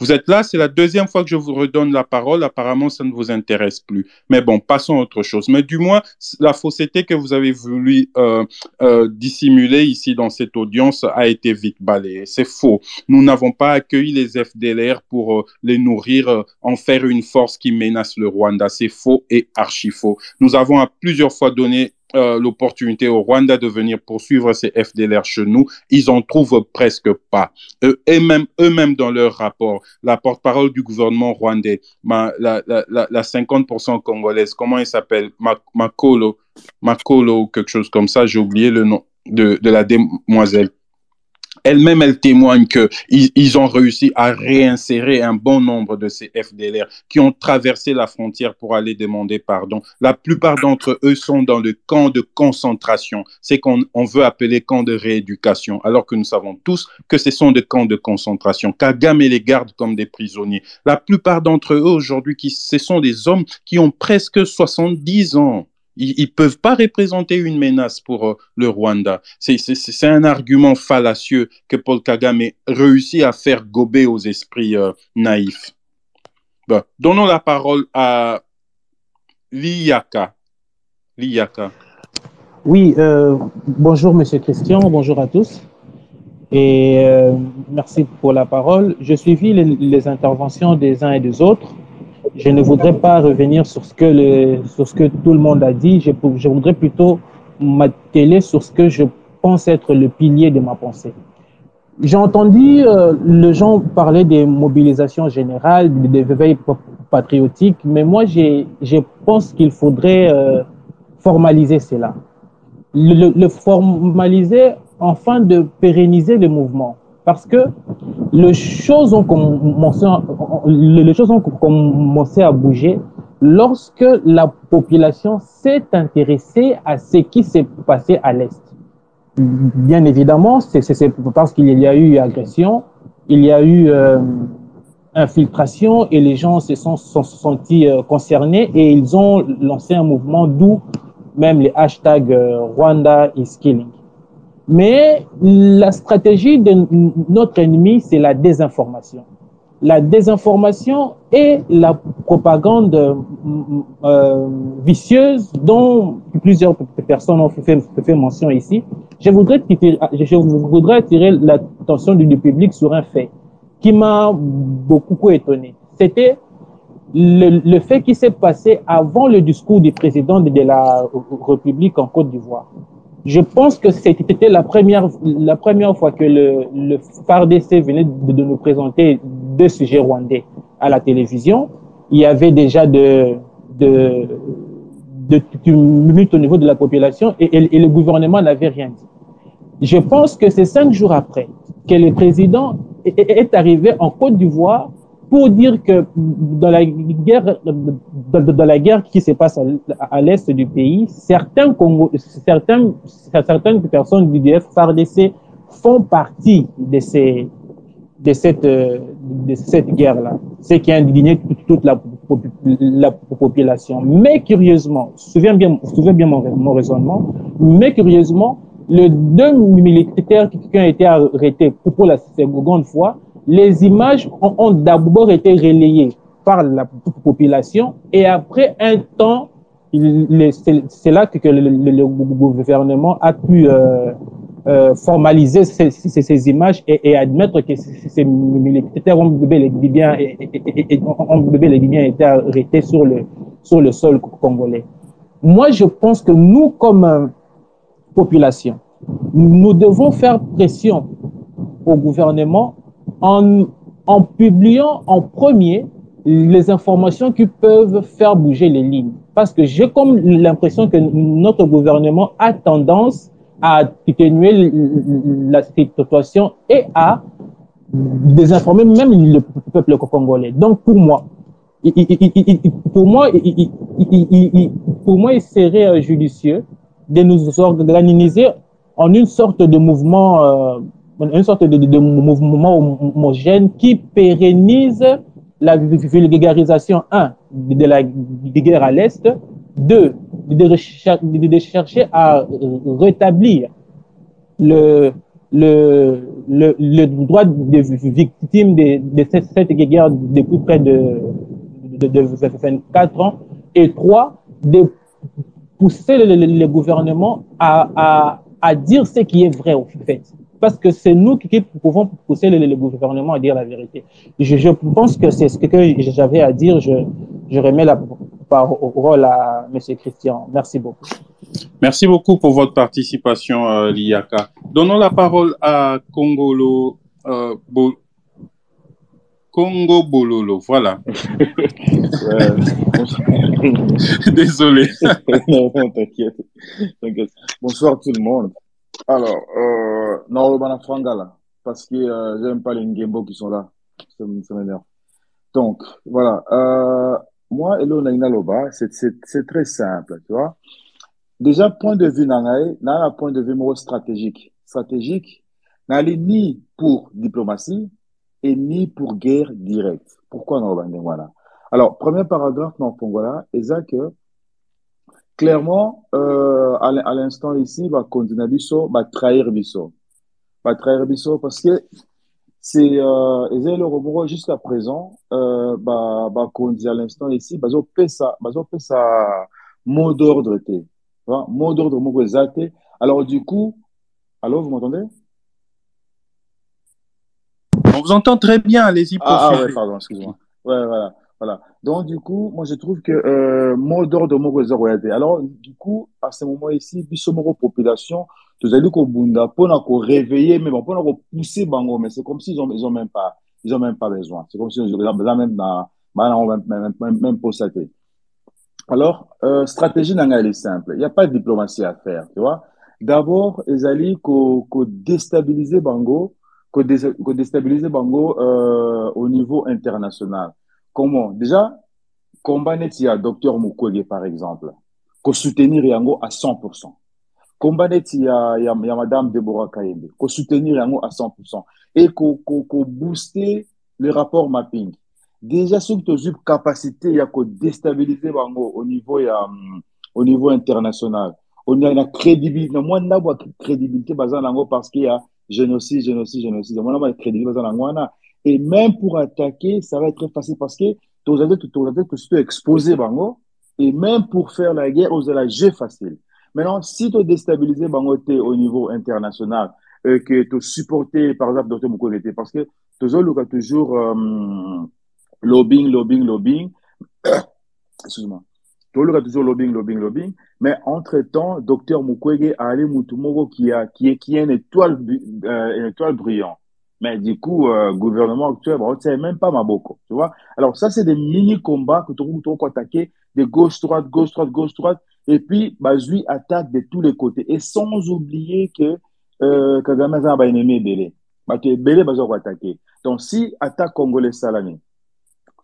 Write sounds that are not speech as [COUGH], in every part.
Vous êtes là, c'est la deuxième fois que je vous redonne la parole. Apparemment, ça ne vous intéresse plus. Mais bon, passons à autre chose. Mais du moins, la fausseté que vous avez voulu euh, euh, dissimuler ici dans cette audience a été vite balayée. C'est faux. Nous n'avons pas accueilli les FDLR pour euh, les nourrir, en faire une force qui menace le Rwanda. C'est faux et archi faux. Nous avons à plusieurs fois donné euh, l'opportunité au Rwanda de venir poursuivre ces FDLR chez nous, ils en trouvent presque pas. Eux, et même eux-mêmes dans leur rapport, la porte-parole du gouvernement rwandais, la, la, la, la 50% congolaise, comment il s'appelle, Makolo, Makolo, quelque chose comme ça, j'ai oublié le nom de, de la demoiselle elle-même, elle témoigne qu'ils ils ont réussi à réinsérer un bon nombre de ces FDLR qui ont traversé la frontière pour aller demander pardon. La plupart d'entre eux sont dans le camp de concentration, c'est qu'on on veut appeler camp de rééducation, alors que nous savons tous que ce sont des camps de concentration. Kagame les garde comme des prisonniers. La plupart d'entre eux aujourd'hui, ce sont des hommes qui ont presque 70 ans. Ils ne peuvent pas représenter une menace pour euh, le Rwanda. C'est un argument fallacieux que Paul Kagame réussit à faire gober aux esprits euh, naïfs. donnons la parole à Liyaka. Liyaka. Oui, euh, bonjour Monsieur Christian, bonjour à tous. Et merci pour la parole. Je suivis les interventions des uns et des autres je ne voudrais pas revenir sur ce que, tout le monde a dit. Je, voudrais plutôt m'atteler sur ce que je pense être le pilier de ma pensée. J'ai entendu euh, les gens parler des mobilisations générales, des veilles patriotiques, mais moi, je pense qu'il faudrait euh, formaliser cela. Le, le, formaliser afin de pérenniser le mouvement. Parce que les choses ont commencé, les choses ont commencé à bouger lorsque la population s'est intéressée à ce qui s'est passé à l'Est. Bien évidemment, c'est parce qu'il y a eu agression, il y a eu euh, infiltration et les gens se sont, sentis euh, concernés et ils ont lancé un mouvement d'où même les hashtags euh, Rwanda is killing. Mais la stratégie de notre ennemi, c'est la désinformation. La désinformation et la propagande euh, vicieuse dont plusieurs personnes ont fait, mention ici. Je voudrais, je voudrais attirer l'attention du public sur un fait qui m'a beaucoup étonné. C'était le, fait qui s'est passé avant le discours du président de la République en Côte d'Ivoire. Je pense que c'était la première, la première fois que le, le FARDC venait de, de, nous présenter deux sujets rwandais à la télévision. Il y avait déjà de, de, de tumulte au niveau de la population et, et, le gouvernement n'avait rien dit. Je pense que c'est cinq jours après que le président est arrivé en Côte d'Ivoire pour dire que dans la guerre, dans, la guerre qui se passe à, l'est du pays, certains Congo, certains, certaines personnes du DF FARDC font partie de cette, guerre-là. Ce qui a indigné toute la, la population. Mais curieusement, souviens bien, souviens bien mon, mon raisonnement, mais curieusement, les deux militaires qui ont été arrêtés pour la seconde fois les images ont, d'abord été relayées par la population et après un temps, c'est là que le, gouvernement a pu euh, euh, formaliser ces, images et, et, admettre que ces militaires ont bébé les bien été arrêtés sur le, sur le sol congolais. Moi, je pense que nous, comme euh, population, nous devons faire pression au gouvernement en, publiant en premier les informations qui peuvent faire bouger les lignes. Parce que j'ai comme l'impression que notre gouvernement a tendance à atténuer la situation et à désinformer même le peuple congolais. Donc pour moi, pour moi, pour moi, il serait judicieux de nous organiser en une sorte de mouvement euh, une sorte de, mouvement homogène qui pérennise la vulgarisation, un, de la guerre à l'Est, deux, de, chercher à rétablir le, le, le, droit des victimes de, cette, guerre depuis près de, de, de 24 ans. Et trois, de pousser le gouvernement à, à, à, dire ce qui est vrai au fait. Parce que c'est nous qui, pouvons pousser le, gouvernement à dire la vérité. Je, je pense que c'est ce que j'avais à dire. Je, je remets la parole à M. Christian. Merci beaucoup. Merci beaucoup pour votre participation, euh, Liaka. Donnons la parole à Congolo, euh, Bo... Congo Bololo. Voilà. [LAUGHS] Désolé. non, t'inquiète. Bonsoir tout le monde. Alors, euh, non, on Frangala, parce que euh, j'aime pas les Ngembo qui sont là. Ça m'énerve. Donc, voilà. Euh, moi, Elo Nainaloba, c'est très simple, tu vois. Déjà, point de vue nangaye, n'a un point de vue stratégique. Stratégique, n'a ni pour diplomatie et ni pour guerre directe. Pourquoi non, voilà. Alors, premier paragraphe dans Pongola, est que clairement, euh, à l'instant ici, va continuer biso, va trahir biso. Va trahir biso parce que c'est, euh, le robot jusqu'à présent, euh, bah, bah, à l'instant ici, bah, zo pesa, bah, zo pesa mot d'ordre, mot d'ordre, mot Alors, du coup, alors, vous m'entendez? On vous entend très bien, allez-y. Ah, ah, ouais, pardon, excusez-moi. Ouais, voilà. Voilà. Donc, du coup, moi, je trouve que euh, mot d'ordre, mot royauté. Alors, du coup, à ce moment ici, bisomoro population, tu as dit qu'au Bunda, pour nous réveiller, mais bon, pour nous pousser Bango, mais c'est comme s'ils ont, ils ont même pas, ils ont même pas besoin. C'est comme s'ils ont besoin même, dans, même, même, même, même pour ça. Alors, euh, stratégie n'a est simple. Il n'y a pas de diplomatie à faire, tu vois. D'abord, ils allaient qu'au déstabiliser Bango, qu'au déstabiliser Bango euh, au niveau international. Comment? Déjà, combat net, il y a docteur Mukwege, par exemple, qu'on soutenir Yango à 100%. Combat net, il y a, il y a, il y a Madame Deborah Kayembe, qu'on soutenir Yango à 100%. Et qu'on qu qu booster le rapport mapping. Déjà, sur une capacité, il y a qu'on déstabiliser Bango au niveau, a, au niveau international. On a la crédibilité. Moi, on a la crédibilité parce qu'il y a génocide, génocide, génocide. Moi, on a la crédibilité et même pour attaquer, ça va être très facile parce que tu es exposé, bango. Et même pour faire la guerre, vous la jeu facile. Maintenant, si tu déstabilisé bango au niveau international, euh, que tu supporté, par exemple, Dr. Mukwege, parce que tu as toujours euh, lobbying, lobbying, lobbying. [COUGHS] Excuse-moi. Tu as toujours lobbying, lobbying, lobbying. Mais entre-temps, Dr. Mukwege a allé Mutumogo qui, a, qui, est, qui est une étoile, euh, une étoile brillante. Mais du coup, euh, gouvernement actuel, bon, c'est même pas Maboko, tu vois. Alors ça, c'est des mini-combats que tu peux attaquer de gauche-droite, gauche-droite, gauche-droite. Et puis, lui attaque de tous les côtés. Et sans oublier que euh, Kagame a ennemi belé. Bah, belé, bah, attaquer. Donc, si attaque Congolais Salami,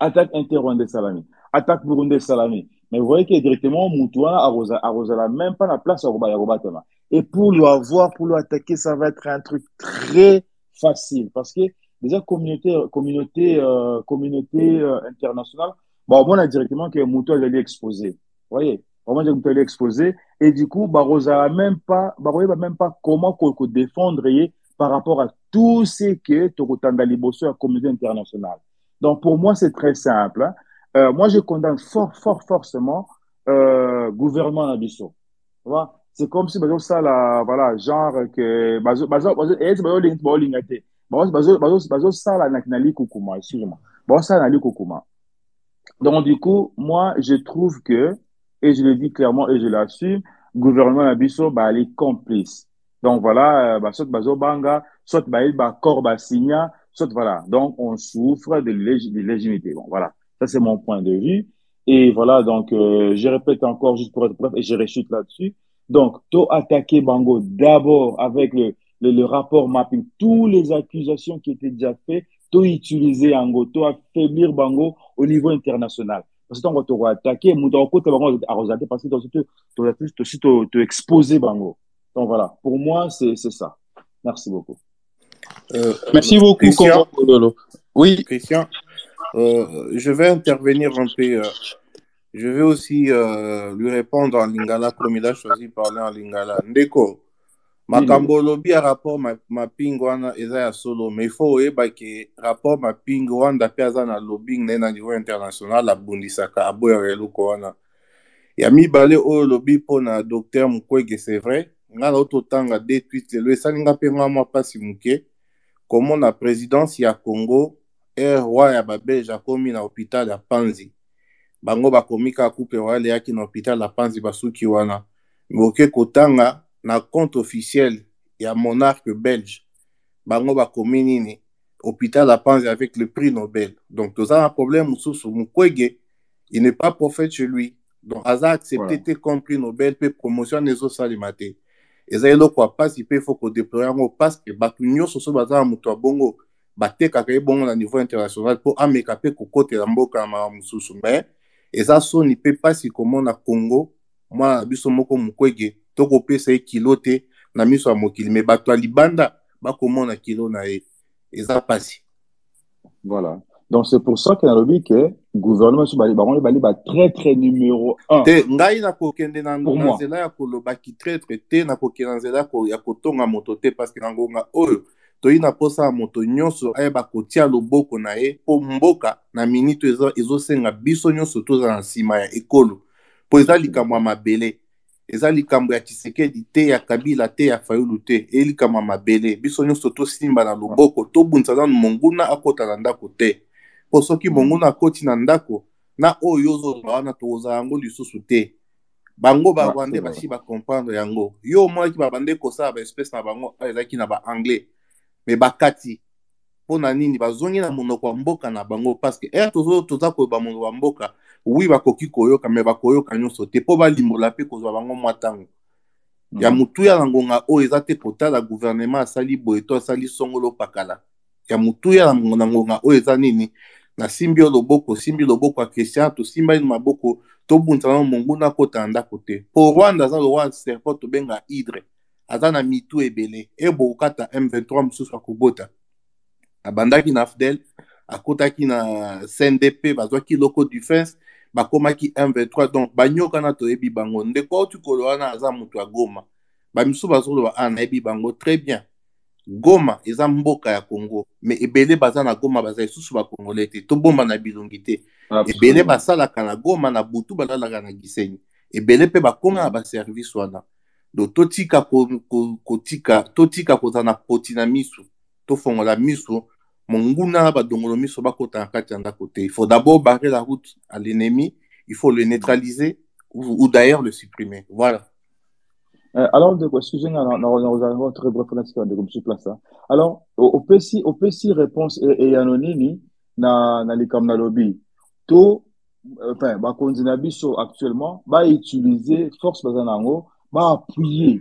attaque Inter-Rwandais Salami, attaque Burundais Salami, mais vous voyez que directement, Moutouana arrose même pas la place à Robatema. Et pour lui avoir, pour lui attaquer, ça va être un truc très facile. Parce que déjà communauté communauté euh, communauté euh, internationale bon on a directement que Mouto allait exposer. Voyez? Vraiment Mouto allait exposer. Et du coup Barosa même pas Barosa même pas comment qu'on défendre par rapport à tout ce que Tokotanda Liboso la communauté internationale. Donc pour moi c'est très simple hein. euh, moi je condamne fort fort forcément euh, gouvernement Nabiso. Vois? C'est comme si bazo sala voilà genre que na na donc du coup moi je trouve que et je le dis clairement et je l'assume gouvernement abisso ba ali complice donc voilà bah soit bazo banga soit ba il ba corps ba signa soit voilà donc on souffre de légitimité bon voilà ça c'est mon point de vue et voilà donc euh, je répète encore juste pour être bref et je réchute là-dessus donc, tu attaqué Bango d'abord avec le, le, le, rapport mapping, toutes les accusations qui étaient déjà faites, tu utilisé Ango, tu affaiblir Bango au niveau international. Parce que tu vas attaquer, tu vas parce que tu vas te exposer Bango. Donc voilà, pour moi, c'est ça. Merci beaucoup. Euh, Merci beaucoup, Christian. Oui. Christian, euh, je vais intervenir un peu. Euh, je vais aussi euh, lui répondre en lingala comme il a choisi de parler en lingala. Ndeko, makambo olobi ya rapport mapingo wana eza ya solo mais il faut oyeba ke rapport mapingo rwanda mpe aza na lobbying na ye na niveau international abundisaka aboyaka eloko wana ya mibale oyo olobi mpona docteur mukwege c'est vrai ngai na ototanga de tweet lelo esali nga mpe nga mwa mpasi moke komona présidence ya congo air roi ya babelge akómi na hôpital ya panzi bango bakomi kaka coupe royal eyaki na hôpital ya panzi basuki wana. Oke kotanga na compte officiel ya monarque belge. Bango bakomi nini? Hôpital ya panzi avec le prix nobel. Donc toza na problème mosusu. Mukwege il n'est pas prophète chez lui. Donc aza accepté voilà. te comme prix nobel mpe promotion wana ezosalema te. Eza eloko ya mpasi mpe faut kodeplore yango parce que bato nyonso so baza na moto ya bongo batekaka ye bongo na niveau international mpo ameka mpe kokotela mboka na mawa mosusu. Mais eza soni mpe mpasi komona congo mwana na biso moko mokwege tokopesa ye kilo te na miso ya mokili. Me bato ya libanda bakomona kilo na ye. Eza mpasi voilà. Donc c'est pour ça ke nalobi ke gouvernement so bango bali batraître numéro 1 te ngai nakokende na nzela ya kolobaki traître te nakokende na nzela ya kotonga moto te parce que na ngonga oyo toyi na posa ya moto nyonso ayeba kotia loboko na ye mpo mboka na minito ezosenga biso nyonso toza na nsima ya ekolo. Mpo eza likambo ya mabele. Eza likambo ya tshisekedi te ya kabila te ya fayulu te. E likambo ya mabele. Biso nyonso tosimba na loboko tobundisa nanu monguna akɔta na ndako te. Mpo soki monguna akɔti na ndako na oyo ozoloba wana tokozala yango lisusu te. Bango barwandais basi bakomprendre yango. Yo omonaki babande kosala baespèce na bango oyo ezalaki na baanglais me bakati mpo na nini? Bazongi na monoko ya mboka na bango parce que ere toza koyeba monoko ya mboka. Wi bakoki koyoka me bakoyoka nyonso te mpo balimbola mpe kozwa bango mwa ntango. Ya motuya na ngonga oyo eza te kotala guvernema asali boye to asali songolo pakala ya motuya na ngonga oyo eza nini? Nasimbi yo loboko simbi loboko ya christian tosimbani maboko tobundisa nano monguna akota na ndako te. Mpo rwanda aza lorwa serpent tobenga hydre aza na mitu ebele. Ebokokata m23 mosusu akobota. Abandaki na fdel akotaki na cndp bazwaki loko defense bakomaki m23. Donc banyokana toyebi bango. Ndeko auti koloba wana aza moto ya goma. Bamisusu bazoloba a nayebi bango très bien. Goma eza mboka ya congo. Me ebele baza na goma baza lisusu bakongolais te. Tobomba na bilongi te. Ebele basalaka na goma na butu balalaka na gisenyi. Ebele mpe bakóma na baservice wana do totika kotika totika kozala na poti na miso tofongola miso monguna na badongolo miso bakota na kati ya ndako te il faut d'abord barrer la route à l'ennemi il faut le neutraliser ou, ou d'ailleurs le supprimer voilà Euh, alors, excusez-moi, nous très bref de comme sur place. Alors, au PC réponse et anonyme na na likam na lobby. To enfin, ba konzina biso actuellement ba utiliser force bazanango ba appuyer. Pourquoi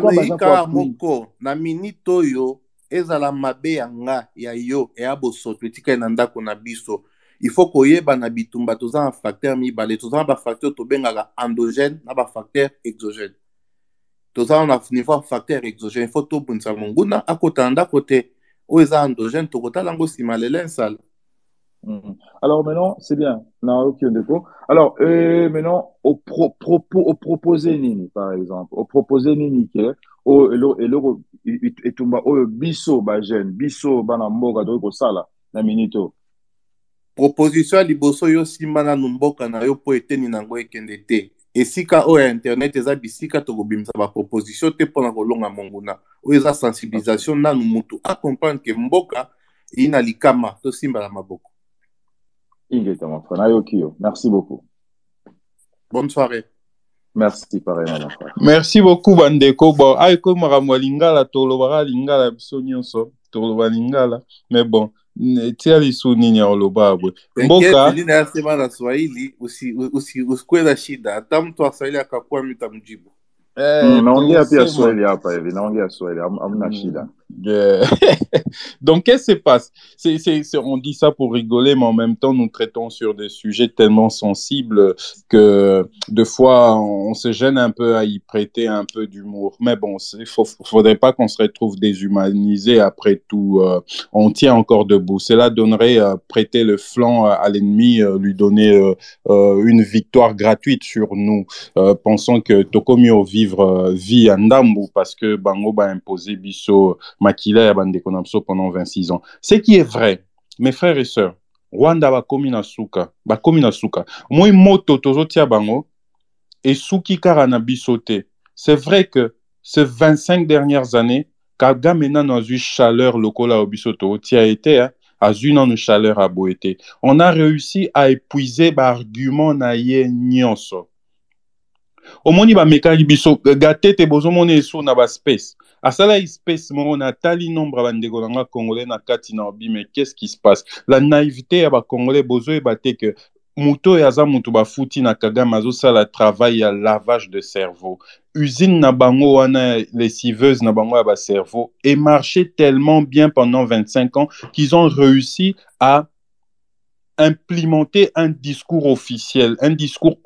baza moko na minute oyo ezala mabe ya nga ya yo eya bosoto etikali na ndako na biso. Il faut koyeba na bitumba toza na facteur mibale. Toza na bafacteur tobengaka endogène na bafacteur exogène. Toza na niveau ya facteur exogène. Il faut tobundisa monguna akota na ndako te. Oyo eza endogène tokotala yango nsima lelo nsala. Alors maintenant, c'est bien. Alors, euh, maintenant, au, pro, propos, au proposé Nini, par exemple, au proposé Nini, que, au, elo, etumba, au biso, ba jeune, biso, bana mboka, to sala, na minito. Proposition liboso yo simba na mboka na yo po eteni nango ekende te. esika oyo ya internet eza bisika tokobimisa baproposition te mpona kolonga monguna. Oyo eza sensibilisation nanu mutu. Acomprendre ke mboka eyi na likama tosimba na maboko ingeta mon frère merci beaucoup. Bonne soirée. Merci mon frère merci beaucoup bandeko. Bon ya lingala tolobaka lingala biso nyonso toloba lingala. Mais bon tia lisu nini ya koloba bwe. Mboka. nasema na swahili usikwela shida. Hata mtu wa swahili akakuwa mita mjibu. Naongea pia swahili hapa hivi. Naongea swahili. Hamna shida [LAUGHS] Donc, qu'est-ce qui se passe? On dit ça pour rigoler, mais en même temps, nous traitons sur des sujets tellement sensibles que, de fois, on se gêne un peu à y prêter un peu d'humour. Mais bon, il ne faudrait pas qu'on se retrouve déshumanisé après tout. Euh, on tient encore debout. Cela donnerait euh, prêter le flanc à l'ennemi, euh, lui donner une victoire gratuite sur nous, pensant que Tokomio vivre vie à Ndambu parce que Bango va imposer Bisso makila ya bandeko na biso pendant 26 ans. Ce qui est vrai mes frères et sœurs rwanda bakomi na suka bakomi na suka moi moto tozotia bango esuki kaka te c'est vrai que ces 25 dernières années kagame nano azwi chaleur lokola oyo biso tozotia ete hein, azwi nano chaleur aboye te on a réussi à épuiser baargument na ye nyonso omoni bamekaki biso gate te bozomona eso na baspace asala espèce moko natali nombre ya bandeko na nga congolais na kati na obi mais qu'est ce qui se passe? La naïveté ya bacongolais bozoyeba te ke moto oyo aza moto bafuti na kagame azosala travail ya lavage de cerveau. Usine na bango wana lessiveuse na bango ya bacerveau et marché tellement bien pendant 25 ans qu'ils ont réussi à implémenter un discours officiel, un discours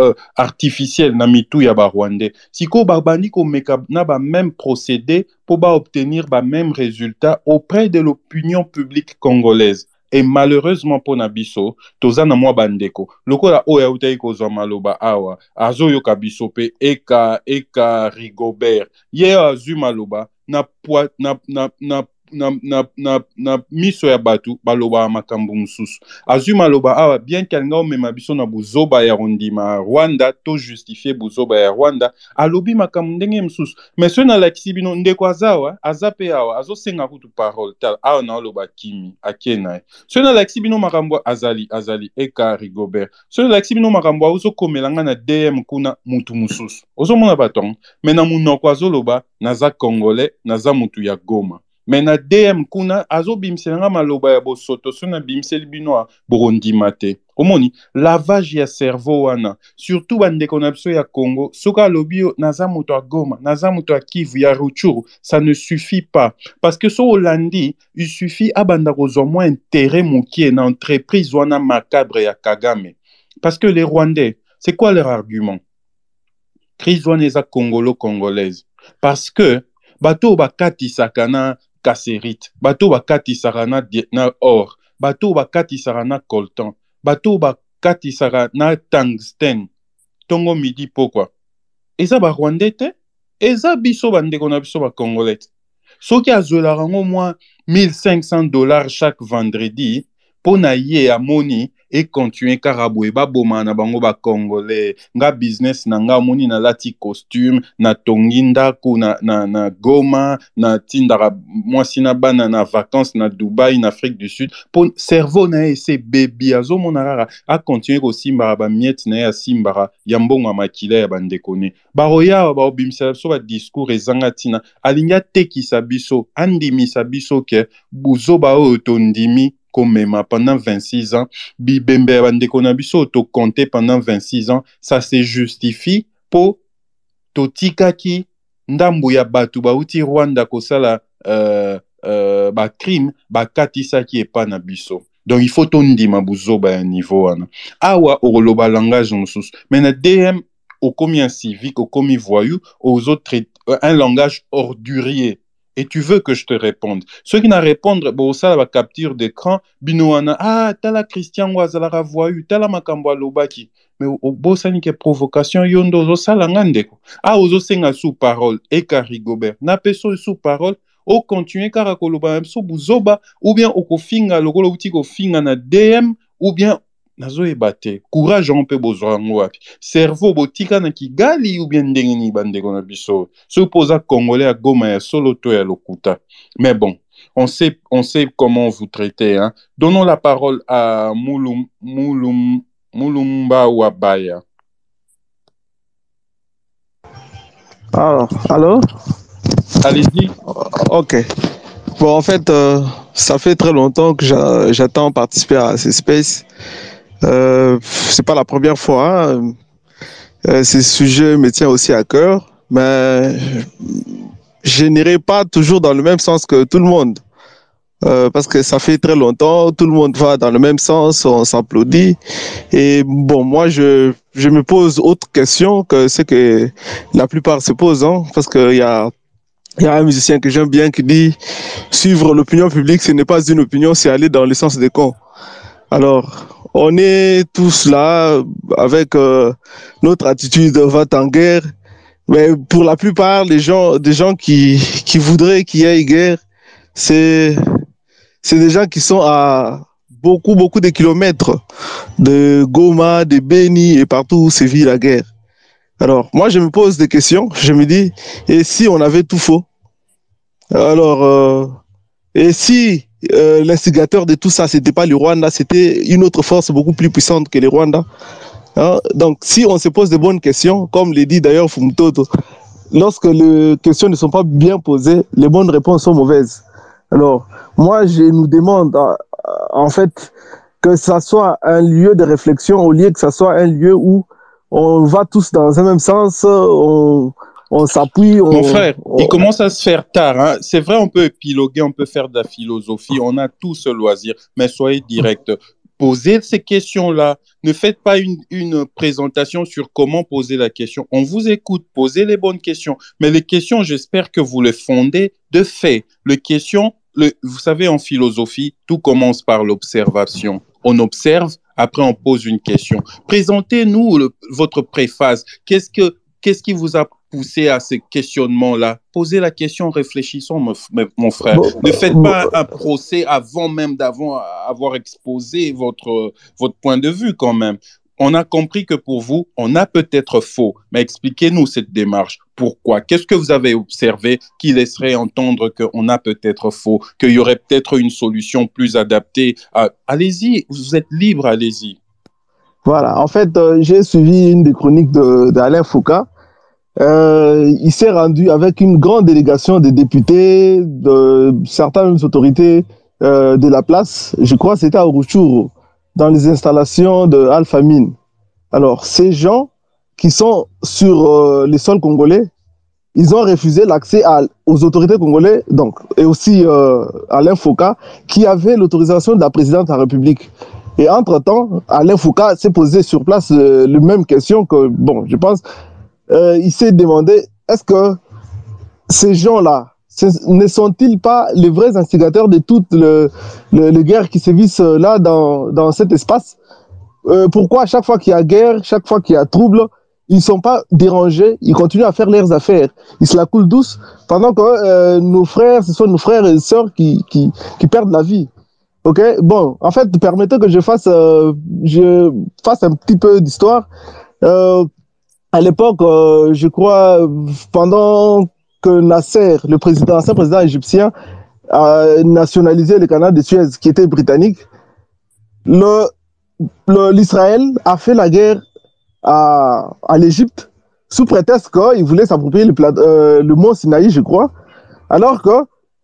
euh, artificiel na mitu ya ba Rwandais. Siko babandi ko meka na ba même procédé pour ba obtenir ba même résultat auprès de l'opinion publique congolaise. Et malheureusement pour Nabiso, toza na mwa bandeko. Lokola oya utai kozwa maloba awa, azo yoka biso pe eka eka Rigobert. Ye azu maloba na, na, na, na na, na, na, na miso ya bato balobaka makambo mosusu. Azwi maloba awa bien ke alinga omema biso na buzoba ya kondima ya rwanda to justifie buzoba ya rwanda alobi makambo ndenge mosusu. Me soki nalakisi bino ndeko aza awa aza mpe awa azosenga kutu parole tala. Awa naoloba kimi akie na ye soki nalakisi bino makambo azali azali eka rigobert. Soki nalakisi bino makambo aozokomela nga na dm kuna mutu mosusu. Ozomona bato yango me na monoko azoloba naza congolais naza mutu ya goma me na dm kuna azobimisela nga maloba ya bosoto so nabimiseli bino bokondima te omoni lavage ya cerveau wana surtout bandeko na biso ya congo soki alobi yo naza moto ya goma naza moto ya kivu ya ça ne suffit pas. Parce que so olandi il suffit abanda kozwa mwa intérêt mokie na entreprise wana macabre ya kagame. Parce que les rwandais c'est quoi leur argument? Crise wana eza congolo congolaise parce que bato oyo bakatisaka cassérite bato bakatisaka na, na or. Bato bakatisaka na coltan. Bato bakatisaka na tungsten. Ntongo midi pokwa eza barwandais te? Eza biso bandeko na biso bacongolais te soki azwelaka yango mwa 1500 dollars chaque vendredi mpo na ye amoni econtinue kaka boye babomaka na bango bacongolais nga business na nga omoni nalati costume natongi ndako na, na, na goma natindaka mwasi na bana na vacance na dubai na afrique du sud. Mpo cerveau na ye ese ebebi azomona kaka acontinue kosimbaka bamiete na ye asimbaka ya mbongo ya makila ya bandeko ne baroya awa baobimisela biso badiscours ezanga ntina. Alingi atekisa biso andimisa biso ke buzoba oyo tondimi komema pendant 26 ans. Bibembe ya bandeko na biso tokonte pendant 26 ans. Ça se justifie mpo totikaki ndambu ya bato bauti rwanda kosala uh, uh, bacrime bakatisaki epa na biso. Donc il faut tondima buzoba ya niveau wana. Awa okoloba langage mosusu. Mais na dm okomi un civique okomi voyou ozotraite un langage ordurier et tu veux que je te réponde. Ceux qui n'a répondre, bon, ça, la capture d'écran, binoana, ah, tala Christian Wazala voyu, tala makambo lobaki. Mais au bosani ke provocation, yondo, zo sala ngandeko. Ah, ozo senga sous parole, et Rigobert. Na peso sous parole, o continuer kara koloba, so buzoba, ou bien o kofinga, lokolo uti kofinga na DM, ou bien nazoyeba te courage yango mpe bozwa yango wapi cerveau botika na kigali ou bien ndenge nini bandeko na biso. Soki mpo oza congolais ya goma ya solo to ya lokuta. Mais bon on sait, on sait comment vous traitez hein. donnons la parole à Moulum, Moulum, Moulumba Wabaya. Alors allô? Allez-y. Ok. Bon en fait euh, ça fait très longtemps que j'attends participer à ces spaces euh, c'est pas la première fois. Hein. Euh, ce sujet me tient aussi à cœur, mais je n'irai pas toujours dans le même sens que tout le monde. Euh, parce que ça fait très longtemps, tout le monde va dans le même sens, on s'applaudit. Et bon, moi, je, je me pose autre question que ce que la plupart se posent, hein, parce qu'il y a, y a un musicien que j'aime bien qui dit suivre l'opinion publique, ce n'est pas une opinion, c'est aller dans le sens des cons. Alors, on est tous là avec euh, notre attitude va en guerre, mais pour la plupart des gens, des gens qui, qui voudraient qu'il y ait guerre, c'est c'est des gens qui sont à beaucoup, beaucoup de kilomètres de Goma, de Beni et partout où sévit la guerre. Alors, moi, je me pose des questions. Je me dis, et si on avait tout faux? Alors, euh, et si euh, l'instigateur de tout ça, c'était pas le Rwanda, c'était une autre force beaucoup plus puissante que le Rwanda hein? Donc, si on se pose de bonnes questions, comme le dit d'ailleurs Fumtoto, lorsque les questions ne sont pas bien posées, les bonnes réponses sont mauvaises. Alors, moi, je nous demande, euh, en fait, que ça soit un lieu de réflexion au lieu que ça soit un lieu où on va tous dans un même sens, on, on s'appuie. Mon frère, il commence à se faire tard. Hein. C'est vrai, on peut épiloguer, on peut faire de la philosophie, on a tout ce loisir, mais soyez direct. Posez ces questions-là. Ne faites pas une, une, présentation sur comment poser la question. On vous écoute, posez les bonnes questions. Mais les questions, j'espère que vous les fondez de fait. Les questions, vous savez, en philosophie, tout commence par l'observation. On observe, après on pose une question. Présentez-nous votre préface. Qu'est-ce que qu'est-ce qui vous a poussé à ce questionnement-là Posez la question, réfléchissons, mon, frère. ne faites pas un procès avant même d'avoir exposé votre votre point de vue quand même on a compris que pour vous, on a peut-être faux, mais expliquez-nous cette démarche. Pourquoi? Qu'est-ce que vous avez observé qui laisserait entendre qu'on a peut-être faux, qu'il y aurait peut-être une solution plus adaptée Allez-y, vous êtes libre, allez-y. Voilà, en fait, euh, j'ai suivi une des chroniques d'Alain Foucault. Euh, il s'est rendu avec une grande délégation de députés, de certaines autorités euh, de la place. Je crois c'était à Uruchuru dans les installations de Alpha Mine. Alors, ces gens qui sont sur euh, les sols congolais, ils ont refusé l'accès aux autorités congolaises, donc, et aussi euh, Alain Foucault, qui avait l'autorisation de la présidente de la République. Et entre-temps, Alain Foucault s'est posé sur place euh, les mêmes questions que, bon, je pense, euh, il s'est demandé, est-ce que ces gens-là, ne sont-ils pas les vrais instigateurs de toutes les guerres qui sévissent euh, là dans, dans cet espace? Euh, Pourquoi à chaque fois qu'il y a guerre, chaque fois qu'il y a trouble, ils ne sont pas dérangés, ils continuent à faire leurs affaires? Ils se la coulent douce pendant que nos frères, ce sont nos frères et sœurs qui, qui, perdent la vie. Ok, bon, en fait, permettez que je fasse, je fasse un petit peu d'histoire. À l'époque, euh, je crois, pendant que Nasser, le président, ancien président égyptien, a nationalisé le canal de Suez, qui était britannique, l'Israël a fait la guerre à, à l'Égypte sous prétexte qu'il voulait s'approprier le, euh, le, mont Sinaï, je crois, alors que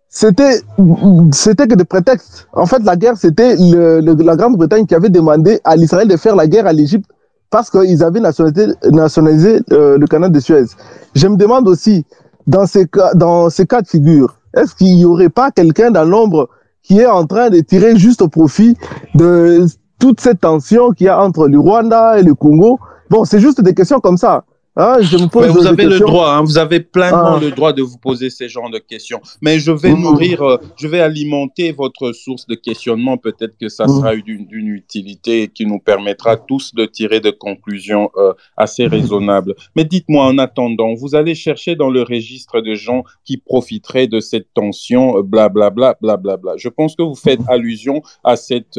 c'était que des prétextes. En fait, la guerre, c'était la Grande-Bretagne qui avait demandé à l'Israël de faire la guerre à l'Égypte parce qu'ils avaient nationalisé, euh, le canal de Suez. Je me demande aussi, dans ces cas, dans ces cas de figure, est-ce qu'il n'y aurait pas quelqu'un dans l'ombre qui est en train de tirer juste au profit de toute cette tension qu'il y a entre le Rwanda et le Congo? Bon, c'est juste des questions comme ça. Ah, je me pose vous avez le droit, hein, vous avez pleinement ah. le droit de vous poser ces genres de questions. Mais je vais mmh. nourrir, euh, je vais alimenter votre source de questionnement. Peut-être que ça mmh. sera d'une utilité qui nous permettra tous de tirer des conclusions euh, assez mmh. raisonnables. Mais dites-moi en attendant, vous allez chercher dans le registre de gens qui profiteraient de cette tension, blablabla, euh, blablabla. Je pense que vous faites allusion à cette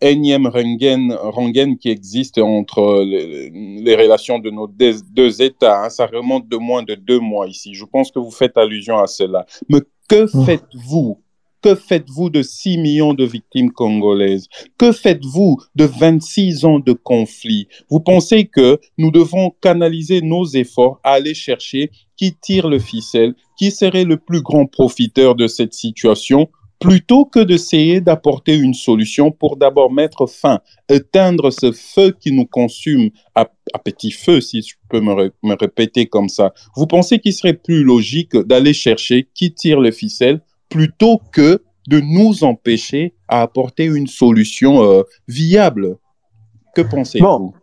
énième rengaine, rengaine qui existe entre les, les relations de nos deux, deux États. Hein. Ça remonte de moins de deux mois ici. Je pense que vous faites allusion à cela. Mais que mmh. faites-vous? Que faites-vous de 6 millions de victimes congolaises? Que faites-vous de 26 ans de conflit Vous pensez que nous devons canaliser nos efforts à aller chercher qui tire le ficelle, qui serait le plus grand profiteur de cette situation? Plutôt que d'essayer d'apporter une solution pour d'abord mettre fin, éteindre ce feu qui nous consume à, petit feu, si je peux me, me répéter comme ça. Vous pensez qu'il serait plus logique d'aller chercher qui tire le ficelle plutôt que de nous empêcher à apporter une solution euh, viable? Que pensez-vous?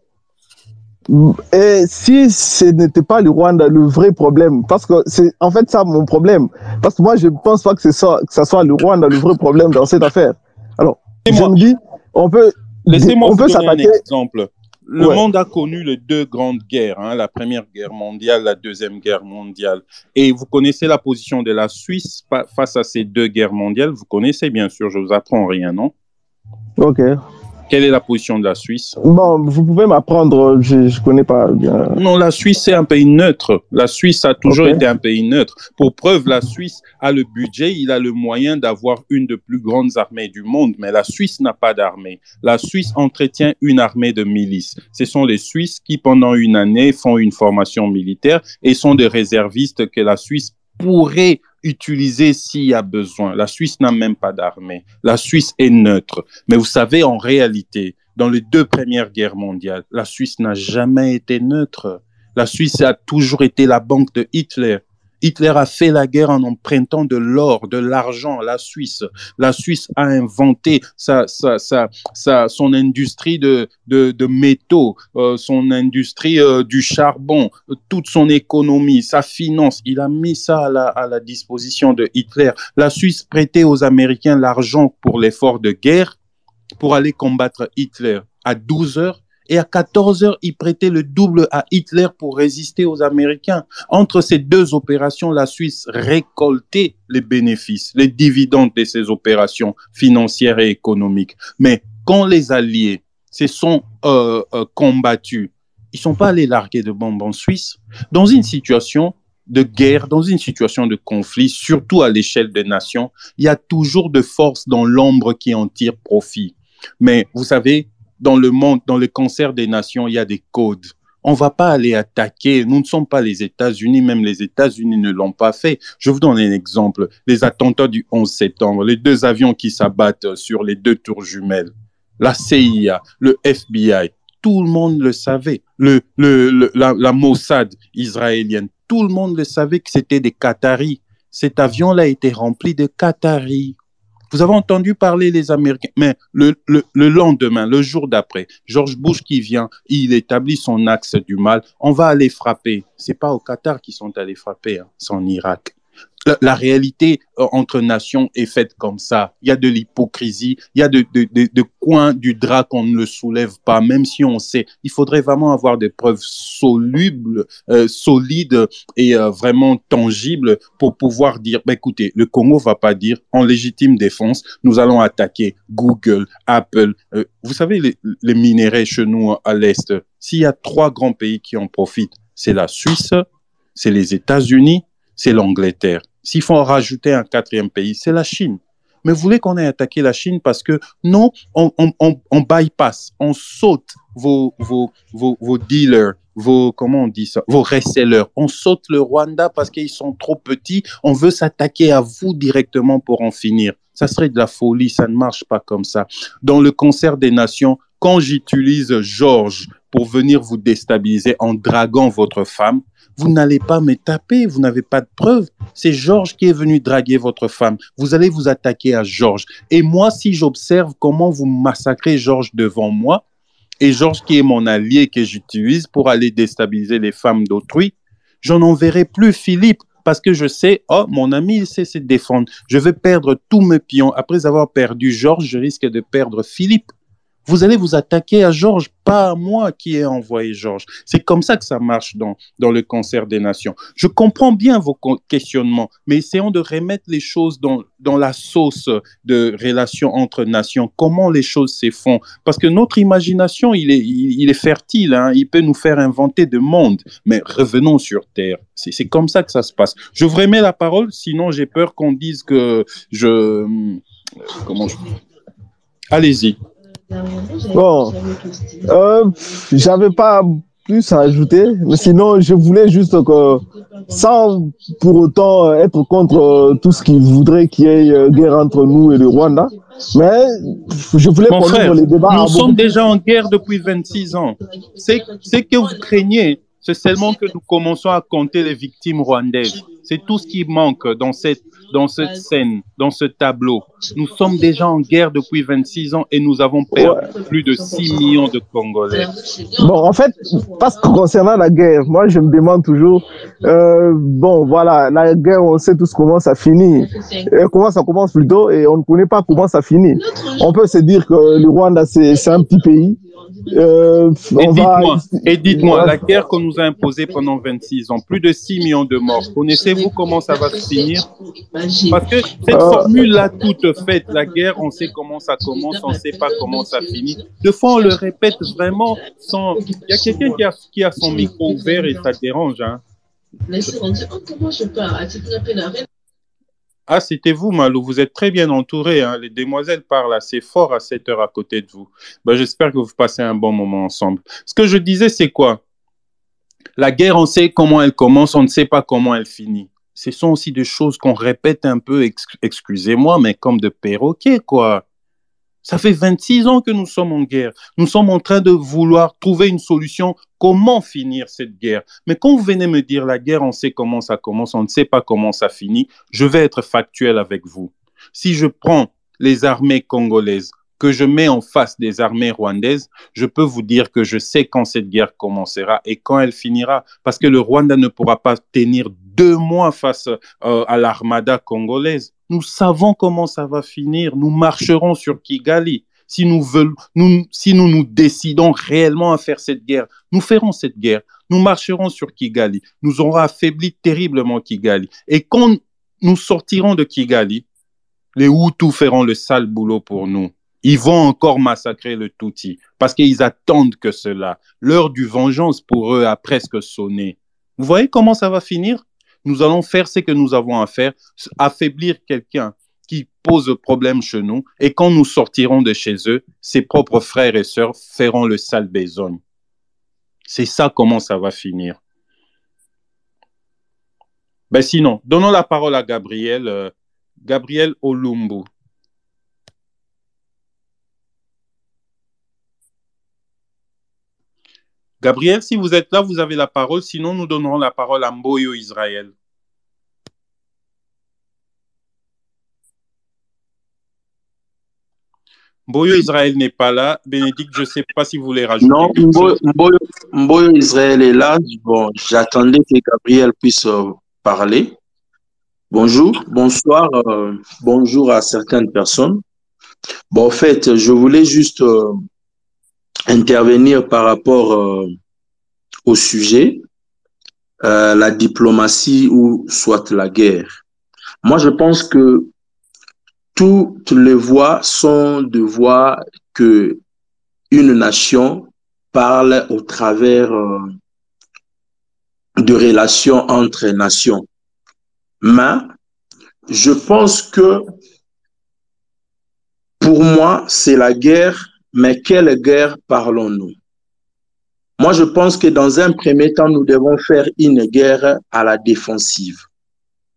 Et si ce n'était pas le Rwanda le vrai problème, parce que c'est en fait ça mon problème, parce que moi je ne pense pas que, ça, que ça soit le Rwanda le vrai problème dans cette affaire. Alors, je me dis, on peut, Laissez-moi vous donner un exemple. Le monde a connu les deux grandes guerres, hein, la Première Guerre mondiale, la Deuxième Guerre mondiale. Et vous connaissez la position de la Suisse face à ces deux guerres mondiales? Vous connaissez bien sûr, je vous apprends rien, non? Ok. Quelle est la position de la Suisse? Bon, vous pouvez m'apprendre, je ne connais pas bien. Non, la Suisse, c'est un pays neutre. La Suisse a toujours été un pays neutre. Pour preuve, la Suisse a le budget, il a le moyen d'avoir une des plus grandes armées du monde, mais la Suisse n'a pas d'armée. La Suisse entretient une armée de milices. Ce sont les Suisses qui, pendant une année, font une formation militaire et sont des réservistes que la Suisse pourrait utiliser s'il y a besoin. La Suisse n'a même pas d'armée. La Suisse est neutre. Mais vous savez, en réalité, dans les deux premières guerres mondiales, la Suisse n'a jamais été neutre. La Suisse a toujours été la banque de Hitler. Hitler a fait la guerre en empruntant de l'or, de l'argent à la Suisse. La Suisse a inventé sa, sa, sa, sa son industrie de, de, de métaux, euh, son industrie euh, du charbon, toute son économie, sa finance. Il a mis ça à la, à la disposition de Hitler. La Suisse prêtait aux Américains l'argent pour l'effort de guerre pour aller combattre Hitler. À 12 heures, et à 14 heures, il prêtait le double à Hitler pour résister aux Américains. Entre ces deux opérations, la Suisse récoltait les bénéfices, les dividendes de ces opérations financières et économiques. Mais quand les Alliés se sont euh, euh, combattus, ils sont pas allés larguer de bombes en Suisse. Dans une situation de guerre, dans une situation de conflit, surtout à l'échelle des nations, il y a toujours de forces dans l'ombre qui en tirent profit. Mais vous savez, dans le monde, dans le concert des nations, il y a des codes. On va pas aller attaquer. Nous ne sommes pas les États-Unis, même les États-Unis ne l'ont pas fait. Je vous donne un exemple. Les attentats du 11 septembre, les deux avions qui s'abattent sur les deux tours jumelles, la CIA, le FBI, tout le monde le savait. La, Mossad israélienne, tout le monde le savait que c'était des Qataris. Cet avion-là été rempli de Qataris. Vous avez entendu parler les Américains, mais le, le, le lendemain, le jour d'après, George Bush qui vient, il établit son axe du mal. On va aller frapper. C'est pas au Qatar qu'ils sont allés frapper, hein, c'est en Irak la, réalité euh, entre nations est faite comme ça. Il y a de l'hypocrisie, il y a de, coins du drap qu'on ne le soulève pas, même si on sait. Il faudrait vraiment avoir des preuves solubles, euh, solides et euh, vraiment tangibles pour pouvoir dire, bah, écoutez, le Congo va pas dire en légitime défense, nous allons attaquer Google, Apple. vous savez, les, les minéraux chez nous à l'Est, s'il y a trois grands pays qui en profitent, c'est la Suisse, c'est les États-Unis, c'est l'Angleterre. S'il faut en rajouter un quatrième pays, c'est la Chine. Mais vous voulez qu'on ait attaqué la Chine parce que non, on, on, on, on bypass, on saute vos, vos, vos, dealers, vos, comment on dit ça, vos resellers. On saute le Rwanda parce qu'ils sont trop petits. On veut s'attaquer à vous directement pour en finir. Ça serait de la folie. Ça ne marche pas comme ça. Dans le concert des nations, quand j'utilise Georges pour venir vous déstabiliser en draguant votre femme, vous n'allez pas me taper, vous n'avez pas de preuves. C'est Georges qui est venu draguer votre femme. Vous allez vous attaquer à Georges. Et moi, si j'observe comment vous massacrez Georges devant moi, et Georges qui est mon allié que j'utilise pour aller déstabiliser les femmes d'autrui, j'en enverrai plus Philippe parce que je sais, oh, mon ami, il sait se défendre. Je vais perdre tous mes pions. Après avoir perdu Georges, je risque de perdre Philippe. Vous allez vous attaquer à Georges, pas à moi qui ai envoyé Georges. C'est comme ça que ça marche dans, dans le concert des nations. Je comprends bien vos questionnements, mais essayons de remettre les choses dans, dans la sauce de relations entre nations, comment les choses se font. Parce que notre imagination, il est, il, est fertile, hein. il peut nous faire inventer de monde, mais revenons sur Terre. C'est comme ça que ça se passe. Je vous remets la parole, sinon j'ai peur qu'on dise que je... Euh, comment je... Allez-y. Bon, euh, j'avais pas plus à ajouter, mais sinon, je voulais juste que, sans pour autant être contre tout ce qui voudrait qu'il y ait guerre entre nous et le Rwanda, mais je voulais Mon frère, les débats. Nous sommes déjà en guerre depuis 26 ans. C'est que vous craignez, c'est seulement que nous commençons à compter les victimes rwandaises. C'est tout ce qui manque dans cette, dans cette scène, dans ce tableau. Nous sommes déjà en guerre depuis 26 ans et nous avons perdu plus de 6 millions de Congolais. Bon, en fait, parce que concernant la guerre, moi je me demande toujours, euh, bon voilà, la guerre, on sait tous comment ça finit, et comment ça commence plutôt, et on ne connaît pas comment ça finit. On peut se dire que le Rwanda, c'est un petit pays, euh, et dites-moi, la guerre qu'on nous a imposée pendant 26 ans, plus de 6 millions de morts, connaissez-vous comment ça va se finir? Parce que cette euh, formule-là toute faite, la guerre, on sait comment ça commence, on ne sait pas comment ça finit. De fois, on le répète vraiment sans... Il y a quelqu'un qui a, qui a son micro ouvert et ça dérange. Hein. comment je ah, c'était vous, Malou. Vous êtes très bien entouré. Hein. Les demoiselles parlent assez fort à cette heure à côté de vous. Ben, J'espère que vous passez un bon moment ensemble. Ce que je disais, c'est quoi? La guerre, on sait comment elle commence, on ne sait pas comment elle finit. Ce sont aussi des choses qu'on répète un peu, excusez-moi, mais comme de perroquet, quoi. Ça fait 26 ans que nous sommes en guerre. Nous sommes en train de vouloir trouver une solution. Comment finir cette guerre? Mais quand vous venez me dire la guerre, on sait comment ça commence, on ne sait pas comment ça finit, je vais être factuel avec vous. Si je prends les armées congolaises, que je mets en face des armées rwandaises, je peux vous dire que je sais quand cette guerre commencera et quand elle finira, parce que le Rwanda ne pourra pas tenir deux mois face euh, à l'armada congolaise. Nous savons comment ça va finir. Nous marcherons sur Kigali. Si nous, veulons, nous, si nous nous décidons réellement à faire cette guerre, nous ferons cette guerre. Nous marcherons sur Kigali. Nous aurons affaibli terriblement Kigali. Et quand nous sortirons de Kigali, les Hutus feront le sale boulot pour nous. Ils vont encore massacrer le Tutsi parce qu'ils attendent que cela. L'heure du vengeance pour eux a presque sonné. Vous voyez comment ça va finir? Nous allons faire ce que nous avons à faire, affaiblir quelqu'un qui pose problème chez nous, et quand nous sortirons de chez eux, ses propres frères et sœurs feront le sale besogne. C'est ça comment ça va finir. Ben sinon, donnons la parole à Gabriel, euh, Gabriel Olumbu. Gabriel, si vous êtes là, vous avez la parole. Sinon, nous donnerons la parole à Mboyo Israël. Mboyo Israël n'est pas là. Bénédicte, je ne sais pas si vous voulez rajouter. Non, Mboyo, Israël est là. Bon, j'attendais que Gabriel puisse euh, parler. Bonjour, bonsoir, euh, bonjour à certaines personnes. Bon, en fait, je voulais juste euh, intervenir par rapport au sujet, la diplomatie ou soit la guerre. Moi, je pense que toutes les voix sont de voix que une nation parle au travers euh, de relations entre nations. Mais je pense que pour moi, c'est la guerre mais quelle guerre parlons-nous? Moi, je pense que dans un premier temps, nous devons faire une guerre à la défensive,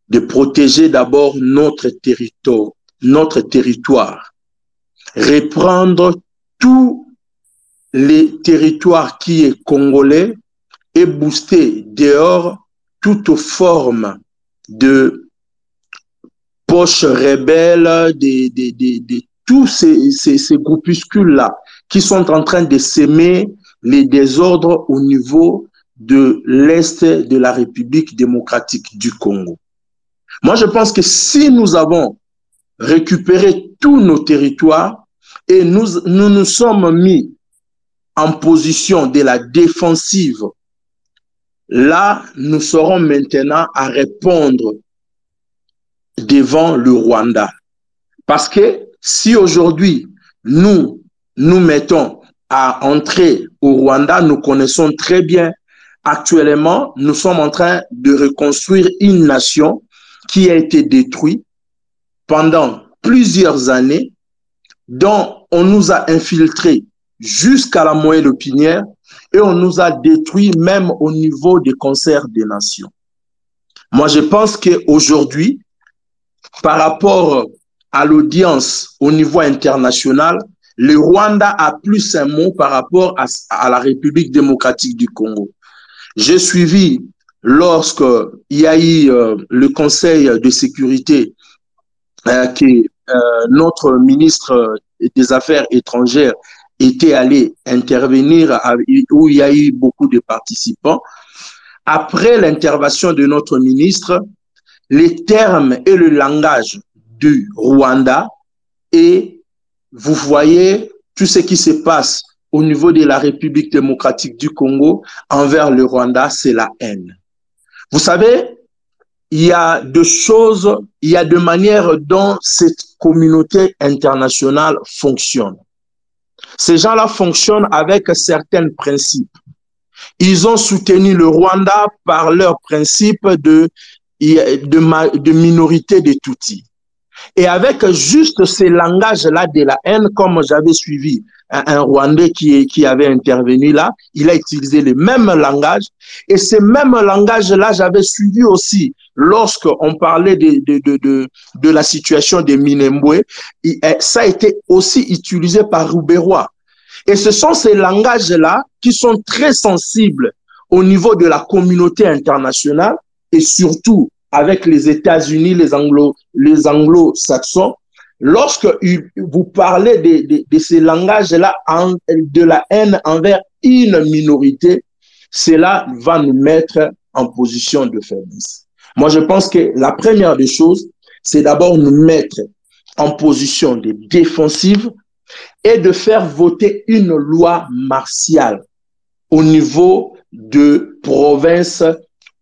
de protéger d'abord notre territoire, notre territoire, reprendre tous les territoires qui est congolais et booster dehors toute forme de poche rebelle, des, des, des, tous ces, ces, groupuscules-là qui sont en train de s'aimer les désordres au niveau de l'Est de la République démocratique du Congo. Moi, je pense que si nous avons récupéré tous nos territoires et nous nous, nous sommes mis en position de la défensive, là, nous serons maintenant à répondre devant le Rwanda. Parce que si aujourd'hui, nous nous mettons à entrer au Rwanda, nous connaissons très bien actuellement, nous sommes en train de reconstruire une nation qui a été détruite pendant plusieurs années, dont on nous a infiltrés jusqu'à la moelle épinière et on nous a détruit même au niveau des concerts des nations. Moi, je pense qu'aujourd'hui, par rapport à l'audience au niveau international, le Rwanda a plus un mot par rapport à, la République démocratique du Congo. J'ai suivi lorsque il y a eu euh, le Conseil de sécurité que euh, notre ministre des Affaires étrangères était allé intervenir où il y a eu beaucoup de participants. Après l'intervention de notre ministre, les termes et le langage du Rwanda et vous voyez tout ce qui se passe au niveau de la République démocratique du Congo envers le Rwanda, c'est la haine. Vous savez, il y a deux choses, il y a deux manières dont cette communauté internationale fonctionne. Ces gens-là fonctionnent avec certains principes. Ils ont soutenu le Rwanda par leur principe de, de, de minorité des Tutsis. Et avec juste ces langages-là de la haine, comme j'avais suivi un, Rwandais qui, qui avait intervenu là, il a utilisé le même langage. Et ce même langage-là, j'avais suivi aussi lorsqu'on parlait de, de, la situation de Minembwe. Ça a été aussi utilisé par Rouberois. Et ce sont ces langages-là qui sont très sensibles au niveau de la communauté internationale et surtout avec les États-Unis, les anglo, les anglo-saxons, lorsque vous parlez de, de, de ces langages-là, de la haine envers une minorité, cela va nous mettre en position de faiblesse. Moi, je pense que la première des choses, c'est d'abord nous mettre en position défensive et de faire voter une loi martiale au niveau de provinces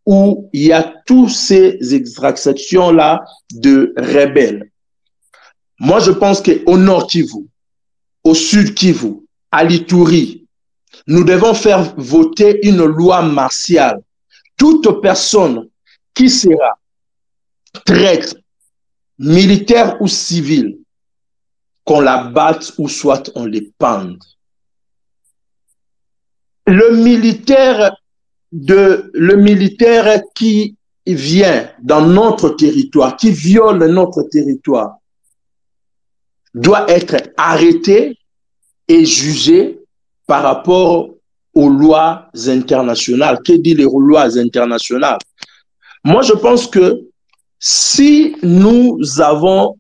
où il y a tous ces extractions-là de rebelles. Moi, je pense qu'au nord Kivu, au sud Kivu, à l'Ituri, nous devons faire voter une loi martiale. Toute personne qui sera traître, militaire ou civil, qu'on la batte ou soit on les pende. Le militaire de le militaire qui vient dans notre territoire, qui viole notre territoire, doit être arrêté et jugé par rapport aux lois internationales. Que dit les lois internationales? Moi, je pense que si nous avons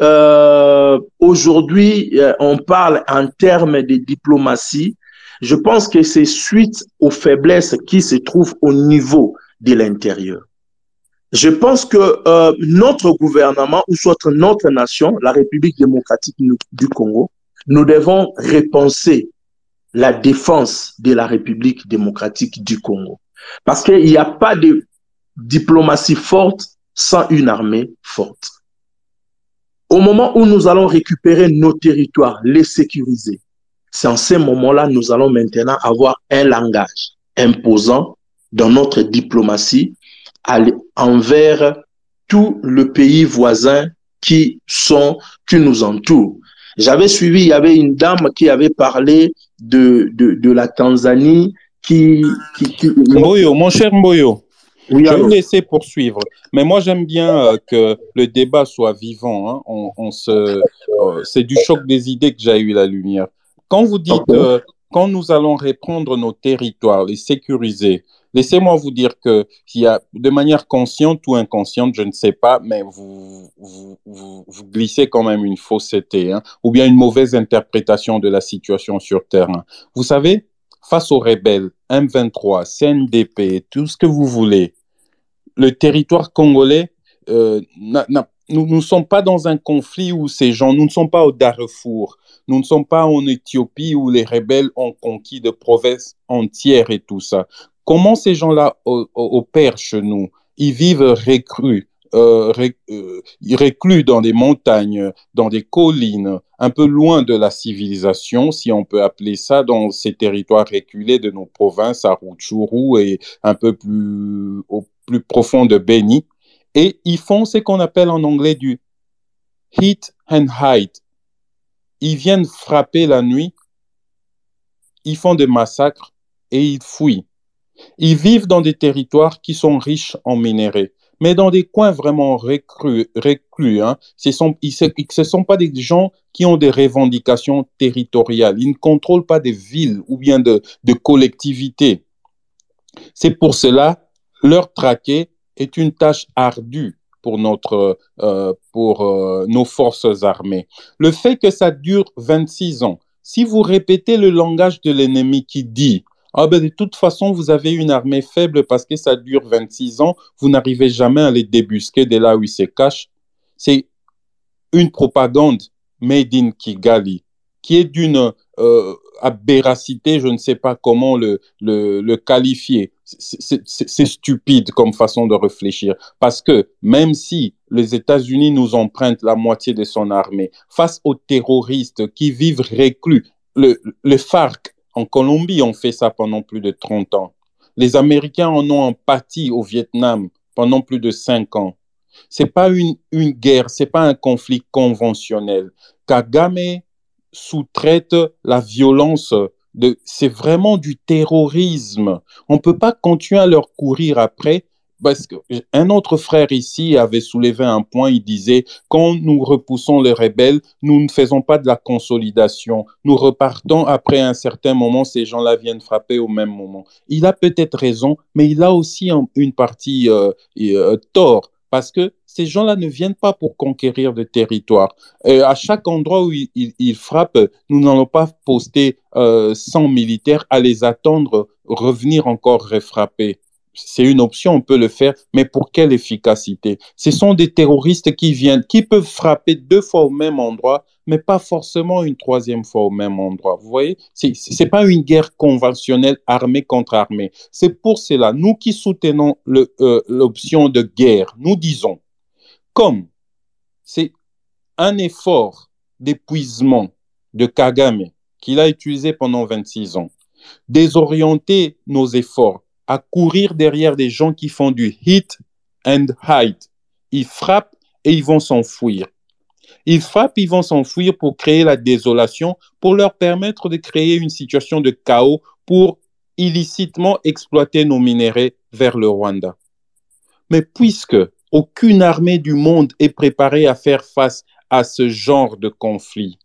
euh, aujourd'hui, euh, on parle en termes de diplomatie, je pense que c'est suite aux faiblesses qui se trouvent au niveau de l'intérieur. Je pense que euh, notre gouvernement, ou soit notre nation, la République démocratique du Congo, nous devons repenser la défense de la République démocratique du Congo. Parce qu'il n'y a pas de diplomatie forte sans une armée forte. Au moment où nous allons récupérer nos territoires, les sécuriser, c'est en ce moment-là nous allons maintenant avoir un langage imposant dans notre diplomatie envers tout le pays voisin qui sont, qui nous entourent. J'avais suivi, il y avait une dame qui avait parlé de la Tanzanie qui, qui, qui... Mboyo, mon cher Mboyo. Oui, je vais vous laisser poursuivre. Mais moi, j'aime bien euh, que le débat soit vivant. Hein. On, on, se, euh, c'est du choc des idées que j'ai eu la lumière. Quand vous dites, euh, quand nous allons reprendre nos territoires, les sécuriser, laissez-moi vous dire que il y a, de manière consciente ou inconsciente, je ne sais pas, mais vous, vous, vous, vous glissez quand même une fausseté, hein, ou bien une mauvaise interprétation de la situation sur terrain. Vous savez, face aux rebelles, M23, CNDP, tout ce que vous voulez, le territoire congolais euh, nous ne sommes pas dans un conflit où ces gens, nous ne sommes pas au Darfour, nous ne sommes pas en Éthiopie où les rebelles ont conquis de provinces entières et tout ça. Comment ces gens-là opèrent chez nous? Ils vivent reclus, euh, euh, reclus dans des montagnes, dans des collines, un peu loin de la civilisation, si on peut appeler ça, dans ces territoires reculés de nos provinces, à Rutshuru et un peu plus au plus profond de Beni et ils font ce qu'on appelle en anglais du hit and hide. Ils viennent frapper la nuit ils font des massacres et ils fuient. Ils vivent dans des territoires qui sont riches en minéraux, mais dans des coins vraiment reclus. hein. Ce sont, ils ne sont pas des gens qui ont des revendications territoriales. Ils ne contrôlent pas des villes ou bien de, de collectivités. C'est pour cela, leur traquer est une tâche ardue pour, notre, euh, pour euh, nos forces armées. Le fait que ça dure 26 ans, si vous répétez le langage de l'ennemi qui dit ah ben de toute façon, vous avez une armée faible parce que ça dure 26 ans, vous n'arrivez jamais à les débusquer de là où ils se cachent. C'est une propagande made in Kigali qui est d'une euh, aberracité, je ne sais pas comment le, qualifier. C'est stupide comme façon de réfléchir. Parce que même si les États-Unis nous empruntent la moitié de son armée, face aux terroristes qui vivent reclus, le, le FARC en Colombie ont fait ça pendant plus de 30 ans. Les Américains en ont empathie au Vietnam pendant plus de 5 ans. C'est pas une, une guerre, c'est pas un conflit conventionnel. Kagame sous-traite la violence. C'est vraiment du terrorisme. On ne peut pas continuer à leur courir après parce qu'un autre frère ici avait soulevé un point, il disait, quand nous repoussons les rebelles, nous ne faisons pas de la consolidation. Nous repartons après un certain moment, ces gens-là viennent frapper au même moment. Il a peut-être raison, mais il a aussi une partie euh, euh, tort parce que ces gens-là ne viennent pas pour conquérir de territoire. À chaque endroit où ils, frappent, nous n'allons pas poster euh, 100 militaires à les attendre revenir encore refrapper. C'est une option, on peut le faire, mais pour quelle efficacité? Ce sont des terroristes qui viennent, qui peuvent frapper deux fois au même endroit, mais pas forcément une troisième fois au même endroit. Vous voyez, ce n'est pas une guerre conventionnelle armée contre armée. C'est pour cela, nous qui soutenons euh, l'option de guerre, nous disons, comme c'est un effort d'épuisement de Kagame qu'il a utilisé pendant 26 ans, désorienter nos efforts à courir derrière des gens qui font du hit and hide. Ils frappent et ils vont s'enfuir. Ils frappent, ils vont s'enfuir pour créer la désolation, pour leur permettre de créer une situation de chaos pour illicitement exploiter nos minéraux vers le Rwanda. Mais puisque aucune armée du monde est préparée à faire face à ce genre de conflit,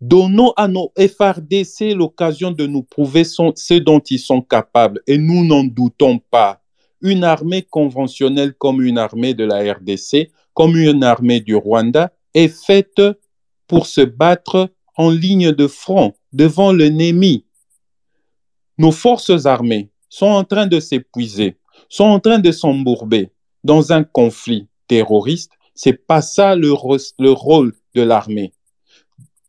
Donnons à nos FRDC l'occasion de nous prouver ce dont ils sont capables et nous n'en doutons pas. Une armée conventionnelle comme une armée de la RDC, comme une armée du Rwanda, est faite pour se battre en ligne de front devant l'ennemi. Nos forces armées sont en train de s'épuiser, sont en train de s'embourber dans un conflit terroriste. C'est pas ça le, le rôle de l'armée.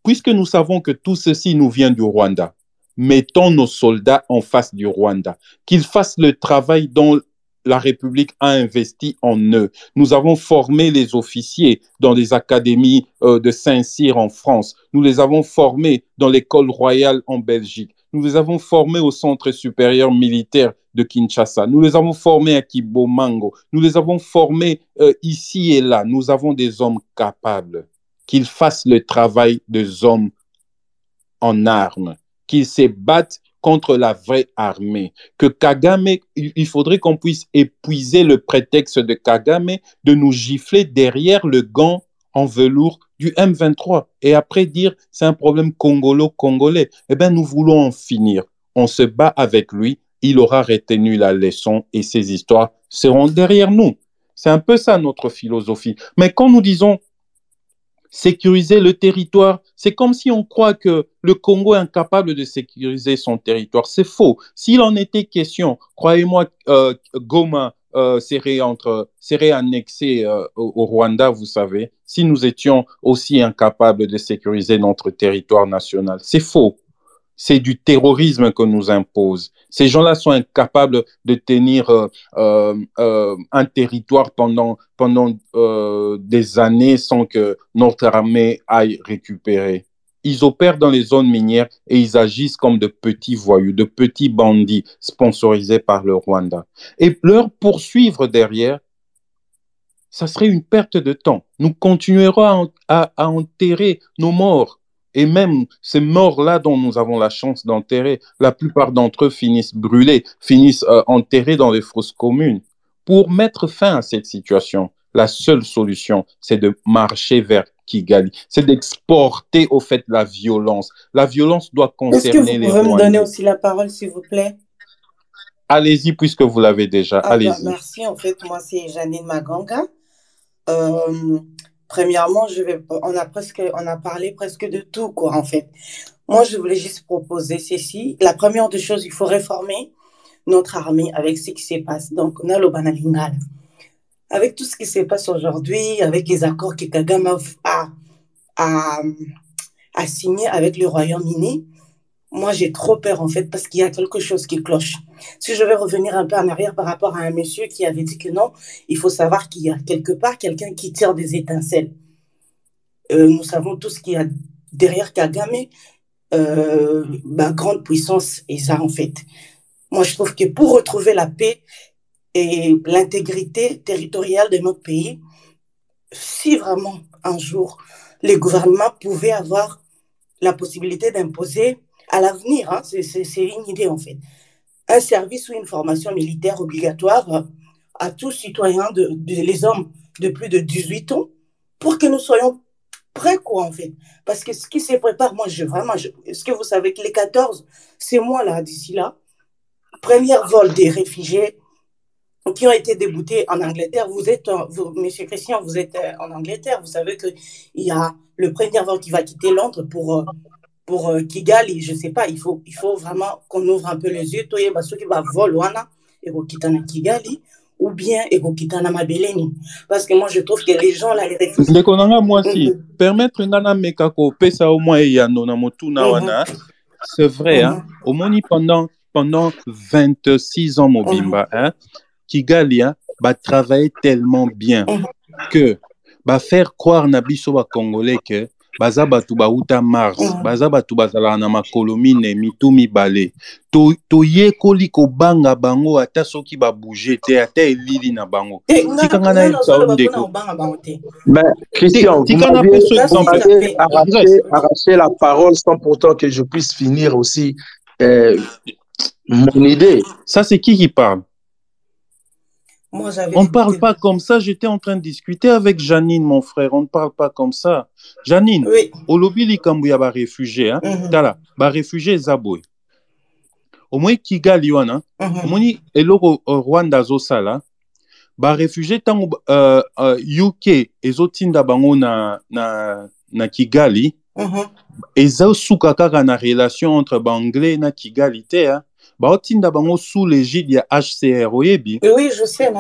Puisque nous savons que tout ceci nous vient du Rwanda, mettons nos soldats en face du Rwanda, qu'ils fassent le travail dont la République a investi en eux. Nous avons formé les officiers dans les académies euh, de Saint-Cyr en France. Nous les avons formés dans l'école royale en Belgique. Nous les avons formés au Centre supérieur militaire de Kinshasa. Nous les avons formés à Kibomango. Nous les avons formés euh, ici et là. Nous avons des hommes capables qu'ils fassent le travail des hommes en armes, qu'ils se battent contre la vraie armée. Que Kagame, il faudrait qu'on puisse épuiser le prétexte de Kagame de nous gifler derrière le gant en velours du M23 et après dire c'est un problème congolo-congolais. Eh bien, nous voulons en finir. On se bat avec lui, il aura retenu la leçon et ces histoires seront derrière nous. C'est un peu ça notre philosophie. Mais quand nous disons sécuriser le territoire. C'est comme si on croit que le Congo est incapable de sécuriser son territoire. C'est faux. S'il en était question, croyez-moi, euh, Goma euh, serait, entre, serait annexé euh, au, Rwanda, vous savez, si nous étions aussi incapables de sécuriser notre territoire national. C'est faux c'est du terrorisme que nous impose. Ces gens-là sont incapables de tenir euh, euh, euh, un territoire pendant, pendant des années sans que notre armée aille récupérer. Ils opèrent dans les zones minières et ils agissent comme de petits voyous, de petits bandits sponsorisés par le Rwanda. Et leur poursuivre derrière, ça serait une perte de temps. Nous continuerons à, à enterrer nos morts Et même ces morts-là dont nous avons la chance d'enterrer, la plupart d'entre eux finissent brûlés, finissent euh, enterrés dans les fosses communes. Pour mettre fin à cette situation, la seule solution, c'est de marcher vers Kigali. C'est d'exporter au fait la violence. La violence doit concerner les Est-ce que vous pouvez me donner aussi la parole, s'il vous plaît? Allez-y, puisque vous l'avez déjà. Ah, Allez-y. bah, merci. En fait, moi, c'est Janine Maganga. Euh, premièrement, on a presque, on a parlé presque de tout, quoi, en fait. Moi, je voulais juste proposer ceci. La première des choses, il faut réformer notre armée avec ce qui se passe. Donc, on a le Banalingal. Avec tout ce qui se passe aujourd'hui, avec les accords que Kagame a, a, a signé avec le Royaume-Uni, moi, j'ai trop peur, en fait, parce qu'il y a quelque chose qui cloche. Si je vais revenir un peu en arrière par rapport à un monsieur qui avait dit que non, il faut savoir qu'il y a quelque part quelqu'un qui tire des étincelles. Euh, nous savons tous qu'il y a derrière Kagame, euh, ma grande puissance, et ça, en fait. Moi, je trouve que pour retrouver la paix et l'intégrité territoriale de notre pays, si vraiment un jour les gouvernements pouvaient avoir la possibilité d'imposer à l'avenir, hein, c'est une idée en fait, un service ou une formation militaire obligatoire à tous citoyens, de, les hommes de plus de 18 ans, pour que nous soyons prêts, quoi, en fait. Parce que ce qui se prépare, moi, je vraiment, est-ce que vous savez que les 14, c'est moi, là, d'ici là, premier vol des réfugiés qui ont été déboutés en Angleterre. Vous êtes, vous, Monsieur Christian, vous êtes en Angleterre. Vous savez qu'il y a le premier vol qui va quitter Londres pour, pour Kigali. Je ne sais pas, il faut, il faut vraiment qu'on ouvre un peu les yeux. Toi, ceux qui va voler, et quitter Kigali ou bien ekokitana mabeleni. Parce que moi je trouve que les gens là les réfugiés ndeko nanga mwasi permettre nga nameka kopesa au moins eyano na motuna wana c'est vrai hein. Omoni pendant pendant 26 ans mobimba hein kigali hein batravaille tellement bien que bafaire croire na biso bacongolais que baza bato bauta mars. Baza bato bazalaka na makolo mine mitu mibale. Toyekoli to kobanga bango ata soki babouge te ata elili na bango. Tikanga na yebisa arraché la parole sans pourtant que je puisse finir aussi euh, mon idée. Ça, c'est qui qui parle? Moi, on ne parle pas comme ça. J'étais en train de discuter avec Janine, mon frère. On ne parle pas comme ça. Janine, oui. au lobby, il y a des réfugiés. Hein? Mm -hmm. Tala, des réfugiés Zaboué. Au moins, Kigali, wana. Au moins, eloko Rwanda zosala. Ba réfugiés tango uh, uh, UK ezotinda bango na na na Kigali. Mm -hmm. Kaka na relation entre banglais na Kigali te. Hein? Baotinda bango sous l'égide ya hcr oyebi? Oui, je sais,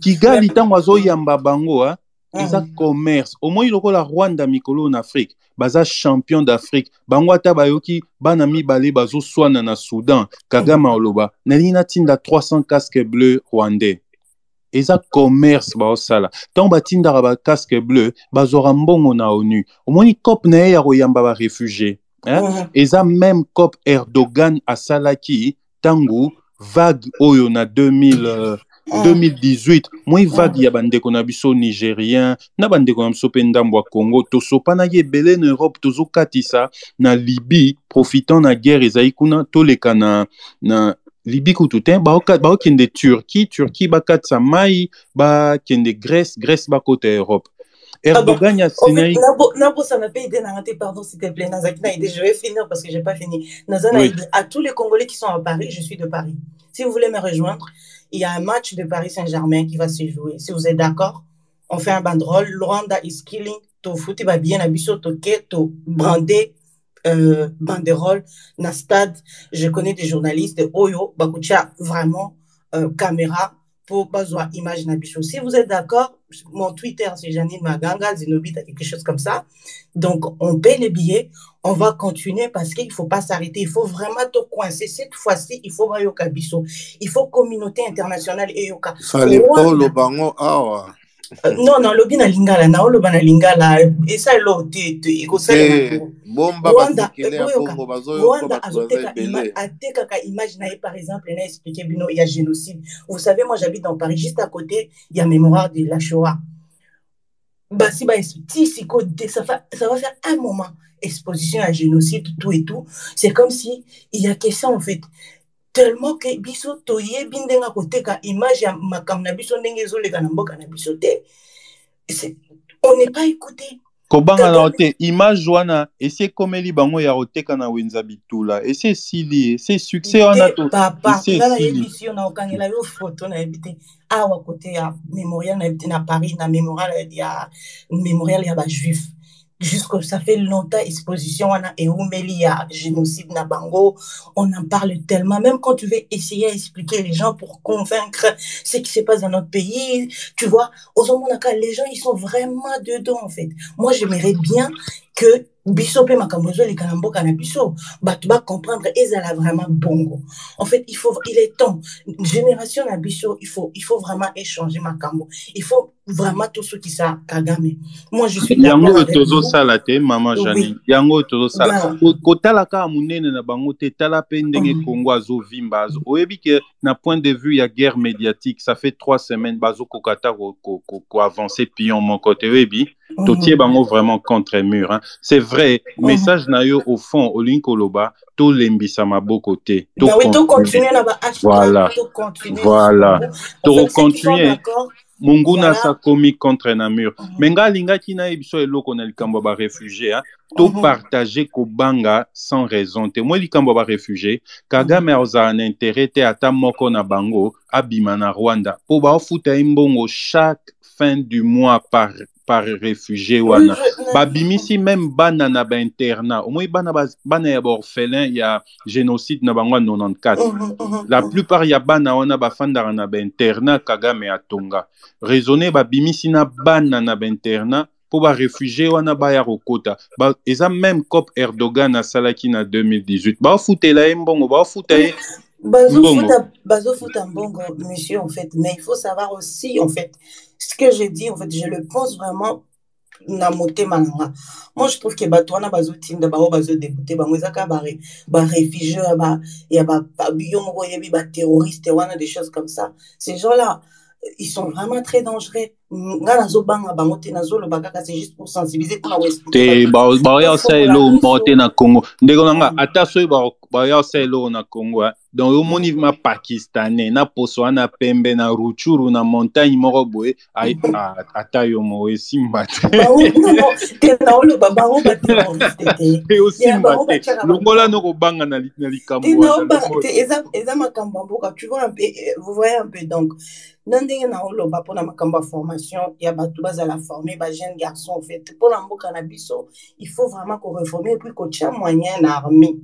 kigali ntango azoyamba bango a eza mm. commerce omoi lokola rwanda mikolo na afrique baza champion d'afrique. Bango ata bayoki bana mibale bazoswana na soudan kagame oloba nalingi natinda 300 casque bleu rwandais. Eza commerce baosala. Ntango batindaka bacasque bleu bazwaka mbongo na onu. Omoni cope na ye ya koyamba barefugie eh? mm -hmm. eza même cope erdogan asalaki ntango vague oyo na 2000, uh, 2018 moi vague ya bandeko na biso nigérien na bandeko na biso mpe ndambo ya congo tosopanaki ebele na europe tozokatisa na libye profitant na guerre ezali kuna toleka na, na libi kutu te. Baokende turquie turquie bakatisa mai bakende grèce grèce bakota europe Erdogan a signé. Nabo, ça m'a pas aidé à pardon s'il te plaît. Nazaki n'a aidé. Je vais finir parce que j'ai pas fini. Nazana oui. à tous les Congolais qui sont à Paris, je suis de Paris. Si vous voulez me rejoindre, il y a un match de Paris Saint-Germain qui va se jouer. Si vous êtes d'accord, on fait un banderole. Rwanda is killing. To foot va bien abisso to to brandé euh, banderole na stade. Je connais des journalistes de Oyo, Bakucha, vraiment euh, caméra pour besoin image na. Si vous êtes d'accord, mon Twitter c'est Janine Maganga, Zenobita, quelque chose comme ça. Donc on paie les billets, on va continuer parce qu'il faut pas s'arrêter, il faut vraiment te coincer. Cette fois-ci, il faut Yoka bicho. Il faut communauté internationale et Yoka. Fallait pas le bango awa. Non non lobi na lingala na oloba na lingala. Esalelo te ekosalela rwanda atekaka image na ye par exemple na expliqué bino ya génocide. Vous savez moi j'habite dans paris juste à côté il y a mémoire de la shoah. Basi baexplique siko ça va faire un moment exposition à génocide tout et tout. C'est comme si il y a que ça en fait tellement que biso toyebi ndenge akoteka image ya makambo na biso ndenge ezoleka na mboka na biso te. On n'est pas écouté. Kobangana te image wana esi ekomeli bango ya koteka na wenza bitula esi esili esi succès wana toyebisi yo na okangela yo foto nayebi te. Awa kote ya mémorial nayebi te na paris na mémorial ya mémorial ya bajuif jusque ça fait longtemps exposition wana eumeli ya génocide na bango. On en parle tellement. Même quand tu veux essayer à expliquer les gens pour convaincre ce qui se passe dans notre pays tu vois ozomonaka les gens ils sont vraiment dedans en fait. Moi j'aimerais bien que biso mpe makambo ezoleka na mboka na biso bato bacomprendre ezala vraiment bongo. En fait il faut il est temps. Génération na biso il faut il faut vraiment échanger makambo. Il faut vraiment tosukisa kagame. Moi je suis yango oyo tozosala te mama janine yango oyo tozosala kotala kaka monene na bango te tala mpe ndenge kongo azovimba oyebi ke na point de vue ya guerre médiatique ça fait trois semaines bazokoka ata koavance pion moko te oyebi? Totie bango vraiment contre mur hein. c'est vrai message na yo au fond olingi koloba tolembisa maboko te voilà. voilà. Tokocontinue monguna asakomi contre na mur. Me nga alingaki nayebi biso eloko na likambo ya barefugie topartage kobanga sans raison. Te mwa likambo ya barefugie kagame azala na intere te ata moko na bango abima na rwanda. Mpo baofuta ye mbongo chaque fin du mois par par réfugié wana. babimisi même bana na bainternat omoi bana bana ya baorphelin ya génocide na bango ya 94 la plupart ya bana wana bafandaka na bainternat kagame atonga raisonne babimisi na bana na bainternat mpo barefugie wana baya kokota. Ba, eza même cop erdogan asalaki na 2018 baofutela ye mbongo baofuta ye bazofuta mbongo. monsieur en fait. Mais il faut savoir aussi en fait ce que je dis en fait je le pense vraiment na motema moi je trouve que bato wana bazotinda bango bazodebute bango eza kaka baréfugie ya yo moko oyebi baterroriste wana des choses comme ça. Ces gens là ils sont vraiment très dangereux nga nazobanga bango te nazoloba kaka c'est juste pour sensibiliser mpona te baoya osala eloko moko te na congo. Ndeko na nga ata soki baoya osala eloko na congo donc omoni ma pakistanais na poso wana pembe na ruchuru na montagne moko boye ata yo moko esimba te. Osimba te longola no kobanga na likambo eza makambo ya mboka. Tu vois un peu vous voyez un peu. Donc na ndenge naoloba mpona makambo ya formation ya bato bazala forme bajeune garçon en fait mpona mboka na biso il faut vraiment koreforme et puis kotia moyen armée.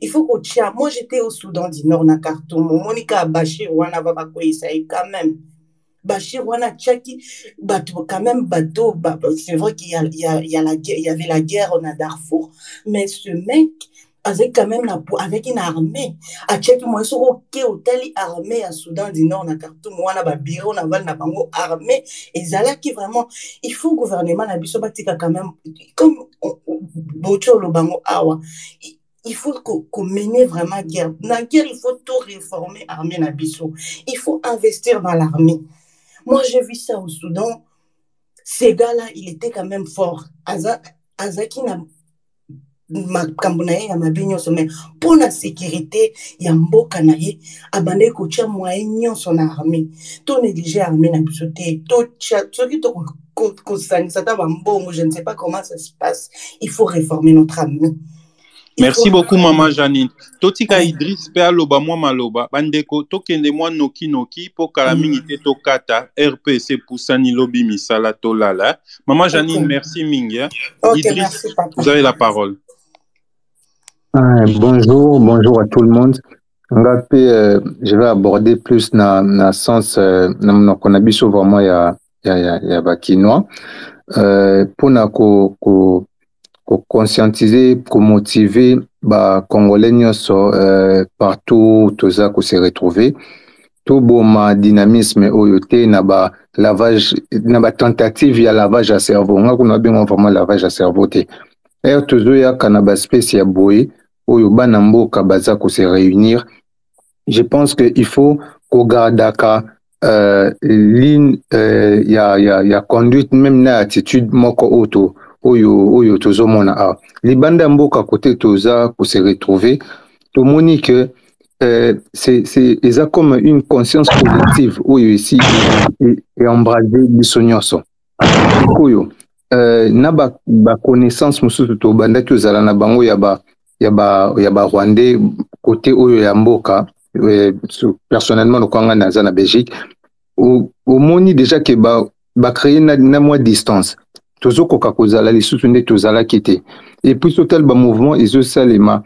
Il faut kotia moi j'étais au soudan du nord na khartoum omoni kaka bashir wana va bakoyisa ye quand même. Bashir wana atiaki bato quand même bato c'est vrai qu'il y, a, il y, a, il y, a la, il y avait la guerre na darfour mais ce mec azali quand même na, avec une armée atiaki moye soki oke otali armée ya soudan du nord na khartoum wana babiro na vale na bango armée ezalaki vraiment il faut gouvernement na biso batika quand même comme boti olobango awa il faut qu'on mène vraiment guerre. Dans la guerre, il faut tout réformer l'armée Nabiso. Il faut investir dans l'armée. Moi, j'ai vu ça au Soudan. Ces gars-là, il était quand même fort. Azaki na makambo na ye ya mabe nyonso me mpo na sécurité ya mboka na ye abandaki kotia moye nyonso na armée. To néglige armée na biso te soki tokosangisa ta bambongo je ne sais pas comment ça se passe. Il faut réformer notre armée. Merci beaucoup mama janine. Totika idris mpe aloba mwa maloba. Bandeko tokende mwa nokinoki mpo kala mingi te tokata. Rpc epusani lobi misala tolala. Mama janine okay. merci mingi okay, idris merci, vous avez la parole Ah, bonjour, bonjour à tout le monde. Euh, je vais aborder plus dans le sens euh, qu'on a biso vraiment il y a il y a bakinois euh, pour na ko ko ko conscientiser, ko motiver ba congolais nyonso partout toza ko se retrouver toboma dynamisme oyo te na ba lavage na ba tentative ya lavage ya cerveau. Nga kuna bengo vraiment lavage ya cerveau te. Er tozoyaka na baspèce ya boye oyo bana mboka baza kose réunir je pense que il faut kogardaka euh, ligne euh, ya, ya, ya conduite même na attitude moko oyo oyo oyo tozomona awa libanda ya mboka kote toza kose retrouver tomoni ke euh, c'est eza comme une conscience collective oyo esi eembrase biso nyonso. Oyo euh, na baconnaissance ba mosusu tobandaki ozala na bango ya ba ya ba barwandais kote oyo ya mboka euh, personnellement lokwanga naza na belgique omoni déjà ke bacreye ba na, mwa distance. Tozokoka kozala lisusu nde tozalaki te. Epuis totala bamouvement ezosalema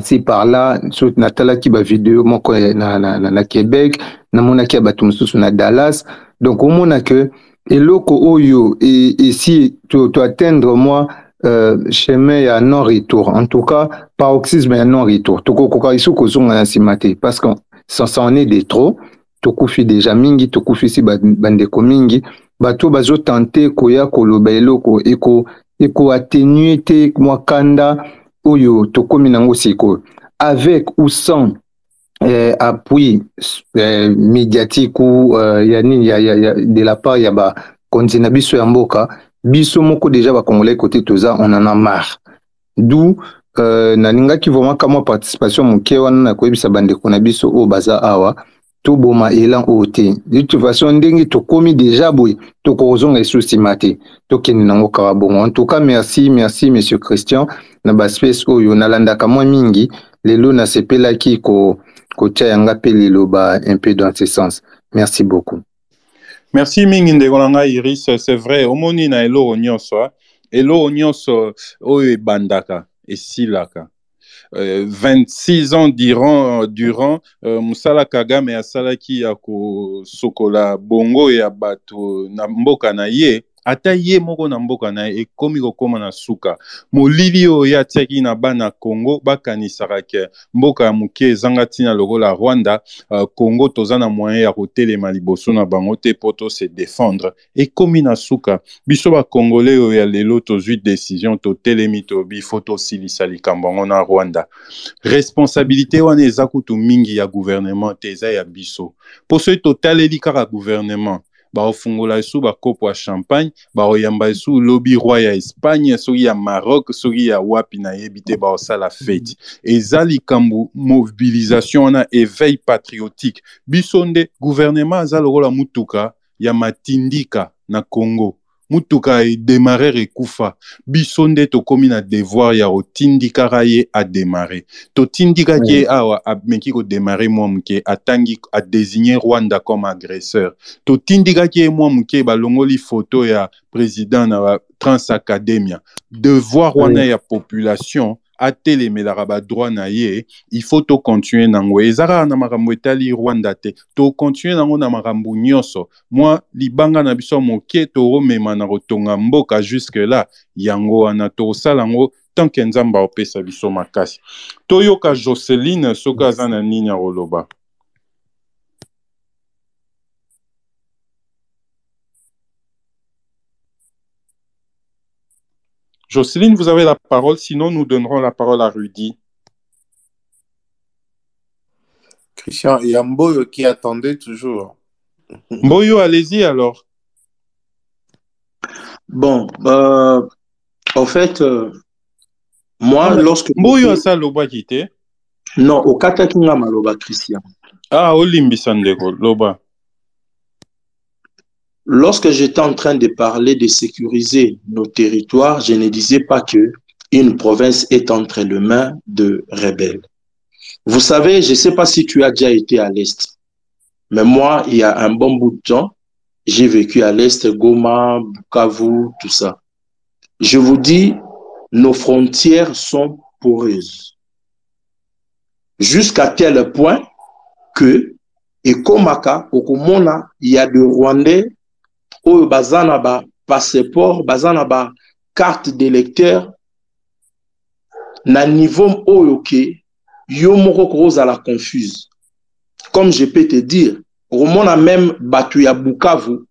si par là so natalaki bavideo moko na, na, na, na québec namonaki ya bato mosusu na dallas. Donc omona ke eloko oyo esi toatteindre to mwa euh, chemin ya non retour en tout cas paroxysme ya non retour tokokoka lisusu kozonga na nsima te parce que ça en est de trop. Tokufi deja mingi tokufisi bandeko mingi. Bato bazotante koya koloba eloko eko ekoatténue te mwa kanda oyo tokomi nango sikoyo avec ou sans euh, appui euh, médiatique ou euh, ya nini ya, ya, ya, de la part ya bakonzi na biso ya mboka biso moko deja bakongolais kote toza on en a marre. D'où euh, nalingaki vraiment kamwa participation moke wana na koyebisa bandeko na biso oyo baza awa toboma elan oyo te de toute façon ndenge tokomi deja boye tokozonga esu nsima te tokende nango bongo. En tout cas merci merci monsieur christian. Na baspece oyo nalandaka mwa mingi lelo nasepelaki kotia yanga mpe liloba un peu dans ce sens. Merci beaucoup merci mingi ndeko iris. C'est vrai. Omoni na eloko nyonso eloko nyonso oyo ebandaka esilaka Euh, 26 ans durant, durant euh, Musala Kagame asalaki ya kosokola bongo ya bato na mboka na ye ata ye moko na mboka na ye ekomi kokóma na suka. Molili oyo atiaki na bana congo bakanisaka ke. Mboka ya moke ezanga ntina lokola rwanda uh, congo toza na moyen ya kotelema liboso na bango te mpo tose défendre. Ekomi na suka. Biso bakongole oyo ya lelo tozwi décision totelemi tobi fo tosilisa likambo yango na rwanda. Responsabilité wana eza kutu mingi ya gouvernement te eza ya biso. Mpo soki totaleli kaka gouvernement baofungola esu bakopo ya champagne baoyamba esu lobi roi ya espagne soki ya maroc soki ya wapi nayebi te baosala feti eza likambo mobilisation wana éveil patriotique. Biso nde gouvernement aza lokola mutuka ya matindika na congo mutuka edemare ekufa biso nde tokómi na devoir ya kotindikaka ye ademare totindikaki ye awa ameki kodemare mwa moke atangi adésigne rwanda comme agresseur. Totindikaki ye mwa moke balongoli foto ya président na transacademia devoir wana ya population atelemelaka badroit na ye il faut tocontinue nango eza kaka na makambo etali rwanda te. Tocontinue nango na makambo nyonso. Mwa libanga na biso moke tokomema na kotonga mboka juske la yango wana tokosala yango tanke nzambe aopesa biso makasi. Toyoka joseline soki aza na nini ya koloba Jocelyne, vous avez la parole, sinon nous donnerons la parole à Rudy. Christian, il y a Mboyo qui attendait toujours. Mboyo, allez-y alors. Bon, euh, en fait, euh, moi, Ah, lorsque... Mboyo asa loba kite. Non, au Katakinga Maloba, Christian. Ah, olimbisa ndeko, loba. Lorsque j'étais en train de parler de sécuriser nos territoires, je ne disais pas que une province est entre les mains de rebelles. Vous savez, je ne sais pas si tu as déjà été à l'Est, mais moi, il y a un bon bout de temps, j'ai vécu à l'Est, Goma, Bukavu, tout ça. Je vous dis, nos frontières sont poreuses. Jusqu'à tel point que, et Komaka, Okomona, il y a des Rwandais oyo baza na ba passeport baza na ba carte d'électeur na niveau oyo ke yo moko kozala confuse. Comme je peux te dire okomona même bato ya bukavu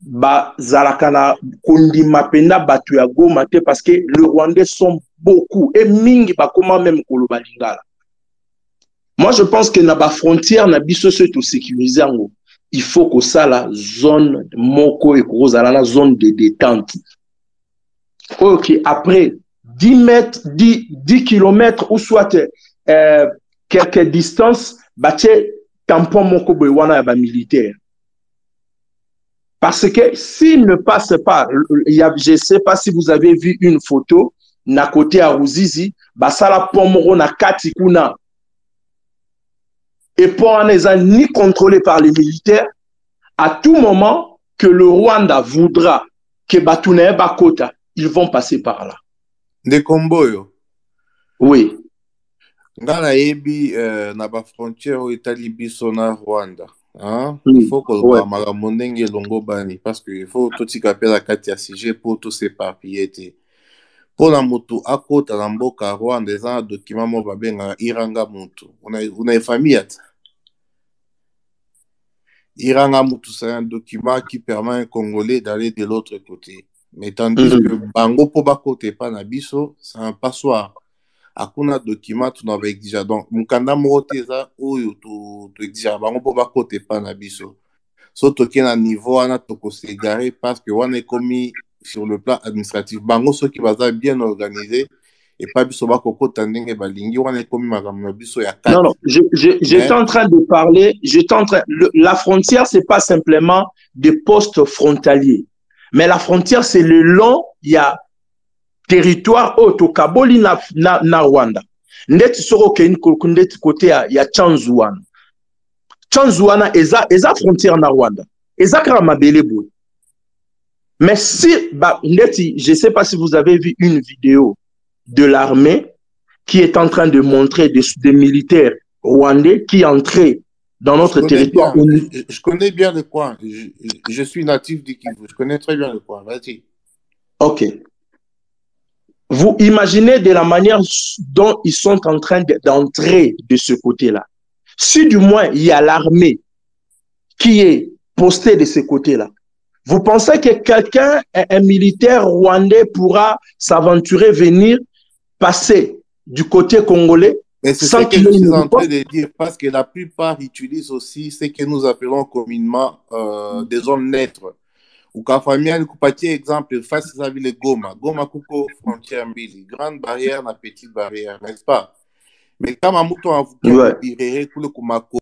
bazalaka na kondima mpenza bato ya goma te parce que le rwandais sont beaucoup et mingi bakoma même koloba lingala. Moi je pense que na bafrontière na biso so tosécurise yango il faut kosala zone moko zone de détente. Ok après 10 mètres 10, 10 km ou soit euh, quelques distances batie tampon moko boye wana ya bamilitaire parce que s'il ne passe pas y a, je sais pas si vous avez vu une photo na côté ya ruzizi basala pont moko na kati kuna et eza ni contrôlé par les militaires à tout moment que le Rwanda voudra que bato na ye bakota ils vont passer par là ndekombo oyo oui nga nayebi euh, na bafrontière oyo etali biso na rwanda hein? Mm. il faut koloba Ouais. makambo ndenge elongo bani parce que il faut totika mpe na kati ya sujet mpo toseparpille te mpo na motu akota na mboka ya rwanda eza na document moko babengaka iranga mutu una efamille ata? Iranga mutu c'est un document qui permet un congolais d'aller de l'autre côté. Mais tandis Mhm. que bango mpo bakota epa na biso c'est un passoire. Akuna document tuna baexija donc mokanda moko te eza oyo toexijaka bango mpo bakota epa na biso. So toke na niveau wana tokosegare parce que wana ekomi sur le plan administratif bango soki baza bien organisé epa biso bakokota ndenge balingi wana ekomi makambo na biso ya Non, non, je- je- j'étais Mais- en train de parler, j'étais en train, le- la frontière, c'est pas simplement des postes frontaliers, mais la frontière, c'est le long, il y a territoire auto kaboli na, na, na Rwanda. Ndeti soko keni ndeti côté ya, ya Chanzuana. Chanzuana eza, eza frontière na Rwanda. Eza mabele. Mais si, bah, je sais pas si vous avez vu une vidéo de l'armée qui est en train de montrer des, des militaires rwandais qui entraient dans notre Je territoire. bien, je, je connais bien le coin. Je, je- suis natif du Kivu. Je connais très bien le coin. Vas-y. Ok. Vous imaginez de la manière dont ils sont en train de- d'entrer de ce côté-là. Si du moins il y a l'armée qui est postée de ce côté-là, vous pensez que quelqu'un, un, militaire rwandais pourra s'aventurer, venir passer du côté congolais Mais c'est ce que je suis en train de dire parce que la plupart utilisent aussi ce que nous appelons communément euh, des zones neutres. ukafamia nikupatie exemple fasi za vile goma goma kuko frontière mbili grande barrière na petite barrière n'est-ce pas? Mais kama mtu anavukia Ouais. birere kule kumakoro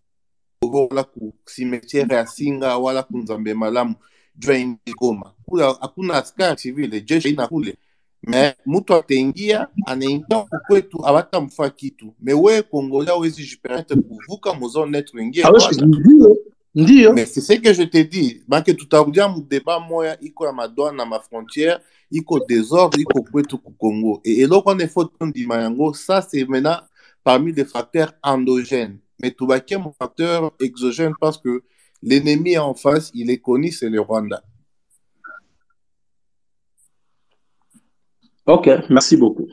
wala ku cimetière ya singa wala kunzambe malamu juu aindi goma kule hakuna askari civile jeshi ina kule me mtu ataingia anaingia kukwetu abatamfa kitu me we kongola awezi jipermettre kuvuka muzone ingie Ah c'est ce que je te dis. Make tutarudia mu débat moya iko ya madouane na mafrontière, iko désordre, iko kwetu ku Congo. Et eloko wana faut tondima yango, ça c'est maintenant parmi les facteurs endogènes. Mais tubaki mon facteur exogène parce que l'ennemi en face, il est connu, c'est le Rwanda. Ok, merci beaucoup.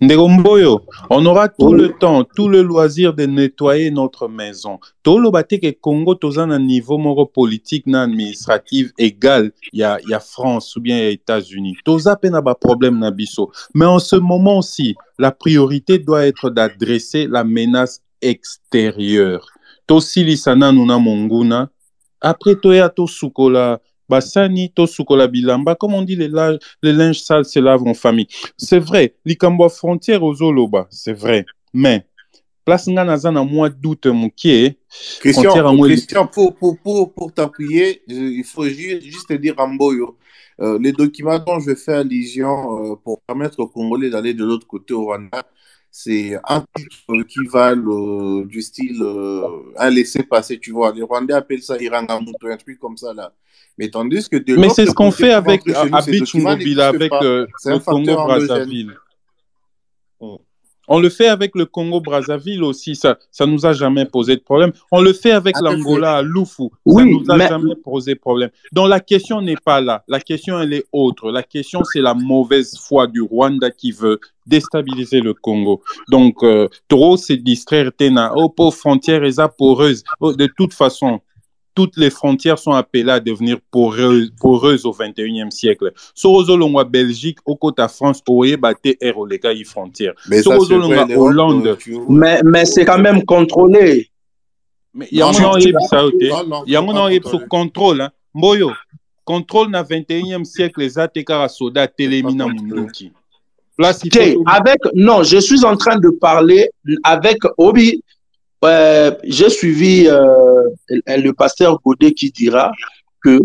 Nderomboyo, on aura tout Oui. le temps, tout le loisir de nettoyer notre maison. Toloba te ke Congo toza na niveau moko politique na administratif égal ya ya France ou bien ya États-Unis. Toza pe na ba problème na biso. Mais en ce moment-ci, la priorité doit être d'adresser la menace extérieure. Tosilisa nanu na monguna. Après toya to sukola basani to sukola bilamba. Comme on dit, les, la- les linges sales se lavent en famille. C'est vrai, likambo frontière ozoloba, c'est vrai. Mais, place nga naza na mwa doute mokie, Christian, Christian pour, pour, pour, pour t'appuyer, je- il faut ju- juste te dire Ramboyo. Euh, les documents dont je fais allusion euh, pour permettre aux Congolais d'aller de l'autre côté au Rwanda, c'est un titre qui va le- du style euh, un laisser-passer, tu vois. Les Rwandais appellent ça Irangamuto, un truc comme ça là. Mais tandis que de mais c'est ce qu'on fait avec n'existent avec euh, le endogène. Congo-Brazzaville. On le fait avec le Congo-Brazzaville aussi, ça ça nous a jamais posé de problème. On le fait avec l'Angola à Loufou, ça Oui, nous a mais- jamais posé problème. Donc la question n'est pas là, la question elle est autre. La question c'est la mauvaise foi du Rwanda qui veut déstabiliser le Congo. Donc euh, trop se distraire tena, oh pauvre frontière est poreuse. Oh, de toute façon, toutes les frontières sont appelées à devenir poreuses, poreuses au 21e siècle. Sorozolongwa Belgique, au côté France, oye bate air au lega y frontière. Mais ça, c'est Sorozolongwa Hollande. Mais, mais c'est quand même contrôlé. Mais yango Non, na non, oyebi ça yo te. non, non, Yango faut na pas oyebi so contrôler. contrôle hein. Mboyo. contrôle na 21e siècle eza te kaka soda atelemi na munduki il avec non je suis en train de parler avec Obi euh, j'ai suivi euh, le pasteur Godet qui dira que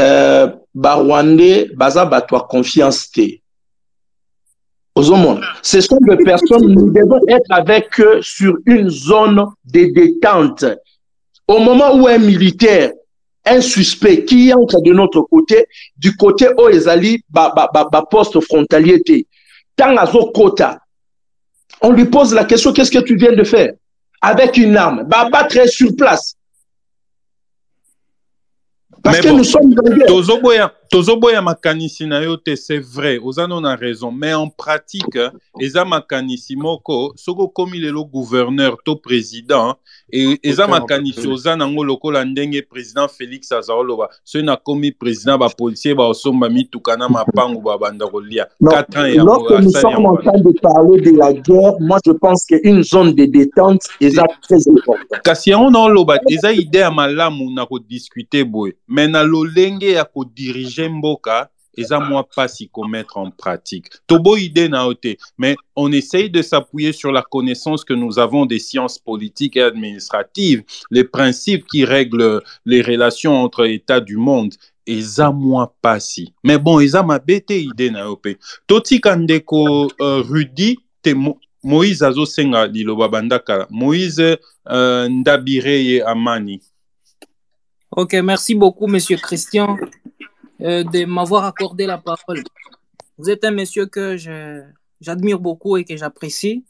euh, Barwande baza batwa confiance te ce sont des personnes, nous devons être avec eux sur une zone de détente. Au moment où un militaire, un suspect qui entre de notre côté, du côté où Ezali, ba, ba, ba, ba poste frontalier, tant à Kota, on lui pose la question, qu'est-ce que tu viens de faire? Avec une arme, bah, battre sur place. Parce que bon, nous sommes dans. Tozoboya makanisi na yo te c'est vrai. Oza no na raison. Mais en pratique eza makanisi moko. Soki okomi lelo gouverneur to président e, eza makanisi oza nango lokola ndenge président félix aza oloba soki nakomi président bapolisier baosomba mituka na mapangu babanda kolia. 4 ans ya lorsque nous sommes en train de parler de la guerre moi je pense qu'une zone de détente eza très important kasi yango naoloba eza idée ya malamu na kodiscute boye mais na lolenge ya kodirige mboka eza mwa pasi mettre en pratique. Tobo idée na mais on essaye de s'appuyer sur la connaissance que nous avons des sciences politiques et administratives les principes qui règlent les relations entre états du monde. Eza mwa pasi mais bon eza mabe te idée na yo mpe totika ndeko uh, rudi te mo, moïse azosenga liloba banda kala moïse uh, ndabire amani. Ok merci beaucoup monsieur christian. euh, de m'avoir accordé la parole. Vous êtes un monsieur que j'admire beaucoup et que j'apprécie.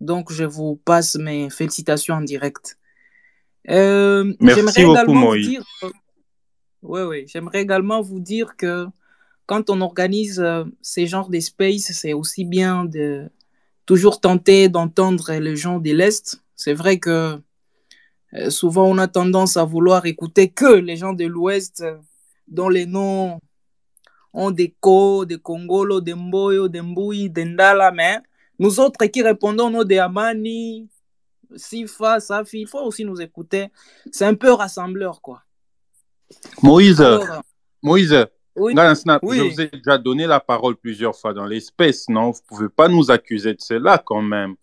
Donc, je vous passe mes félicitations en direct. Euh, Merci beaucoup, Moïse. Dire... Oui, oui. J'aimerais également vous dire que quand on organise euh, ces genres d'espace, c'est aussi bien de toujours tenter d'entendre les gens de l'Est. C'est vrai que euh, souvent on a tendance à vouloir écouter que les gens de l'Ouest dont les noms ont des Ko, des Congolo, des Mboyo, des Mbui, des Ndala, mais nous autres qui répondons au nom de Amani, Sifa, Safi, il faut aussi nous écouter. C'est un peu rassembleur, quoi. Moïse, Alors, Moïse, oui, oui. je vous ai déjà donné la parole plusieurs fois dans l'espèce, non? Vous ne pouvez pas nous accuser de cela quand même.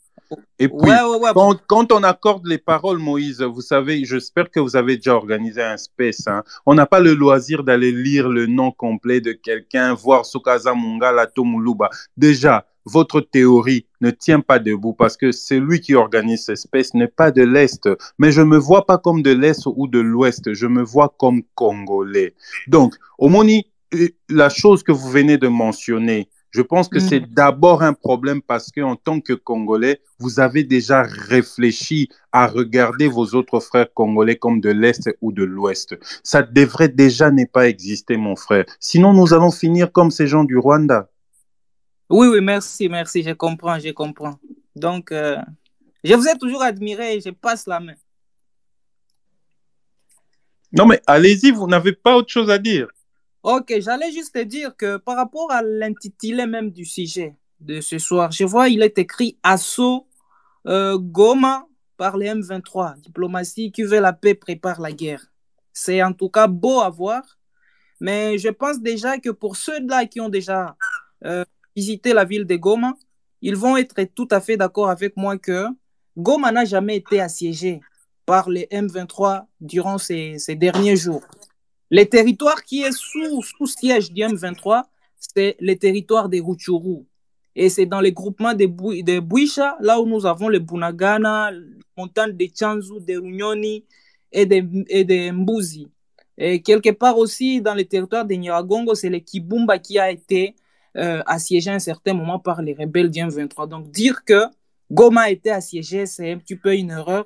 Et puis, ouais, ouais, ouais. Quand, quand, on accorde les paroles, Moïse, vous savez, j'espère que vous avez déjà organisé un space. Hein. On n'a pas le loisir d'aller lire le nom complet de quelqu'un, voir Sukaza Mungala Tomuluba. Déjà, votre théorie ne tient pas debout parce que celui qui organise cette espèce n'est pas de l'Est. Mais je ne me vois pas comme de l'Est ou de l'Ouest. Je me vois comme Congolais. Donc, Omoni, euh, la chose que vous venez de mentionner, je pense que mmh. c'est d'abord un problème parce qu'en tant que Congolais, vous avez déjà réfléchi à regarder vos autres frères congolais comme de l'Est ou de l'Ouest. Ça devrait déjà ne pas exister, mon frère. Sinon, nous allons finir comme ces gens du Rwanda. Oui, oui, merci, merci, je comprends, je comprends. Donc, euh, je vous ai toujours admiré et je passe la main. Non, mais allez-y, vous n'avez pas autre chose à dire. Ok, j'allais juste te dire que par rapport à l'intitulé même du sujet de ce soir, je vois il est écrit Assaut euh, Goma par les M23. Diplomatie qui veut la paix prépare la guerre. C'est en tout cas beau à voir, mais je pense déjà que pour ceux-là qui ont déjà euh, visité la ville de Goma, ils vont être tout à fait d'accord avec moi que Goma n'a jamais été assiégée par les M23 durant ces, ces derniers jours. Le territoire qui est sous, sous siège du M23, c'est le territoire des Rutshuru. Et c'est dans les groupements de, Bou de Bouicha, là où nous avons les Bunagana, les montagnes de Chanzu, de Runyoni et de, et Mbuzi. Et quelque part aussi dans le territoire de Nyiragongo, c'est le Kibumba qui a été euh, assiégé à un certain moment par les rebelles du M23. Donc dire que Goma a été assiégé, c'est un petit peu une erreur.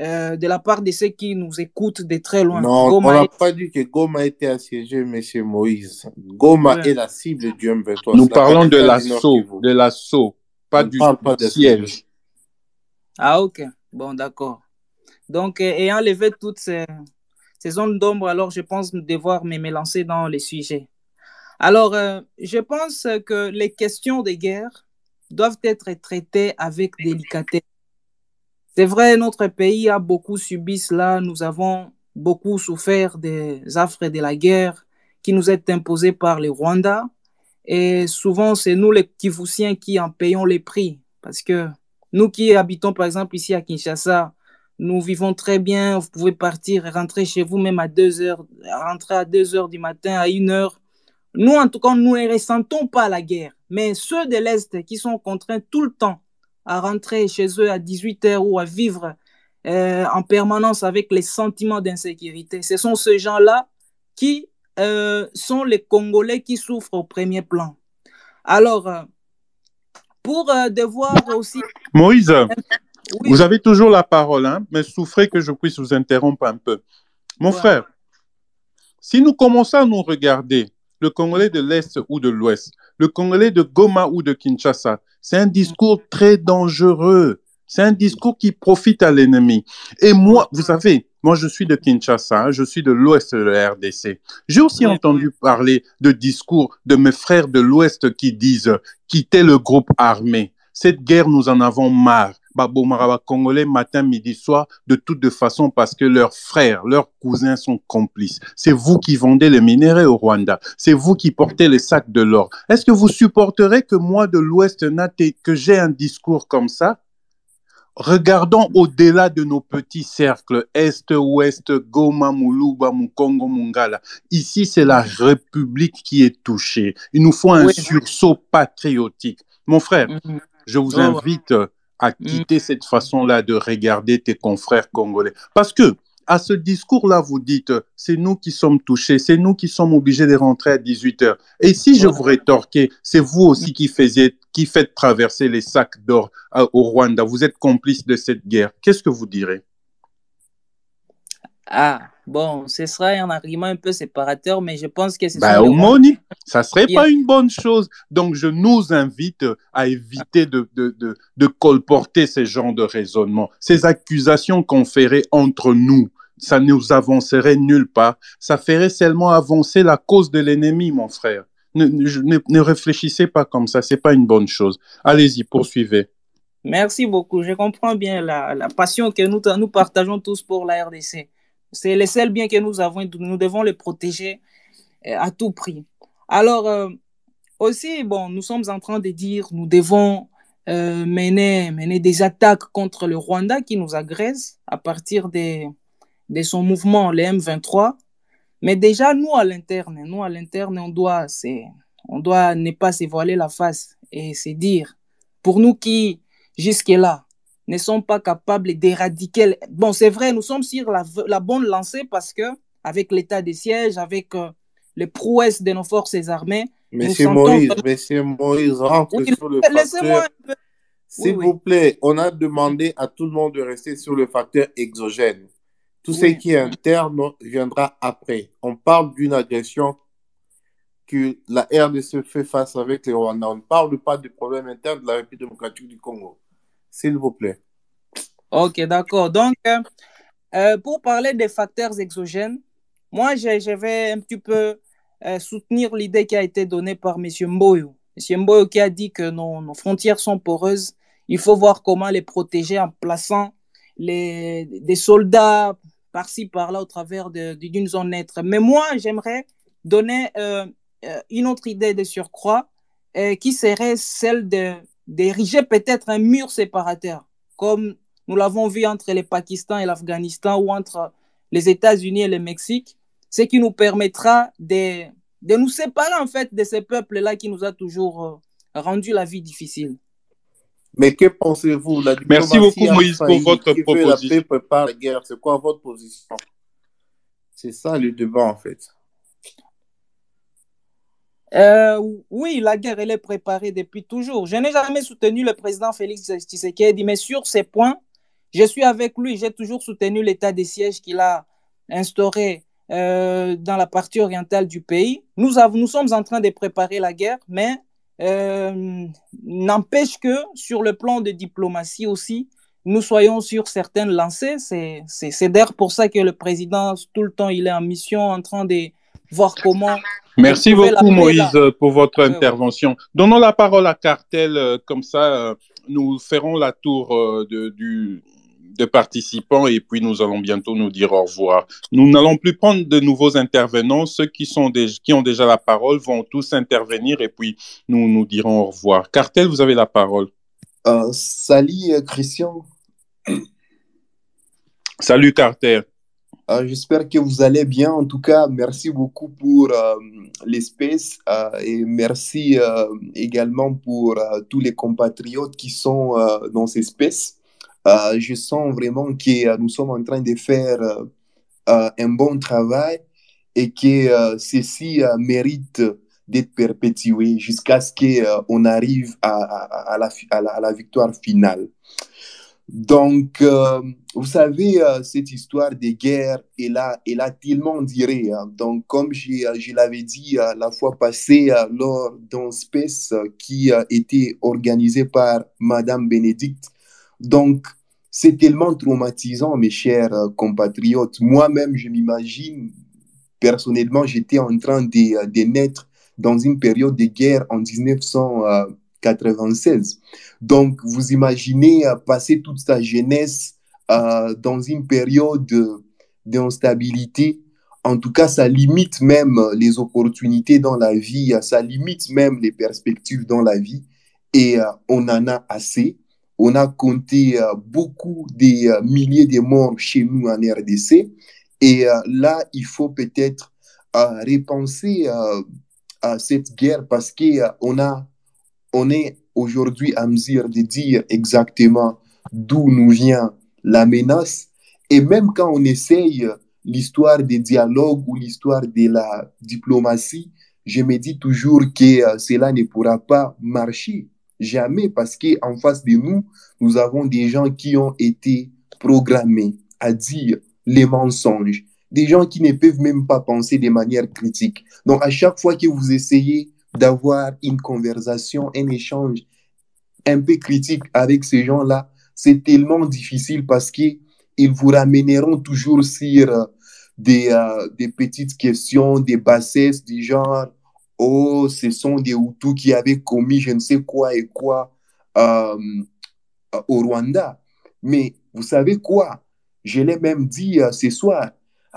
Euh, de la part de ceux qui nous écoutent de très loin. Non, Goma on n'a est... pas dit que Goma a été assiégé, monsieur Moïse. Goma ouais. est la cible du M23. Nous parlons de l'assaut, de l'assaut, pas on du pas siège. Ah, ok. Bon, d'accord. Donc, euh, ayant levé toutes ces, ces zones d'ombre, alors je pense devoir me lancer dans les sujets. Alors, euh, je pense que les questions de guerre doivent être traitées avec délicatesse. C'est vrai, notre pays a beaucoup subi cela. Nous avons beaucoup souffert des affres de la guerre qui nous est imposée par les Rwandais. Et souvent, c'est nous les Kivusiens qui en payons les prix. Parce que nous qui habitons, par exemple, ici à Kinshasa, nous vivons très bien. Vous pouvez partir et rentrer chez vous même à 2 heures, rentrer à 2 heures du matin, à 1 heure. Nous, en tout cas, nous ne ressentons pas la guerre. Mais ceux de l'Est qui sont contraints tout le temps à rentrer chez eux à 18 heures ou à vivre euh, en permanence avec les sentiments d'insécurité, ce sont ces gens-là qui euh, sont les Congolais qui souffrent au premier plan. Alors, euh, pour devoir aussi... Moïse, oui. vous avez toujours la parole, hein, mais souffrez que je puisse vous interrompre un peu. Mon frère, si nous commençons à nous regarder, le Congolais de l'Est ou de l'Ouest, le Congolais de Goma ou de Kinshasa, c'est un discours très dangereux. C'est un discours qui profite à l'ennemi. Et moi, vous savez, moi, je suis de Kinshasa, je suis de l'ouest de la RDC. J'ai aussi oui. entendu parler de discours de mes frères de l'ouest qui disent quitter le groupe armé. Cette guerre, nous en avons marre. Babomaraba Congolais, matin, midi, soir, de toutes façons, parce que leurs frères, leurs cousins sont complices. C'est vous qui vendez les minéraux au Rwanda. C'est vous qui portez les sacs de l'or. Est-ce que vous supporterez que moi, de l'ouest, que j'ai un discours comme ça? Regardons au-delà de nos petits cercles, Est, Ouest, Goma, Muluba, Mukongo, Mungala. Ici, c'est la République qui est touchée. Il nous faut un oui. sursaut patriotique. Mon frère, mm -hmm. je vous invite à quitter mm -hmm. cette façon-là de regarder tes confrères congolais. Parce que, à ce discours-là, vous dites, c'est nous qui sommes touchés, c'est nous qui sommes obligés de rentrer à 18 heures. Et si je vous rétorquais, c'est vous aussi qui faisiez, qui faites traverser les sacs d'or au Rwanda. Vous êtes complice de cette guerre. Qu'est-ce que vous direz? Ah, bon, ce sera un argument un peu séparateur, mais je pense que c'est bah, au Moni, ça serait pas une bonne chose. Donc, je nous invite à éviter de, de, de, de colporter ces genres de raisonnement, ces accusations qu'on ferait entre nous ça ne nous avancerait nulle part. Ça ferait seulement avancer la cause de l'ennemi, mon frère. Ne, ne, ne, réfléchissez pas comme ça, c'est pas une bonne chose. Allez-y, poursuivez. Merci beaucoup. Je comprends bien la, la, passion que nous, nous partageons tous pour la RDC. C'est le seul bien que nous avons, nous devons le protéger à tout prix. Alors, euh, aussi, bon, nous sommes en train de dire, nous devons euh, mener, mener des attaques contre le Rwanda qui nous agresse à partir des de son mouvement, le M23. Mais déjà, nous, à l'interne, nous, à l'interne, on doit, on doit ne pas se voiler la face et se dire, pour nous qui, jusque-là, ne sommes pas capables d'éradiquer. Bon, c'est vrai, nous sommes sur la, la, bonne lancée parce que, avec l'état des sièges, avec euh, les prouesses de nos forces armées. Monsieur Moïse, Monsieur Moïse, rentre oui, sur le facteur. S'il oui, vous plaît, on a demandé à tout le monde de rester sur le facteur exogène. Tout ce qui est interne viendra après. On parle d'une agression que la RDC fait face avec les Rwandais. On ne parle pas du problème interne de la République démocratique du Congo. S'il vous plaît. Ok, d'accord. Donc, euh, pour parler des facteurs exogènes, moi, je, vais un petit peu euh, soutenir l'idée qui a été donnée par M. Mboyo. M. Mboyo qui a dit que nos, frontières sont poreuses. Il faut voir comment les protéger en plaçant les, des soldats par-ci, par-là, au travers d'une zone neutre. Mais moi, j'aimerais donner euh, une autre idée de surcroît euh, qui serait celle d'ériger peut-être un mur séparateur, comme nous l'avons vu entre le Pakistan et l'Afghanistan ou entre les États-Unis et le Mexique, ce qui nous permettra de, de nous séparer en fait de ces peuples-là qui nous a toujours euh, rendu la vie difficile. Mais que pensez-vous? La Merci beaucoup, Moïse, pour votre proposition. La paix prépare la guerre. C'est quoi votre position? C'est ça le débat, en fait. Euh, oui, la guerre, elle est préparée depuis toujours. Je n'ai jamais soutenu le président Félix Tshisekedi, mais sur ces points, je suis avec lui. J'ai toujours soutenu l'état des sièges qu'il a instauré euh, dans la partie orientale du pays. Nous, sommes en train de préparer la guerre, mais euh, n'empêche que sur le plan de diplomatie aussi, nous soyons sur certaines lancées. C'est d'ailleurs pour ça que le président, tout le temps, il est en mission en train de voir comment. Merci beaucoup, Moïse, pour votre euh, intervention. Donnons la parole à Cartel, euh, comme ça, euh, nous ferons la tour de, du, de participants et puis nous allons bientôt nous dire au revoir. Nous n'allons plus prendre de nouveaux intervenants. Ceux qui, sont des, qui ont déjà la parole vont tous intervenir et puis nous nous dirons au revoir. Cartel, vous avez la parole. Euh, salut euh, Christian. Salut Carter. Euh, J'espère que vous allez bien. En tout cas, merci beaucoup pour euh, l'espèce euh, et merci euh, également pour tous les compatriotes qui sont dans espèce. Euh, je sens vraiment que nous sommes en train de faire un bon travail et que ceci mérite d'être perpétué jusqu'à ce qu'on arrive à la victoire finale. Donc, euh, vous savez, euh, cette histoire de guerre est là, est là tellement dirait. Hein. Donc, comme je, je l'avais dit euh, la fois passée euh, lors d'un space euh, qui a été organisé par Madame Bénédicte, donc c'est tellement traumatisant, mes chers euh, compatriotes. Moi-même, je m'imagine, personnellement, j'étais en train de, de naître dans une période de guerre en 1996. Donc, vous imaginez passer toute sa jeunesse euh, dans une période de- d'instabilité. En tout cas, ça limite même les opportunités dans la vie, ça limite même les perspectives dans la vie. Et euh, on en a assez. On a compté euh, beaucoup des milliers de morts chez nous en RDC. Et là, il faut peut-être repenser à cette guerre parce qu'on a, on est aujourd'hui à mesure de dire exactement d'où nous vient la menace. Et même quand on essaye l'histoire des dialogues ou l'histoire de la diplomatie, je me dis toujours que euh, cela ne pourra pas marcher. Jamais parce qu'en face de nous, nous avons des gens qui ont été programmés à dire les mensonges, des gens qui ne peuvent même pas penser de manière critique. Donc à chaque fois que vous essayez d'avoir une conversation, un échange un peu critique avec ces gens-là, c'est tellement difficile parce qu'ils vous ramèneront toujours sur euh, des, euh, des petites questions, des bassesses du genre Oh, ce sont des Hutus qui avaient commis je ne sais quoi et quoi euh, au Rwanda. Mais vous savez quoi? Je l'ai même dit ce soir.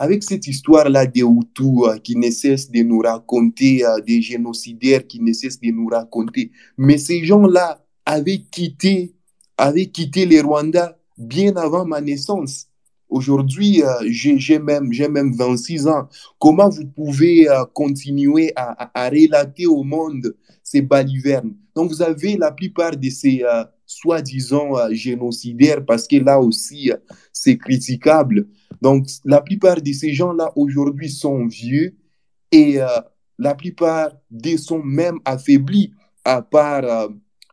Avec cette histoire-là des Hutus euh, qui ne cessent de nous raconter, euh, des génocidaires qui ne cessent de nous raconter, mais ces gens-là avaient quitté, avaient quitté les Rwandais bien avant ma naissance. Aujourd'hui, euh, j'ai même, même 26 ans. Comment vous pouvez continuer à, à- relater au monde ces balivernes? Donc, vous avez la plupart de ces soi-disant génocidaires, parce que là aussi, c'est critiquable. Donc, la plupart de ces gens-là aujourd'hui sont vieux et euh, la plupart d'eux sont même affaiblis, à part euh,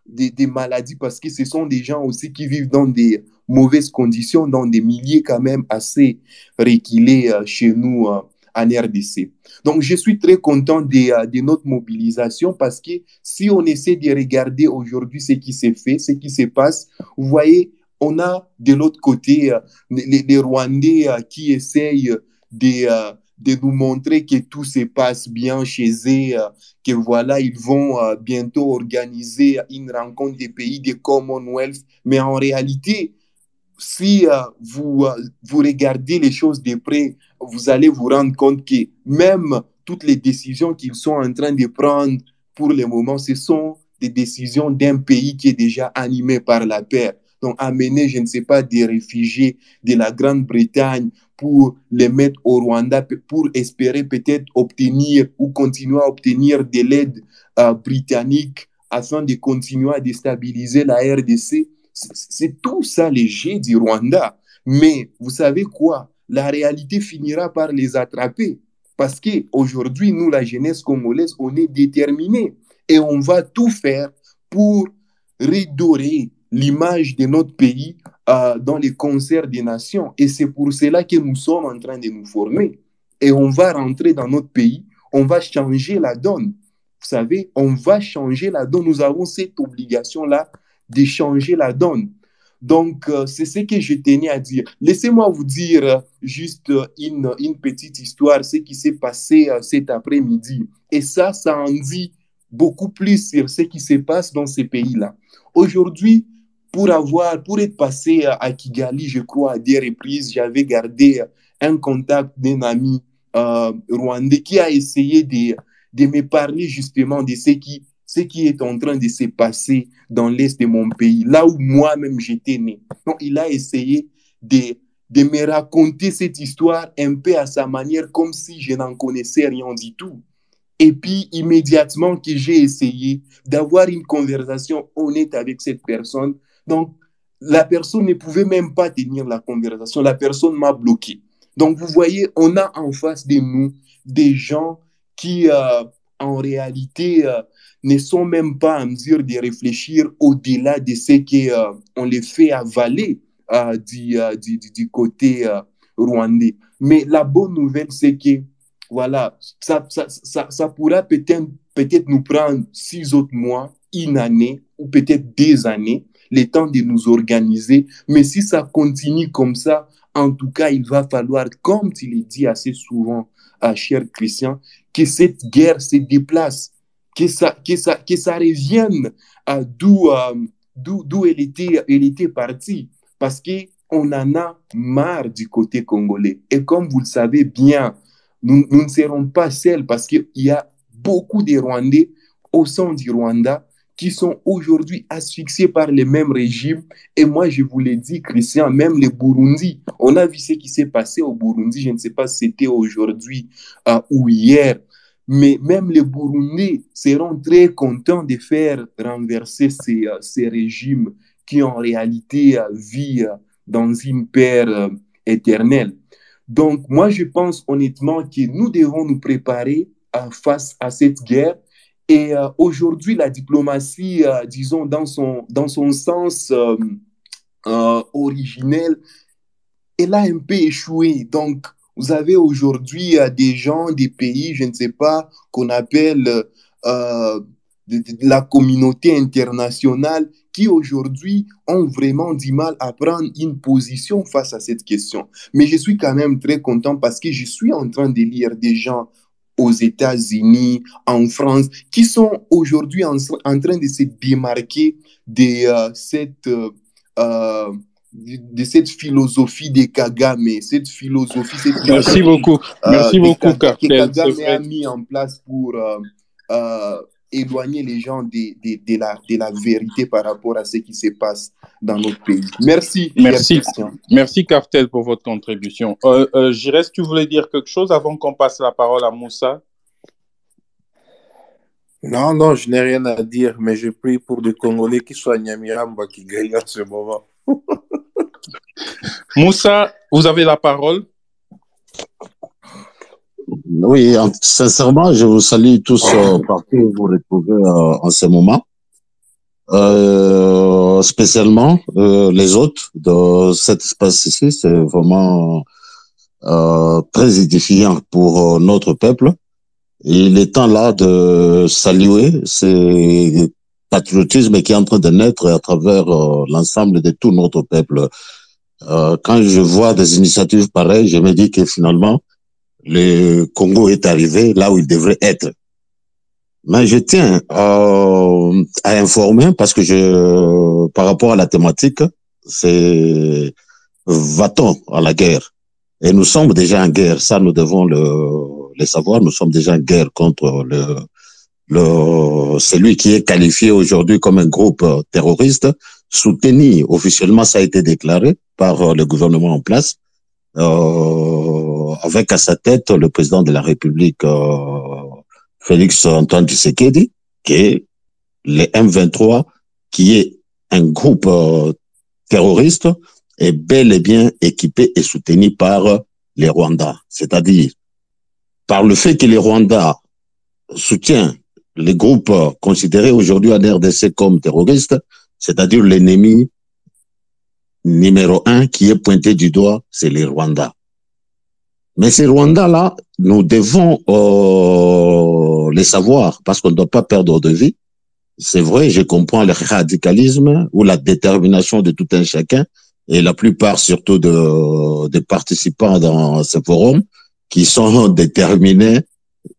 des, des maladies, parce que ce sont des gens aussi qui vivent dans des mauvaises conditions, dans des milieux quand même assez reculés euh, chez nous en RDC. Donc, je suis très content de notre mobilisation parce que si on essaie de regarder aujourd'hui ce qui s'est fait, ce qui se passe, vous voyez, on a de l'autre côté euh, les, Rwandais euh, qui essayent de, euh, de nous montrer que tout se passe bien chez eux, que voilà, ils vont bientôt organiser une rencontre des pays du Commonwealth. Mais en réalité, si vous, vous regardez les choses de près, vous allez vous rendre compte que même toutes les décisions qu'ils sont en train de prendre pour le moment, ce sont des décisions d'un pays qui est déjà animé par la paix. Donc, amener, je ne sais pas, des réfugiés de la Grande-Bretagne pour les mettre au Rwanda, pour espérer peut-être obtenir ou continuer à obtenir de l'aide euh, britannique afin de continuer à déstabiliser la RDC. C'est tout ça les jets du Rwanda. Mais vous savez quoi? La réalité finira par les attraper. Parce qu'aujourd'hui, nous, la jeunesse congolaise, on est déterminés et on va tout faire pour redorer l'image de notre pays euh, dans les concerts des nations. Et c'est pour cela que nous sommes en train de nous former. Et on va rentrer dans notre pays, on va changer la donne. Vous savez, on va changer la donne. Nous avons cette obligation-là de changer la donne. Donc, euh, c'est ce que je tenais à dire. Laissez-moi vous dire euh, juste une, une petite histoire, ce qui s'est passé cet après-midi. Et ça, ça en dit beaucoup plus sur ce qui se passe dans ces pays-là. Aujourd'hui, pour avoir, pour être passé à Kigali, je crois, à des reprises, j'avais gardé un contact d'un ami euh, rwandais qui a essayé de, de me parler justement de ce qui, ce qui est en train de se passer dans l'est de mon pays, là où moi-même j'étais né. Donc, il a essayé de, de me raconter cette histoire un peu à sa manière, comme si je n'en connaissais rien du tout. Et puis, immédiatement que j'ai essayé d'avoir une conversation honnête avec cette personne, donc la personne ne pouvait même pas tenir la conversation, la personne m'a bloqué. Donc, vous voyez, on a en face de nous des gens qui, euh, en réalité, euh, ne sont même pas en mesure de réfléchir au-delà de ce qu'on euh, les fait avaler du, côté rwandais. Mais la bonne nouvelle, c'est que voilà, ça, pourra peut-être peut nous prendre six autres mois, une année ou peut-être des années, le temps de nous organiser. Mais si ça continue comme ça, en tout cas, il va falloir, comme tu l'as dit assez souvent, à cher Christian, que cette guerre se déplace, que ça, que ça, que ça revienne à d'où d'où elle était, elle était partie. Parce qu'on en a marre du côté congolais. Et comme vous le savez bien, nous, nous ne serons pas seuls parce qu'il y a beaucoup de Rwandais au sein du Rwanda qui sont aujourd'hui asphyxiés par le même régime. Et moi, je vous l'ai dit, Christian, même les Burundi, on a vu ce qui s'est passé au Burundi, je ne sais pas si c'était aujourd'hui euh, ou hier, mais même les Burundais seront très contents de faire renverser ces, euh, régimes qui en réalité euh, vivent dans une paix euh, éternelle. Donc, moi, je pense honnêtement que nous devons nous préparer face à cette guerre et euh, aujourd'hui, la diplomatie, euh, disons, dans son, dans son sens euh, originel, elle a un peu échoué. Donc, vous avez aujourd'hui des gens, des pays, je ne sais pas, qu'on appelle la communauté internationale, qui aujourd'hui ont vraiment du mal à prendre une position face à cette question. Mais je suis quand même très content parce que je suis en train de lire des gens aux États-Unis, en France, qui sont aujourd'hui en, en, train de se démarquer de euh, cette euh, euh de cette philosophie des Kagame, cette philosophie. Cette Merci philosophie, beaucoup. euh, Merci beaucoup, que Cartel. Kagame a mis en place pour euh, éloigner les gens de, de, de, la, de la vérité par rapport à ce qui se passe dans notre pays. Merci. Merci. Merci, Cartel, pour votre contribution. Euh, euh, Jires, tu voulais dire quelque chose avant qu'on passe la parole à Moussa Non, non, je n'ai rien à dire, mais je prie pour des Congolais qui soient à Nyamiramba qui gagnent en ce moment. [LAUGHS] Moussa, vous avez la parole. Oui, sincèrement, je vous salue tous euh, partout où vous retrouvez euh, en ce moment. Euh, spécialement euh, les hôtes de cet espace ici, c'est vraiment euh, très édifiant pour notre peuple. Et il est temps là de saluer ce patriotisme qui est en train de naître à travers l'ensemble de tout notre peuple. quand je vois des initiatives pareilles, je me dis que finalement, le Congo est arrivé là où il devrait être. Mais je tiens euh, à informer parce que je, par rapport à la thématique, c'est va-t-on à la guerre? Et nous sommes déjà en guerre. Ça, nous devons le, le savoir. Nous sommes déjà en guerre contre le, le celui qui est qualifié aujourd'hui comme un groupe terroriste, soutenu officiellement, ça a été déclaré par le gouvernement en place euh, avec à sa tête le président de la République, euh, Félix Antoine Tshisekedi, qui est les M23, qui est un groupe euh, terroriste, est bel et bien équipé et soutenu par les Rwandais. C'est-à-dire, par le fait que les Rwandais soutiennent les groupes considérés aujourd'hui en RDC comme terroristes, c'est-à-dire l'ennemi numéro un qui est pointé du doigt, c'est les Rwandais. Mais ces Rwandais-là, nous devons euh, les savoir parce qu'on ne doit pas perdre de vie. C'est vrai, je comprends le radicalisme ou la détermination de tout un chacun et la plupart surtout de, des participants dans ce forum qui sont [LAUGHS] déterminés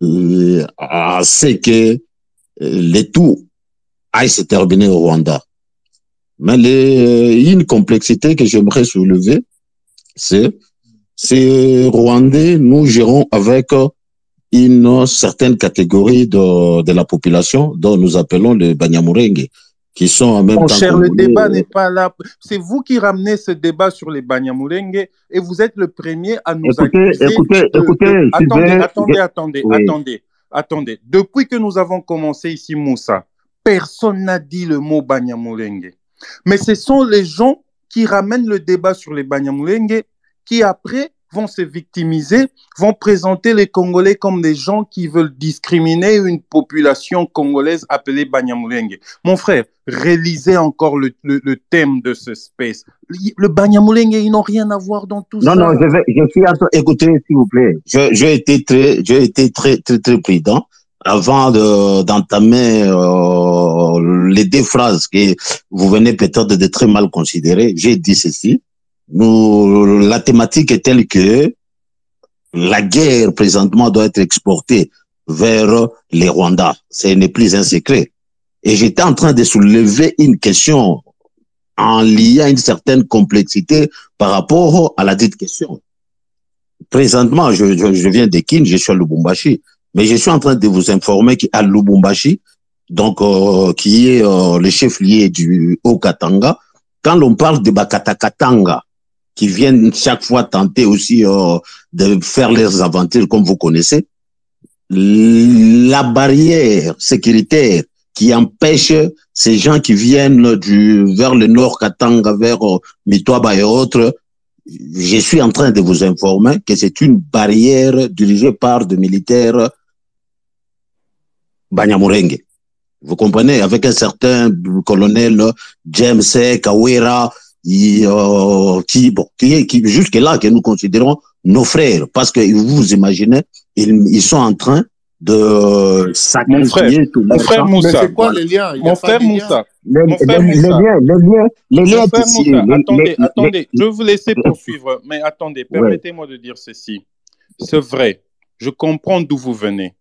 euh, à ce que les tout aillent se terminer au Rwanda. Mais les, une complexité que j'aimerais soulever, c'est ces Rwandais, nous gérons avec une certaine catégorie de, de la population dont nous appelons les Banyamurenge, qui sont en même Mon temps. cher, le débat n'est pas là. C'est vous qui ramenez ce débat sur les Banyamulenge et vous êtes le premier à nous Écoutez, accuser. écoutez, de- de- écoutez, Attendez, attendez, attendez, oui. attendez, attendez. Depuis que nous avons commencé ici, Moussa, personne n'a dit le mot Banyamulenge. Mais ce sont les gens qui ramènent le débat sur les Banyamulenge qui après vont se victimiser, vont présenter les Congolais comme des gens qui veulent discriminer une population congolaise appelée Banyamulenge. Mon frère, réalisez encore le, le- le thème de ce space. Le, le Banyamulenge, ils n'ont rien à voir dans tout Non, ça. non, je vais, je suis à écoutez, s'il vous plaît. J'ai été très, j'ai été très, très, très prudent avant de, d'entamer euh, les deux phrases que vous venez peut-être de très mal considérer. J'ai dit ceci. Nous, la thématique est telle que la guerre présentement doit être exportée vers les Rwandais. Ce n'est plus un secret. Et j'étais en train de soulever une question en liant une certaine complexité par rapport à la dite question. Présentement, je, je, je viens de Kin, je suis à Lubumbashi, mais je suis en train de vous informer qu'à Lubumbashi, donc euh, qui est euh, le chef-lieu du Haut-Katanga, quand l'on parle de Bakatakatanga, qui viennent chaque fois tenter aussi euh, de faire leurs aventures comme vous connaissez, la barrière sécuritaire qui empêche ces gens qui viennent du vers le nord Katanga, vers euh, et autres, je suis en train de vous informer que c'est une barrière dirigée par des militaires Banyamurenge. Vous comprenez, avec un certain colonel James Kawera, euh, qui, bon, qui est qui, jusque-là que nous considérons nos frères, parce que vous vous imaginez, ils, ils sont en train de Mon frère, sacrifier tout mon frère. Moussa, Mais c'est quoi les liens mon frère. Moussa, Les, mon frère les- les Moussa, liens, les liens, les liens mon frère d'ici, Moussa, les- attendez, attendez, je vais vous laisser les- poursuivre, mais attendez, Ouais. permettez-moi de dire ceci. C'est vrai, je comprends d'où vous venez.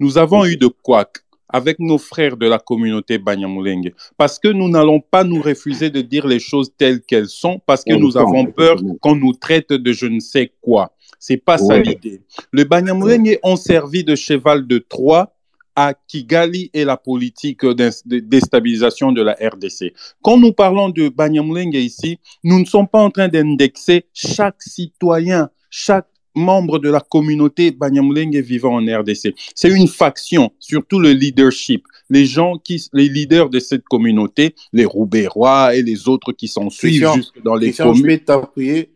Nous avons eu de couacs avec nos frères de la communauté Banyamulenge, parce que nous n'allons pas nous refuser de dire les choses telles qu'elles sont, parce que nous avons peur qu'on nous traite de je ne sais quoi. C'est pas ça l'idée. Les Banyamulenge ont servi de cheval de Troie à Kigali et la politique de déstabilisation de la RDC. Quand nous parlons de Banyamulenge ici, nous ne sommes pas en train d'indexer chaque citoyen, chaque membre de la communauté Banyamulenge vivant en RDC. C'est une faction, surtout le leadership. Les gens qui, les leaders de cette communauté, les Roubérois et les autres qui s'en suivent jusque dans les Christian, je communes. vais t'appuyer.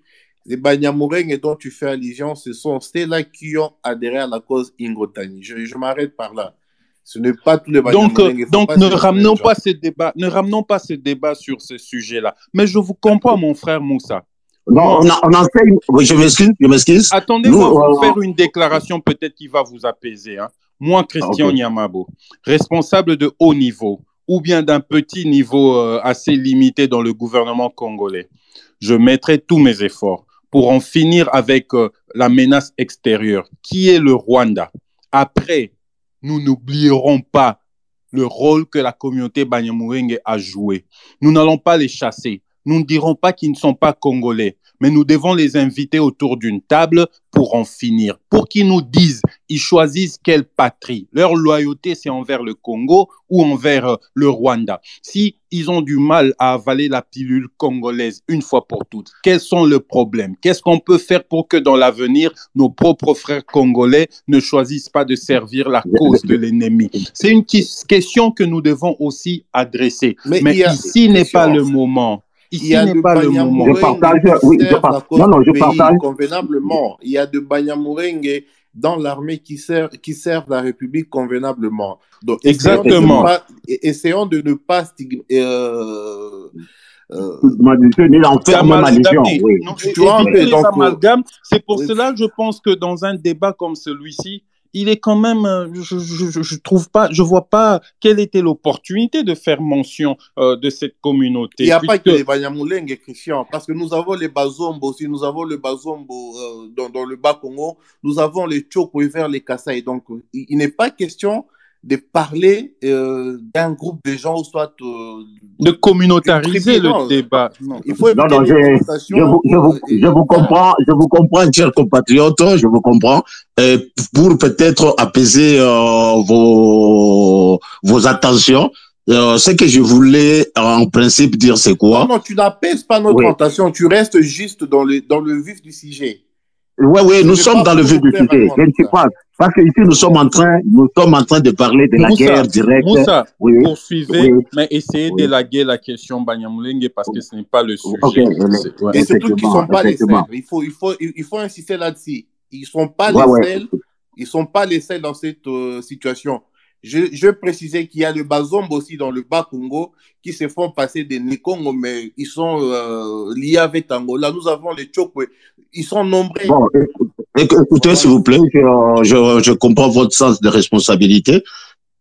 Les Banyamureng dont tu fais allusion, ce sont ceux-là qui ont adhéré à la cause Ingotani. Je, je m'arrête par là. Ce n'est pas tous les Donc, euh, donc ne ramenons pas ce débat, ne ramenons pas ce débat sur ce sujet-là. Mais je vous comprends, mon frère Moussa. Non, on, a, on enseigne, je m'excuse, je m'excuse. Attendez-moi euh, faire une déclaration peut-être qui va vous apaiser. hein. Moi, Christian ok. Nyamabo, responsable de haut niveau ou bien d'un petit niveau euh, assez limité dans le gouvernement congolais, je mettrai tous mes efforts pour en finir avec euh, la menace extérieure, qui est le Rwanda. Après, nous n'oublierons pas le rôle que la communauté Banyamulenge a joué. Nous n'allons pas les chasser. Nous ne dirons pas qu'ils ne sont pas congolais, mais nous devons les inviter autour d'une table pour en finir, pour qu'ils nous disent, ils choisissent quelle patrie. Leur loyauté, c'est envers le Congo ou envers euh, le Rwanda. Si ils ont du mal à avaler la pilule congolaise une fois pour toutes, quels sont les problèmes? Qu'est-ce qu'on peut faire pour que dans l'avenir, nos propres frères congolais ne choisissent pas de servir la cause de l'ennemi? C'est une question que nous devons aussi adresser. Mais ici n'est pas le moment. Il y Ici a n'est de pas le moment. Je partage, oui, je servent la partage. cause Non, non, du je pays partage. convenablement. Il y a de Banyamureng dans l'armée qui, sert, qui servent la République convenablement. Donc, essayons de ne Exactement. pas, essayons de ne pas stigm- euh, euh, oui. C'est pour oui, cela que je pense que dans un débat comme celui-ci, il est quand même, euh, je, je, je- je trouve pas, je vois pas quelle était l'opportunité de faire mention euh, de cette il communauté, n'y a pas que les Banyamuleng, Christian, parce que nous avons les Bazombo aussi, nous avons le Bazombo euh, dans, dans le Bas-Congo, nous avons les Tchoko vers les Kasaï. Donc, il, il n'est pas question de parler euh, d'un groupe de gens ou soit euh, de communautariser le débat. Non, il faut non, non, je, je, vous, je, vous, je vous comprends, je vous comprends, chers compatriotes, je vous comprends. Et pour peut-être apaiser euh, vos, vos attentions, euh, ce que je voulais en principe dire, c'est quoi? Non, non, tu n'apaises pas notre oui. attention, tu restes juste dans le, dans le vif du sujet. Oui, oui, nous sommes dans le vif du sujet. Je ne sais pas. Parce que ici, nous sommes en train, nous sommes en train de parler de la Moussa, guerre directe. Moussa, oui. poursuivez, Oui. mais essayez Oui. d'élaguer la question Banyamulenge parce que ce n'est pas le sujet. Ok, C'est- ouais. Et surtout qu'ils ne sont pas les seuls. Il faut, il faut, il faut insister là-dessus. Ils ne sont pas Ouais, les ouais. seuls. Ils sont pas les seuls dans cette euh, situation. Je, je précisais qu'il y a le Bazombe aussi dans le bas Congo qui se font passer des Nikongo, mais ils sont euh, liés avec Angola. Nous avons les Chokwe. Ils sont nombreux. Bon, écoute- écoutez, s'il vous plaît, je, je, je comprends votre sens de responsabilité.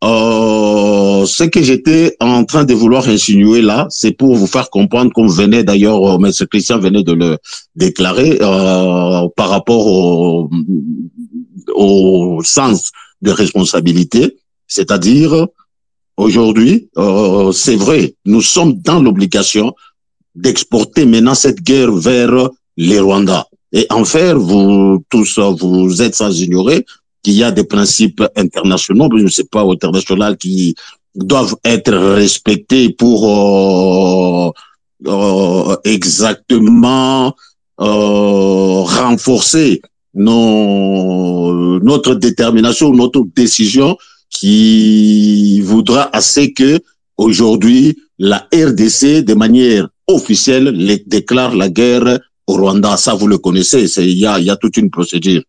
Euh, ce que j'étais en train de vouloir insinuer là, c'est pour vous faire comprendre, comme venait d'ailleurs, euh, M. Christian venait de le déclarer, euh, par rapport au, au sens de responsabilité, c'est-à-dire aujourd'hui, euh, c'est vrai, nous sommes dans l'obligation d'exporter maintenant cette guerre vers les Rwandais. Et en faire, vous tous, vous êtes sans ignorer qu'il y a des principes internationaux, je ne sais pas, internationaux qui doivent être respectés pour euh, euh, exactement renforcer notre détermination, notre décision qui voudra assez que aujourd'hui la RDC de manière officielle déclare la guerre au Rwanda. Ça, vous le connaissez, il y a, toute une procédure.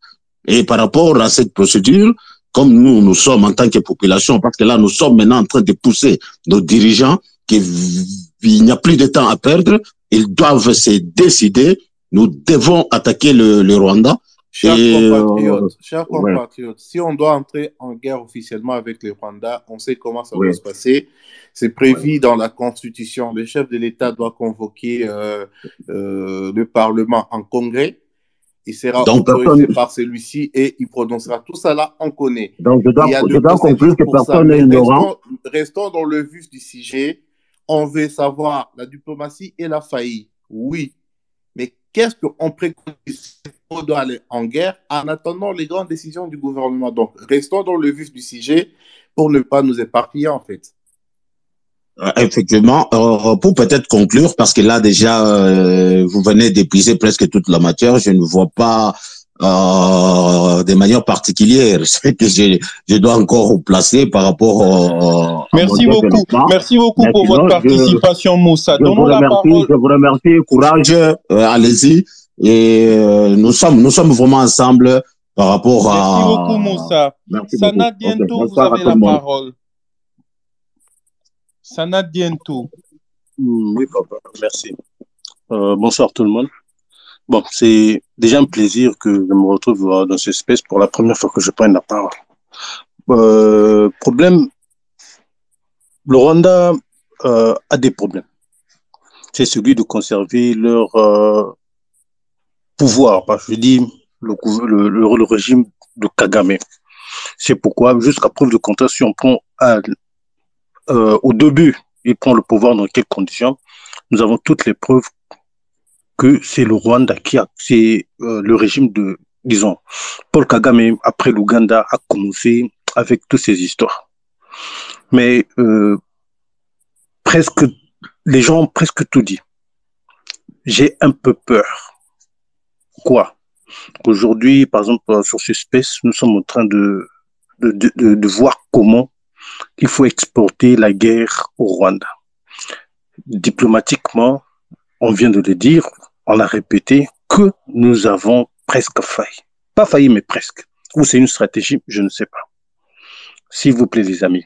Et par rapport à cette procédure, comme nous, nous sommes en tant que population, parce que là, nous sommes maintenant en train de pousser nos dirigeants qu'il n'y a plus de temps à perdre, ils doivent se décider. Nous devons attaquer le Rwanda. Chers Et, euh, compatriotes, chers ouais. compatriotes, si on doit entrer en guerre officiellement avec le Rwanda, on sait comment ça va se passer. C'est prévu dans la Constitution. Le chef de l'État doit convoquer euh, euh, le Parlement en congrès. Il sera Donc, autorisé personne- par celui-ci et il prononcera tout ça là, on connaît. Donc, je dois, je conclure que personne n'est ignorant. Restons, restons dans le vif du sujet. On veut savoir la diplomatie et la faillite. Oui. Mais qu'est-ce qu'on préconise On doit aller en guerre en attendant les grandes décisions du gouvernement? Donc, restons dans le vif du sujet pour ne pas nous éparpiller, en fait. Euh, Effectivement, euh, pour peut-être conclure, parce que là déjà, euh, vous venez d'épuiser presque toute la matière, je ne vois pas euh, de manière particulière [LAUGHS] ce que je, je dois encore placer par rapport au... à Merci beaucoup. Merci beaucoup Mais pour sinon, votre je- participation, Moussa. Je vous Donnons la remercie, parole. je vous remercie, courage, euh, allez-y. Et euh, nous sommes, nous sommes vraiment ensemble par rapport à. Merci beaucoup, Moussa. Merci Sana beaucoup. Ok, Dientou, vous avez tout la le monde. parole. Sana Dientou. Mm, Oui, papa, merci. Euh, bonsoir tout le monde. Bon, c'est déjà un plaisir que je me retrouve euh, dans ce space pour la première fois que je prenne la parole. Euh, problème, le Rwanda euh, a des problèmes. C'est celui de conserver leur pouvoir. Je dis le, régime de Kagame. C'est pourquoi, jusqu'à preuve de contraire, si on prend au début, il prend le pouvoir dans quelles conditions, nous avons toutes les preuves que c'est le Rwanda qui a, c'est euh, le régime de, disons, Paul Kagame après l'Ouganda a commencé avec toutes ces histoires. Mais euh, presque, les gens ont presque tout dit. J'ai un peu peur. Quoi Aujourd'hui, par exemple, sur ce space, nous sommes en train de, de, de, de voir comment il faut exporter la guerre au Rwanda. Diplomatiquement, on vient de le dire, on a répété que nous avons presque failli. Pas failli, mais presque. Ou c'est une stratégie, je ne sais pas. S'il vous plaît, les amis.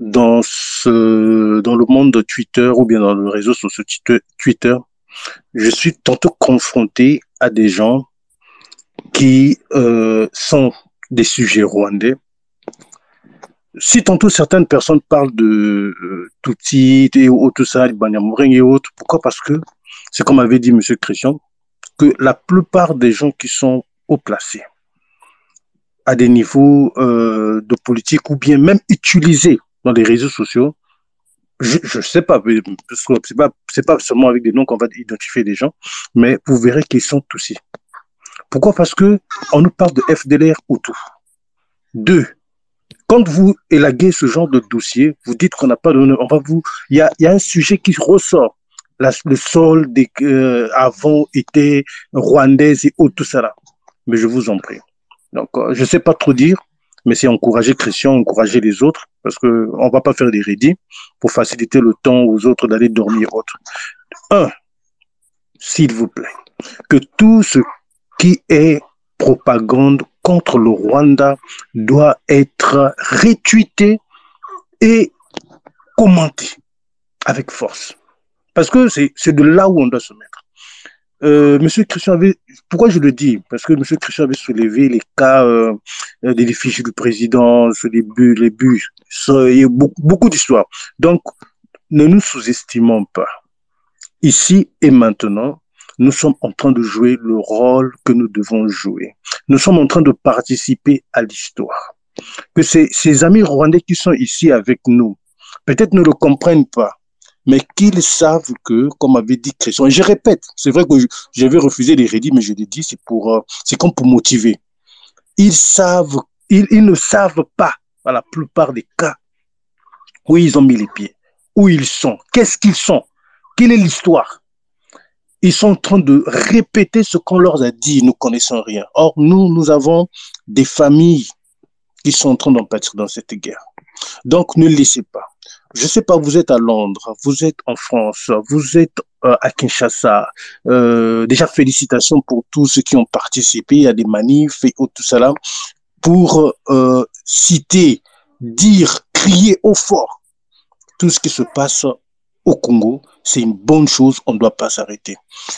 Dans ce, le monde de Twitter ou bien dans le réseau social Twitter- je suis tantôt confronté à des gens qui euh, sont des sujets rwandais. Si tantôt certaines personnes parlent de euh, Tutsi et tout ça, Banyamureng et autres, pourquoi? Parce que c'est comme avait dit Monsieur Christian, que la plupart des gens qui sont haut placés à des niveaux euh, de politique ou bien même utilisés dans les réseaux sociaux, je ne sais pas, c'est pas, pas seulement avec des noms qu'on va identifier des gens, mais vous verrez qu'ils sont ici. Pourquoi? Parce que on nous parle de FDLR autour. Deux, quand vous élaguez ce genre de dossier, vous dites qu'on n'a pas de, il y a un sujet qui ressort. Le sol des, euh, avant était rwandais et tout ça. Mais je vous en prie. Donc, euh, je sais pas trop dire, mais c'est encourager Christian, encourager les autres, parce que on va pas faire des rédits pour faciliter le temps aux autres d'aller dormir autre. Un, s'il vous plaît, que tout ce qui est propagande contre le Rwanda doit être retweeté et commenté avec force. Parce que c'est de là où on doit se mettre. Euh, Monsieur Christian avait, pourquoi je le dis? Parce que Monsieur Christian avait soulevé les cas euh, des défis du président, les buts, les buts. il y a beaucoup, beaucoup d'histoires. Donc, ne nous sous-estimons pas. Ici et maintenant, nous sommes en train de jouer le rôle que nous devons jouer. Nous sommes en train de participer à l'histoire. Que ces, ces amis rwandais qui sont ici avec nous, peut-être ne le comprennent pas mais qu'ils savent que, comme avait dit Christian, et je répète, c'est vrai que j'avais refusé les rédits, mais je l'ai dit, c'est pour, euh, c'est comme pour motiver. Ils savent, ils, ne savent pas, dans la plupart des cas, où ils ont mis les pieds, où ils sont, qu'est-ce qu'ils sont, quelle est l'histoire. Ils sont en train de répéter ce qu'on leur a dit, nous connaissons rien. Or, nous, nous avons des familles qui sont en train d'en dans cette guerre. Donc, ne laissez pas je sais pas, vous êtes à Londres, vous êtes en France, vous êtes euh, à Kinshasa. Euh, déjà, félicitations pour tous ceux qui ont participé à des manifs et tout cela pour euh, citer, dire, crier au fort tout ce qui se passe au Congo, c'est une bonne chose, on ne doit pas s'arrêter.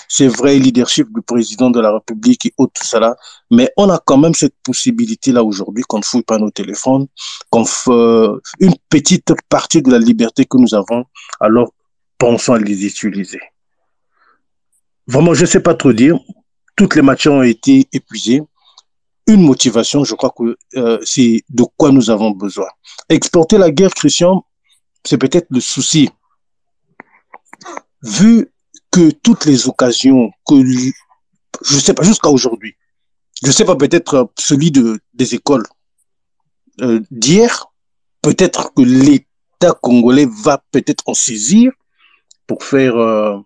C'est vrai, leadership du président de la République et autres, tout cela, mais on a quand même cette possibilité-là aujourd'hui qu'on ne fouille pas nos téléphones, qu'on fait une petite partie de la liberté que nous avons, alors pensons à les utiliser. Vraiment, je ne sais pas trop dire, toutes les matières ont été épuisées. Une motivation, je crois que euh, c'est de quoi nous avons besoin. Exporter la guerre, Christian, c'est peut-être le souci vu que toutes les occasions que je sais pas jusqu'à aujourd'hui, je sais pas peut-être euh, celui de des écoles euh, d'hier, peut-être que l'État congolais va peut-être en saisir pour faire euh,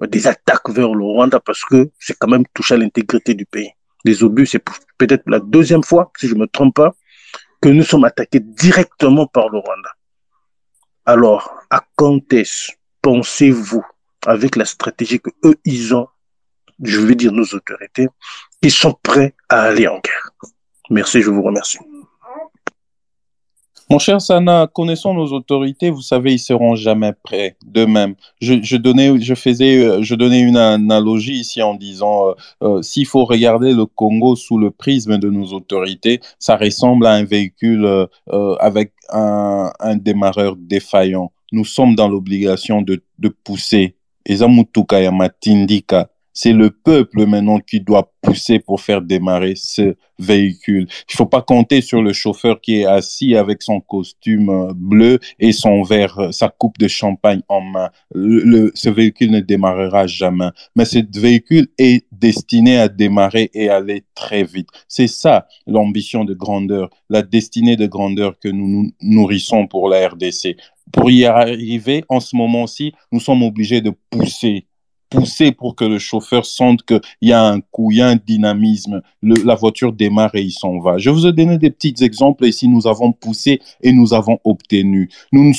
des attaques vers le Rwanda parce que c'est quand même touché à l'intégrité du pays. Les obus, c'est peut-être la deuxième fois, si je me trompe pas, que nous sommes attaqués directement par le Rwanda. Alors, à quand est-ce pensez-vous, avec la stratégie que eux, ils ont, je veux dire nos autorités, ils sont prêts à aller en guerre Merci, je vous remercie. Mon cher Sana, connaissons nos autorités, vous savez, ils seront jamais prêts d'eux-mêmes. Je, donnais, je faisais, je donnais une analogie ici en disant, euh, euh, s'il faut regarder le Congo sous le prisme de nos autorités, ça ressemble à un véhicule euh, avec un, démarreur défaillant nous sommes dans l'obligation de pousser. C'est le peuple maintenant qui doit pousser pour faire démarrer ce véhicule. Il faut pas compter sur le chauffeur qui est assis avec son costume euh, bleu et son verre, euh, sa coupe de champagne en main. Le, ce véhicule ne démarrera jamais. Mais ce véhicule est destiné à démarrer et aller très vite. C'est ça l'ambition de grandeur, la destinée de grandeur que nous nous nourrissons pour la RDC pour y arriver, en ce moment-ci, nous sommes obligés de pousser pousser pour que le chauffeur sente qu'il y a un coup, il y a un dynamisme, la voiture démarre et il s'en va. Je vous ai donné des petits exemples ici, nous avons poussé et nous avons obtenu. Nous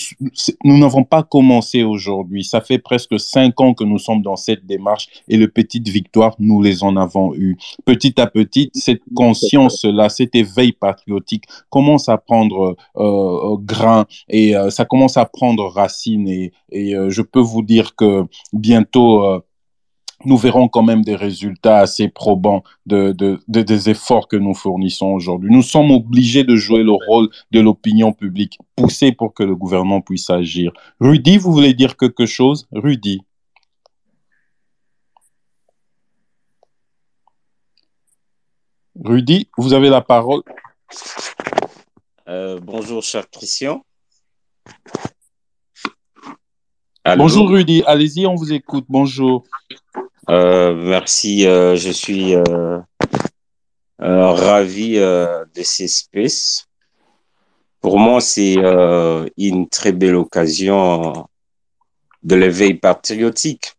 n'avons pas commencé aujourd'hui, ça fait presque cinq ans que nous sommes dans cette démarche et les petites victoires, nous les en avons eues. Petit à petit, cette conscience-là, cet éveil patriotique commence à prendre euh, grain et euh, ça commence à prendre racine et, euh, je peux vous dire que bientôt, euh, nous verrons quand même des résultats assez probants de, de, des efforts que nous fournissons aujourd'hui. Nous sommes obligés de jouer le rôle de l'opinion publique, pousser pour que le gouvernement puisse agir. Rudy, vous voulez dire quelque chose? Rudy. Rudy, vous avez la parole. Euh, bonjour, cher Christian. Allô? Bonjour, Rudy. Allez-y, on vous écoute. Bonjour. Euh, merci. Euh, je suis euh, euh, ravi euh, de ces spaces. Pour moi, c'est une très belle occasion de l'éveil patriotique.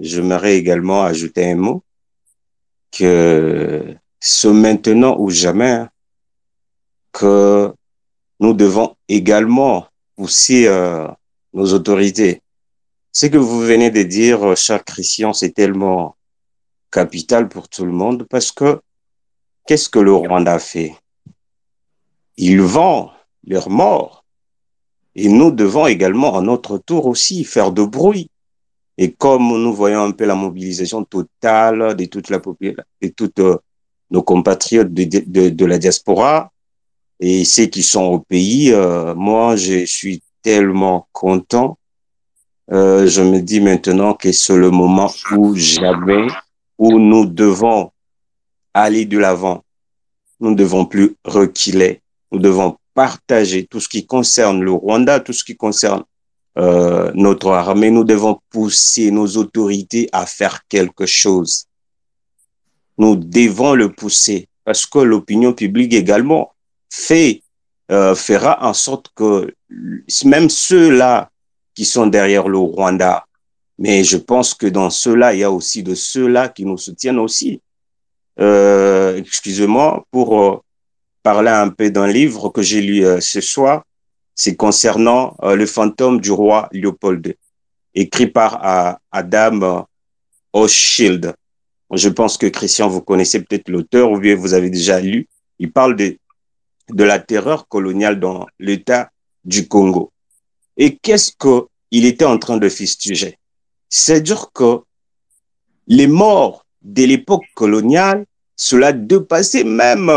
J'aimerais également ajouter un mot que ce maintenant ou jamais que nous devons également pousser nos autorités. Ce que vous venez de dire, cher Christian, c'est tellement capital pour tout le monde parce que qu'est-ce que le Rwanda fait? Ils vendent leurs morts et nous devons également, à notre tour aussi, faire de bruit. Et comme nous voyons un peu la mobilisation totale de toute la population, de toutes euh, nos compatriotes de, de, de, la diaspora et ceux qui sont au pays, euh, moi, je suis tellement content. Euh, je me dis maintenant que c'est le moment où jamais, où nous devons aller de l'avant. Nous ne devons plus reculer. Nous devons partager tout ce qui concerne le Rwanda, tout ce qui concerne euh, notre armée. Nous devons pousser nos autorités à faire quelque chose. Nous devons le pousser parce que l'opinion publique également fait, euh, fera en sorte que même ceux-là qui sont derrière le Rwanda, mais je pense que dans ceux-là, il y a aussi de ceux-là qui nous soutiennent aussi. Euh, excusez-moi pour euh, parler un peu d'un livre que j'ai lu ce soir. C'est concernant le fantôme du roi Léopold, écrit par Adam Oshield. Je pense que Christian, vous connaissez peut-être l'auteur ou bien vous avez déjà lu. Il parle de, de la terreur coloniale dans l'État du Congo. Et qu'est-ce qu'il était en train de fustiger? C'est-à-dire que les morts de l'époque coloniale, cela dépassait même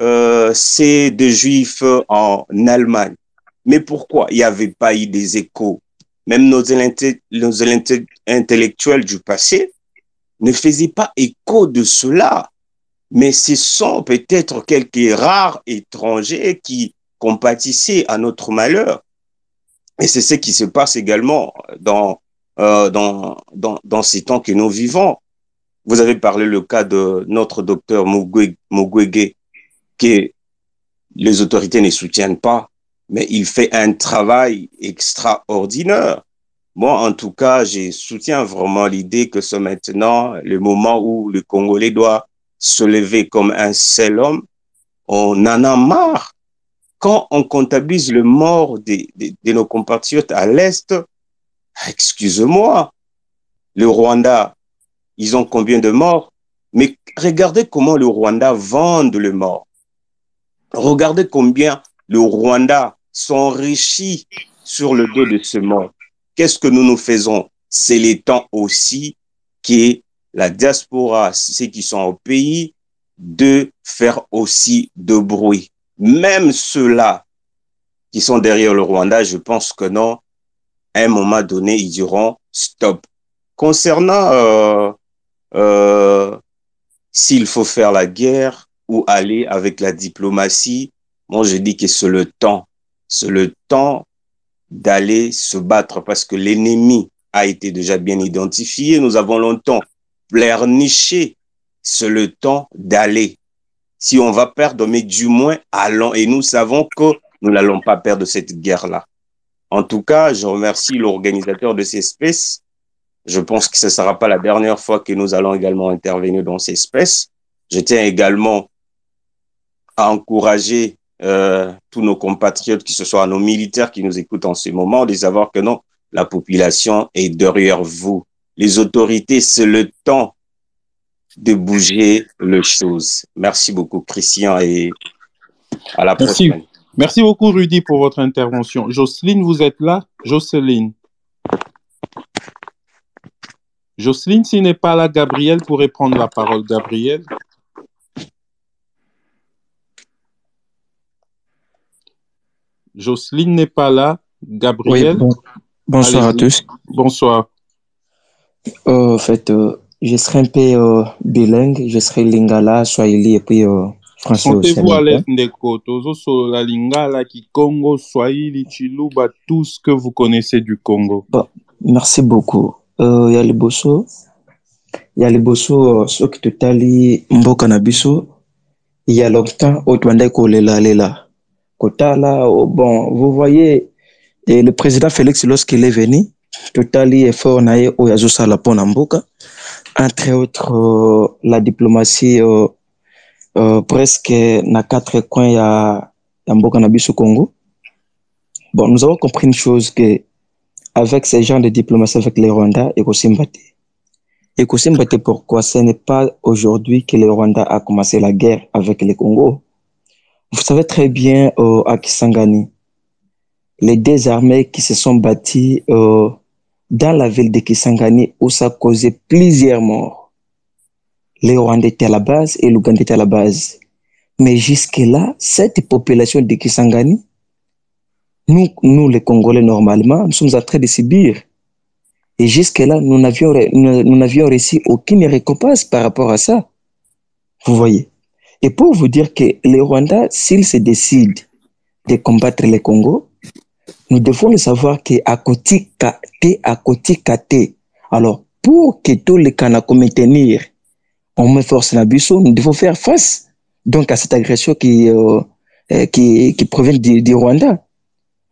euh, c'est des juifs en Allemagne. Mais pourquoi? Il n'y avait pas eu des échos Même nos, nos intellectuels du passé ne faisaient pas écho de cela. Mais ce sont peut-être quelques rares étrangers qui compatissaient à notre malheur. Et c'est ce qui se passe également dans, euh, dans, dans, dans ces temps que nous vivons. Vous avez parlé le cas de notre docteur Mugwege, que les autorités ne soutiennent pas, mais il fait un travail extraordinaire. Moi, en tout cas, je soutiens vraiment l'idée que c'est maintenant le moment où le Congolais doit se lever comme un seul homme. On en a marre. Quand on comptabilise le mort de, de, nos compatriotes à l'Est, excusez-moi, le Rwanda, ils ont combien de morts? Mais regardez comment le Rwanda vend le mort. Regardez combien le Rwanda s'enrichit sur le dos de ce monde. Qu'est-ce que nous nous faisons? C'est les temps aussi que la diaspora, ceux qui sont au pays, de faire aussi de bruit. Même ceux-là qui sont derrière le Rwanda, je pense que non, à un moment donné, ils diront stop. Concernant euh, euh, s'il faut faire la guerre, ou aller avec la diplomatie. Moi, je dis que c'est le temps. C'est le temps d'aller se battre parce que l'ennemi a été déjà bien identifié. Nous avons longtemps pleurniché. C'est le temps d'aller. Si on va perdre, mais du moins, allons. Et nous savons que nous n'allons pas perdre cette guerre-là. En tout cas, je remercie l'organisateur de ces espèces. Je pense que ce ne sera pas la dernière fois que nous allons également intervenir dans ces espèces. Je tiens également à encourager euh, tous nos compatriotes, que ce soit nos militaires qui nous écoutent en ce moment, de savoir que non, la population est derrière vous. Les autorités, c'est le temps de bouger les choses. Merci beaucoup, Christian, et à la Merci. prochaine. Merci beaucoup, Rudy, pour votre intervention. Jocelyne, vous êtes là? Jocelyne. Jocelyne, s'il n'est pas là, Gabriel pourrait prendre la parole. Gabriel. Jocelyne n'est pas là. Gabriel. Oui, bon- bonsoir à tous. Bonsoir. Euh, en fait, euh, je serai un peu euh, bilingue, je serai lingala, swahili et puis euh, français aussi. Sentez-vous à l'aise ndeko? Tozosolola lingala kikongo swahili chiluba tout ce que vous connaissez du Congo. Bon, merci beaucoup. Euh, ya liboso ya liboso euh, soki totali mboka na biso. Il y a longtemps oyo tobandaki kolelalela kotala oh, bon vous voyez et le président félix lorsqu'il est venu totali effort na ye oyo azosala mpona mboka. Entre autres euh, la diplomatie euh, euh, presque na quatre coins ya, ya mboka na biso congo. Bon nous avons compris une chose que avec ces gens de diplomatie avec les rwandais ekosimba te ekosimba te pourquoi ce n'est pas aujourd'hui que le rwanda a commencé la guerre avec le congo? Vous savez très bien euh, à kisangani les deux armées qui se sont bâties euh, dans la ville de Kisangani où ça causé plusieurs morts. Les Rwandais étaient à la base et l'Ouganda était à la base. Mais jusque-là, cette population de Kisangani, nous, nous les Congolais normalement, nous sommes en train de subir. Et jusque-là, nous n'avions, nous, reçu aucune récompense par rapport à ça. Vous voyez. Et pour vous dire que les Rwandais, s'ils se décident de combattre le Congo, nous devons le savoir que côté kate côté kate alors pour que tous les Kanako maintenir on met force na biso nous devons faire face donc à cette agression qui euh, euh, qui, provient du, du Rwanda.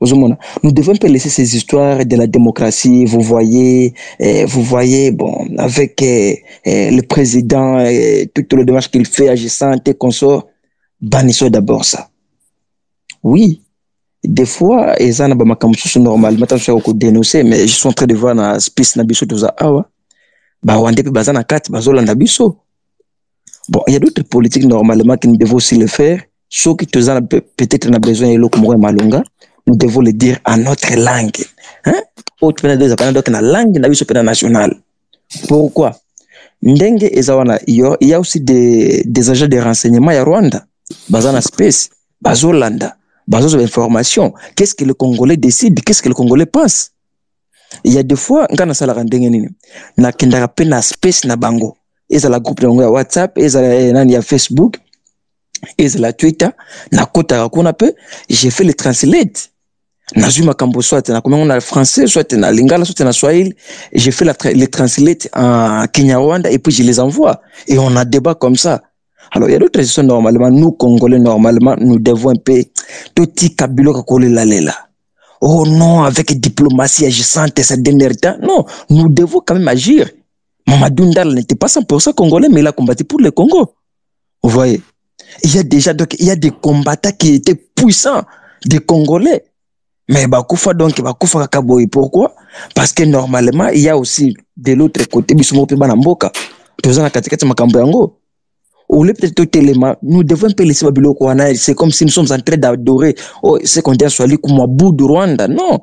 Nous devons pas laisser ces histoires de la démocratie vous voyez euh, vous voyez bon avec le président euh, tout le démarche qu'il fait agissant et consort bannissons d'abord ça. Oui des fois eza na bamakambo mosusu normalement ntango soki kodénonce mais je suis en train de voir na space na biso toza awa bawande mpe baza na kati bazolanda biso. Bon il y a d'autres politiques normalement qui nous devons aussi le faire. Soki toza na pe- peut-être na besoin ya eloko moko ya malonga nous devons le dire en notre langue hein? oyo topena eza pana donc na langue na biso mpena nationale pourquoi? Ndenge eza wana il y a aussi des, des agents de renseignement ya rwanda. Baza na space bazolanda bazozwa information. Qu'est-ce que le congolais décide? Qu'est-ce que le congolais pense? Il y a des fois nga nasalaka ndenge nini? Nakendaka mpe na space na bango. Ezala groupe na bango ya whatsapp ezala eh, nani ya facebook ezala twitter. Nakotaka kuna mpe j'ai fait le translate. Nazwi makambo soit nakomi yango na français soit na lingala soit na swahili. J'ai fait la, les translate en kinyarwanda et puis je les envoie. Et on a débat comme ça alors il y a d'autres histoires normalement nous congolais normalement nous devons un peu totika biloko kolelalela oh non avec diplomatie agissante ça dernier temps. Non nous devons quand même agir. Mamadou Ndala n'était pas 100% congolais mais il a combattu pour le Congo. Vous voyez? Il y a déjà donc il y a des combattants qui étaient puissants des congolais. Mais bakufa donc bakufa kaka boye pourquoi? Parce que normalement il y a aussi de l'autre côté biso moko mpe bana mboka toza na katikati ya makambo yango au lieu peut-être totelema nous devons un peu laisser babiloko wana c'est comme si nous sommes en train d'adorer oh, ce qu'on dit à Swahili comme bout de Rwanda non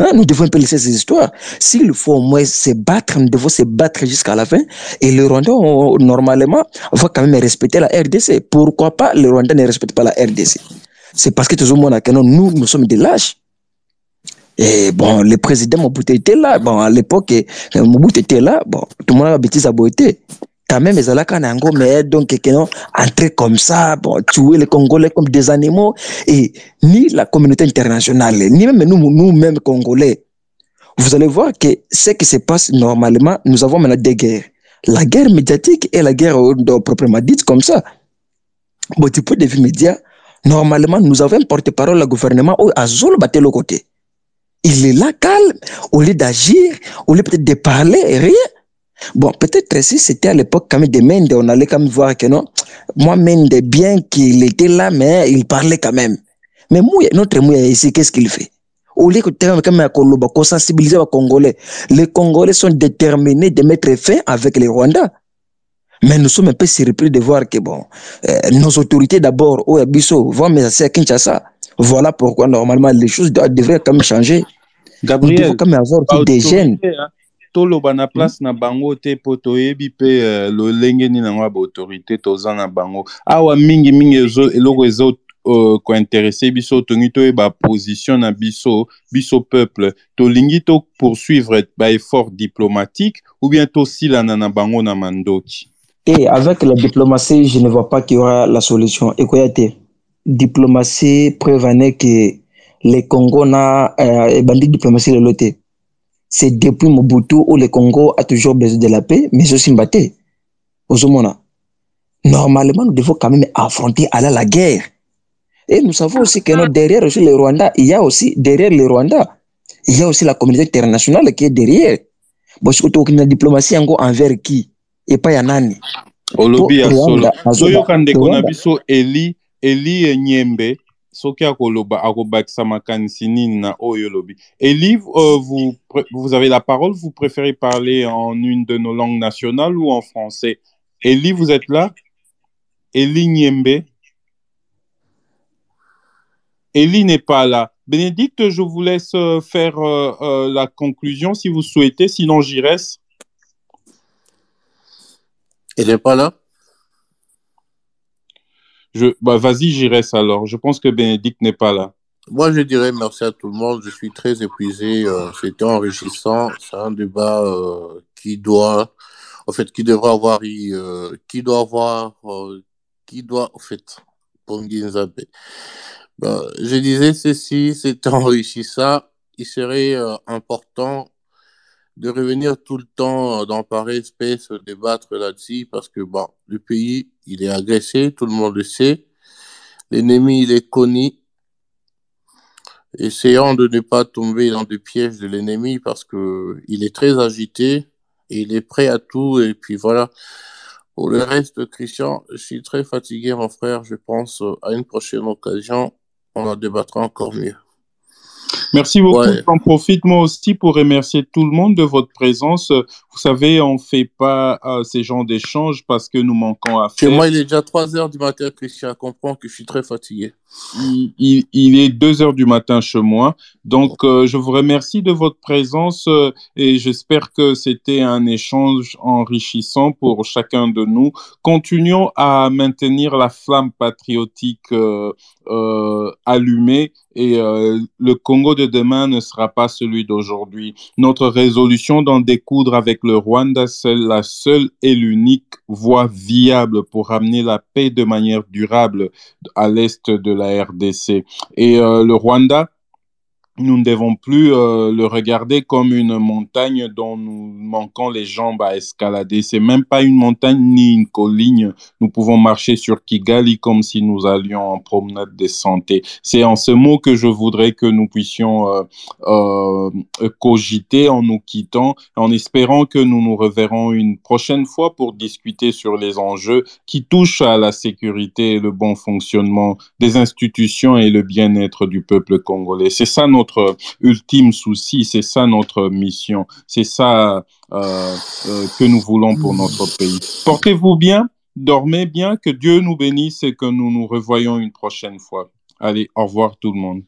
Hein, nous devons un laisser ces histoires. S'il faut au moins se battre, nous devons se battre jusqu'à la fin. Et le Rwanda, on- normalement, va quand même respecter la RDC. Pourquoi pas le Rwanda ne respecte pas la RDC C'est parce que tout le monde a nous, nous sommes des lâches. Et bon, le président Mobutu était là. Bon, à l'époque, euh, Mobutu était là. Bon, tout le monde a bêtise à beauté. Quand même, allaient quand même, mais donc, que non, entrer comme ça, bon, tuer les Congolais comme des animaux. Et ni la communauté internationale, ni même nous, nous-mêmes Congolais, vous allez voir que ce qui se passe normalement, nous avons maintenant deux guerres. La guerre médiatique et la guerre euh, proprement dite comme ça. Bon, du point de vue média, normalement, nous avons un porte-parole, le gouvernement, où Azul battait le côté. Il est là calme, au lieu d'agir, au lieu peut-être de parler, rien. Bon, peut-être si c'était à l'époque quand même de Mende, on allait quand même voir que non, moi Mende, bien qu'il était là, mais il parlait quand même. Mais Mouya, notre Mouya ici, qu'est-ce qu'il fait Au lieu que tu quand même à Koloba, qu'on sensibilise les Congolais, les Congolais sont déterminés de mettre fin avec les Rwandais. Mais nous sommes un peu surpris de voir que bon, euh, nos autorités d'abord, au Abisso, vont mais à Kinshasa. Voilà pourquoi normalement les choses doivent, devraient quand même changer. Nous Gabriel, devons quand même avoir des jeunes. hein, toloba na place na bango te mpo toyebi mpe euh, lolenge nini yango ya baautorité toza na bango awa mingimingi eloko ezo euh, kointéresse biso tongi toyeba position na biso biso peuple tolingi topoursuivre baeffort diplomatique ou bien tosilana na bango na mandoki? Et avec la diplomatie, je ne vois pas qu'il y aura la solution. Écoutez, diplomatie prévenait que le Congo n'a euh, bandit diplomatie le loté. C'est depuis Mobutu où le Congo a toujours besoin de la paix, mais aussi Mbaté. Ozomona. Normalement, nous devons quand même affronter à la guerre. Et nous savons aussi que derrière aussi le Rwanda, il y a aussi derrière le Rwanda, il y a aussi la communauté internationale qui est derrière. C'est que la diplomatie envers qui et pas ya nani. olobi ya Po- solo Rwanda, azoba- toyoka ndeko na Rwanda. biso eli eli nyembe soki na oyo olobi eli euh, vous, avez la parole vous préférez parler en une de nos langues nationales ou en français? Eli vous êtes là? Eli nyembe eli n'est pas là. Bénédicte je vous laisse euh, faire euh, la conclusion si vous souhaitez sinon j'y reste. Il n'est pas là? Je, bah, vas-y, j'y reste alors. Je pense que Bénédicte n'est pas là. Moi, je dirais merci à tout le monde. Je suis très épuisé. euh, C'était enrichissant. C'est un débat euh, qui doit, en fait, qui devrait avoir, eu, euh, qui doit avoir, qui doit, en fait. Ben, je disais ceci, c'était [LAUGHS] enrichissant. Il serait important de revenir tout le temps dans pareille espèce, débattre là-dessus, parce que bon, le pays, il est agressé, tout le monde le sait. L'ennemi, il est connu. Essayons de ne pas tomber dans des pièges de l'ennemi parce que il est très agité et il est prêt à tout. Et puis voilà. Pour le reste, Christian, je suis très fatigué, mon frère. Je pense euh, à une prochaine occasion, on en débattra encore mieux. Merci beaucoup. Ouais. J'en profite moi aussi pour remercier tout le monde de votre présence. Vous savez, on ne fait pas euh, ces genres d'échanges parce que nous manquons à Chez faire. moi, il est déjà 3 heures du matin, Christian. Comprends que je suis très fatigué. Il, il- il est 2 heures du matin chez moi. Donc, euh, je vous remercie de votre présence euh, et j'espère que c'était un échange enrichissant pour chacun de nous. Continuons à maintenir la flamme patriotique allumée et le Congo de demain ne sera pas celui d'aujourd'hui. Notre résolution d'en découdre avec le Rwanda, c'est la seule et l'unique voie viable pour ramener la paix de manière durable à l'est de la RDC. Et euh, le Rwanda, nous ne devons plus euh, le regarder comme une montagne dont nous manquons les jambes à escalader. C'est même pas une montagne ni une colline. Nous pouvons marcher sur Kigali comme si nous allions en promenade de santé. C'est en ce mot que je voudrais que nous puissions euh, euh, cogiter en nous quittant, en espérant que nous nous reverrons une prochaine fois pour discuter sur les enjeux qui touchent à la sécurité et le bon fonctionnement des institutions et le bien-être du peuple congolais. C'est ça notre ultime souci, c'est ça notre mission, c'est ça euh, euh, que nous voulons pour notre pays. Portez-vous bien, dormez bien, que Dieu nous bénisse et que nous nous revoyons une prochaine fois. Allez, au revoir tout le monde.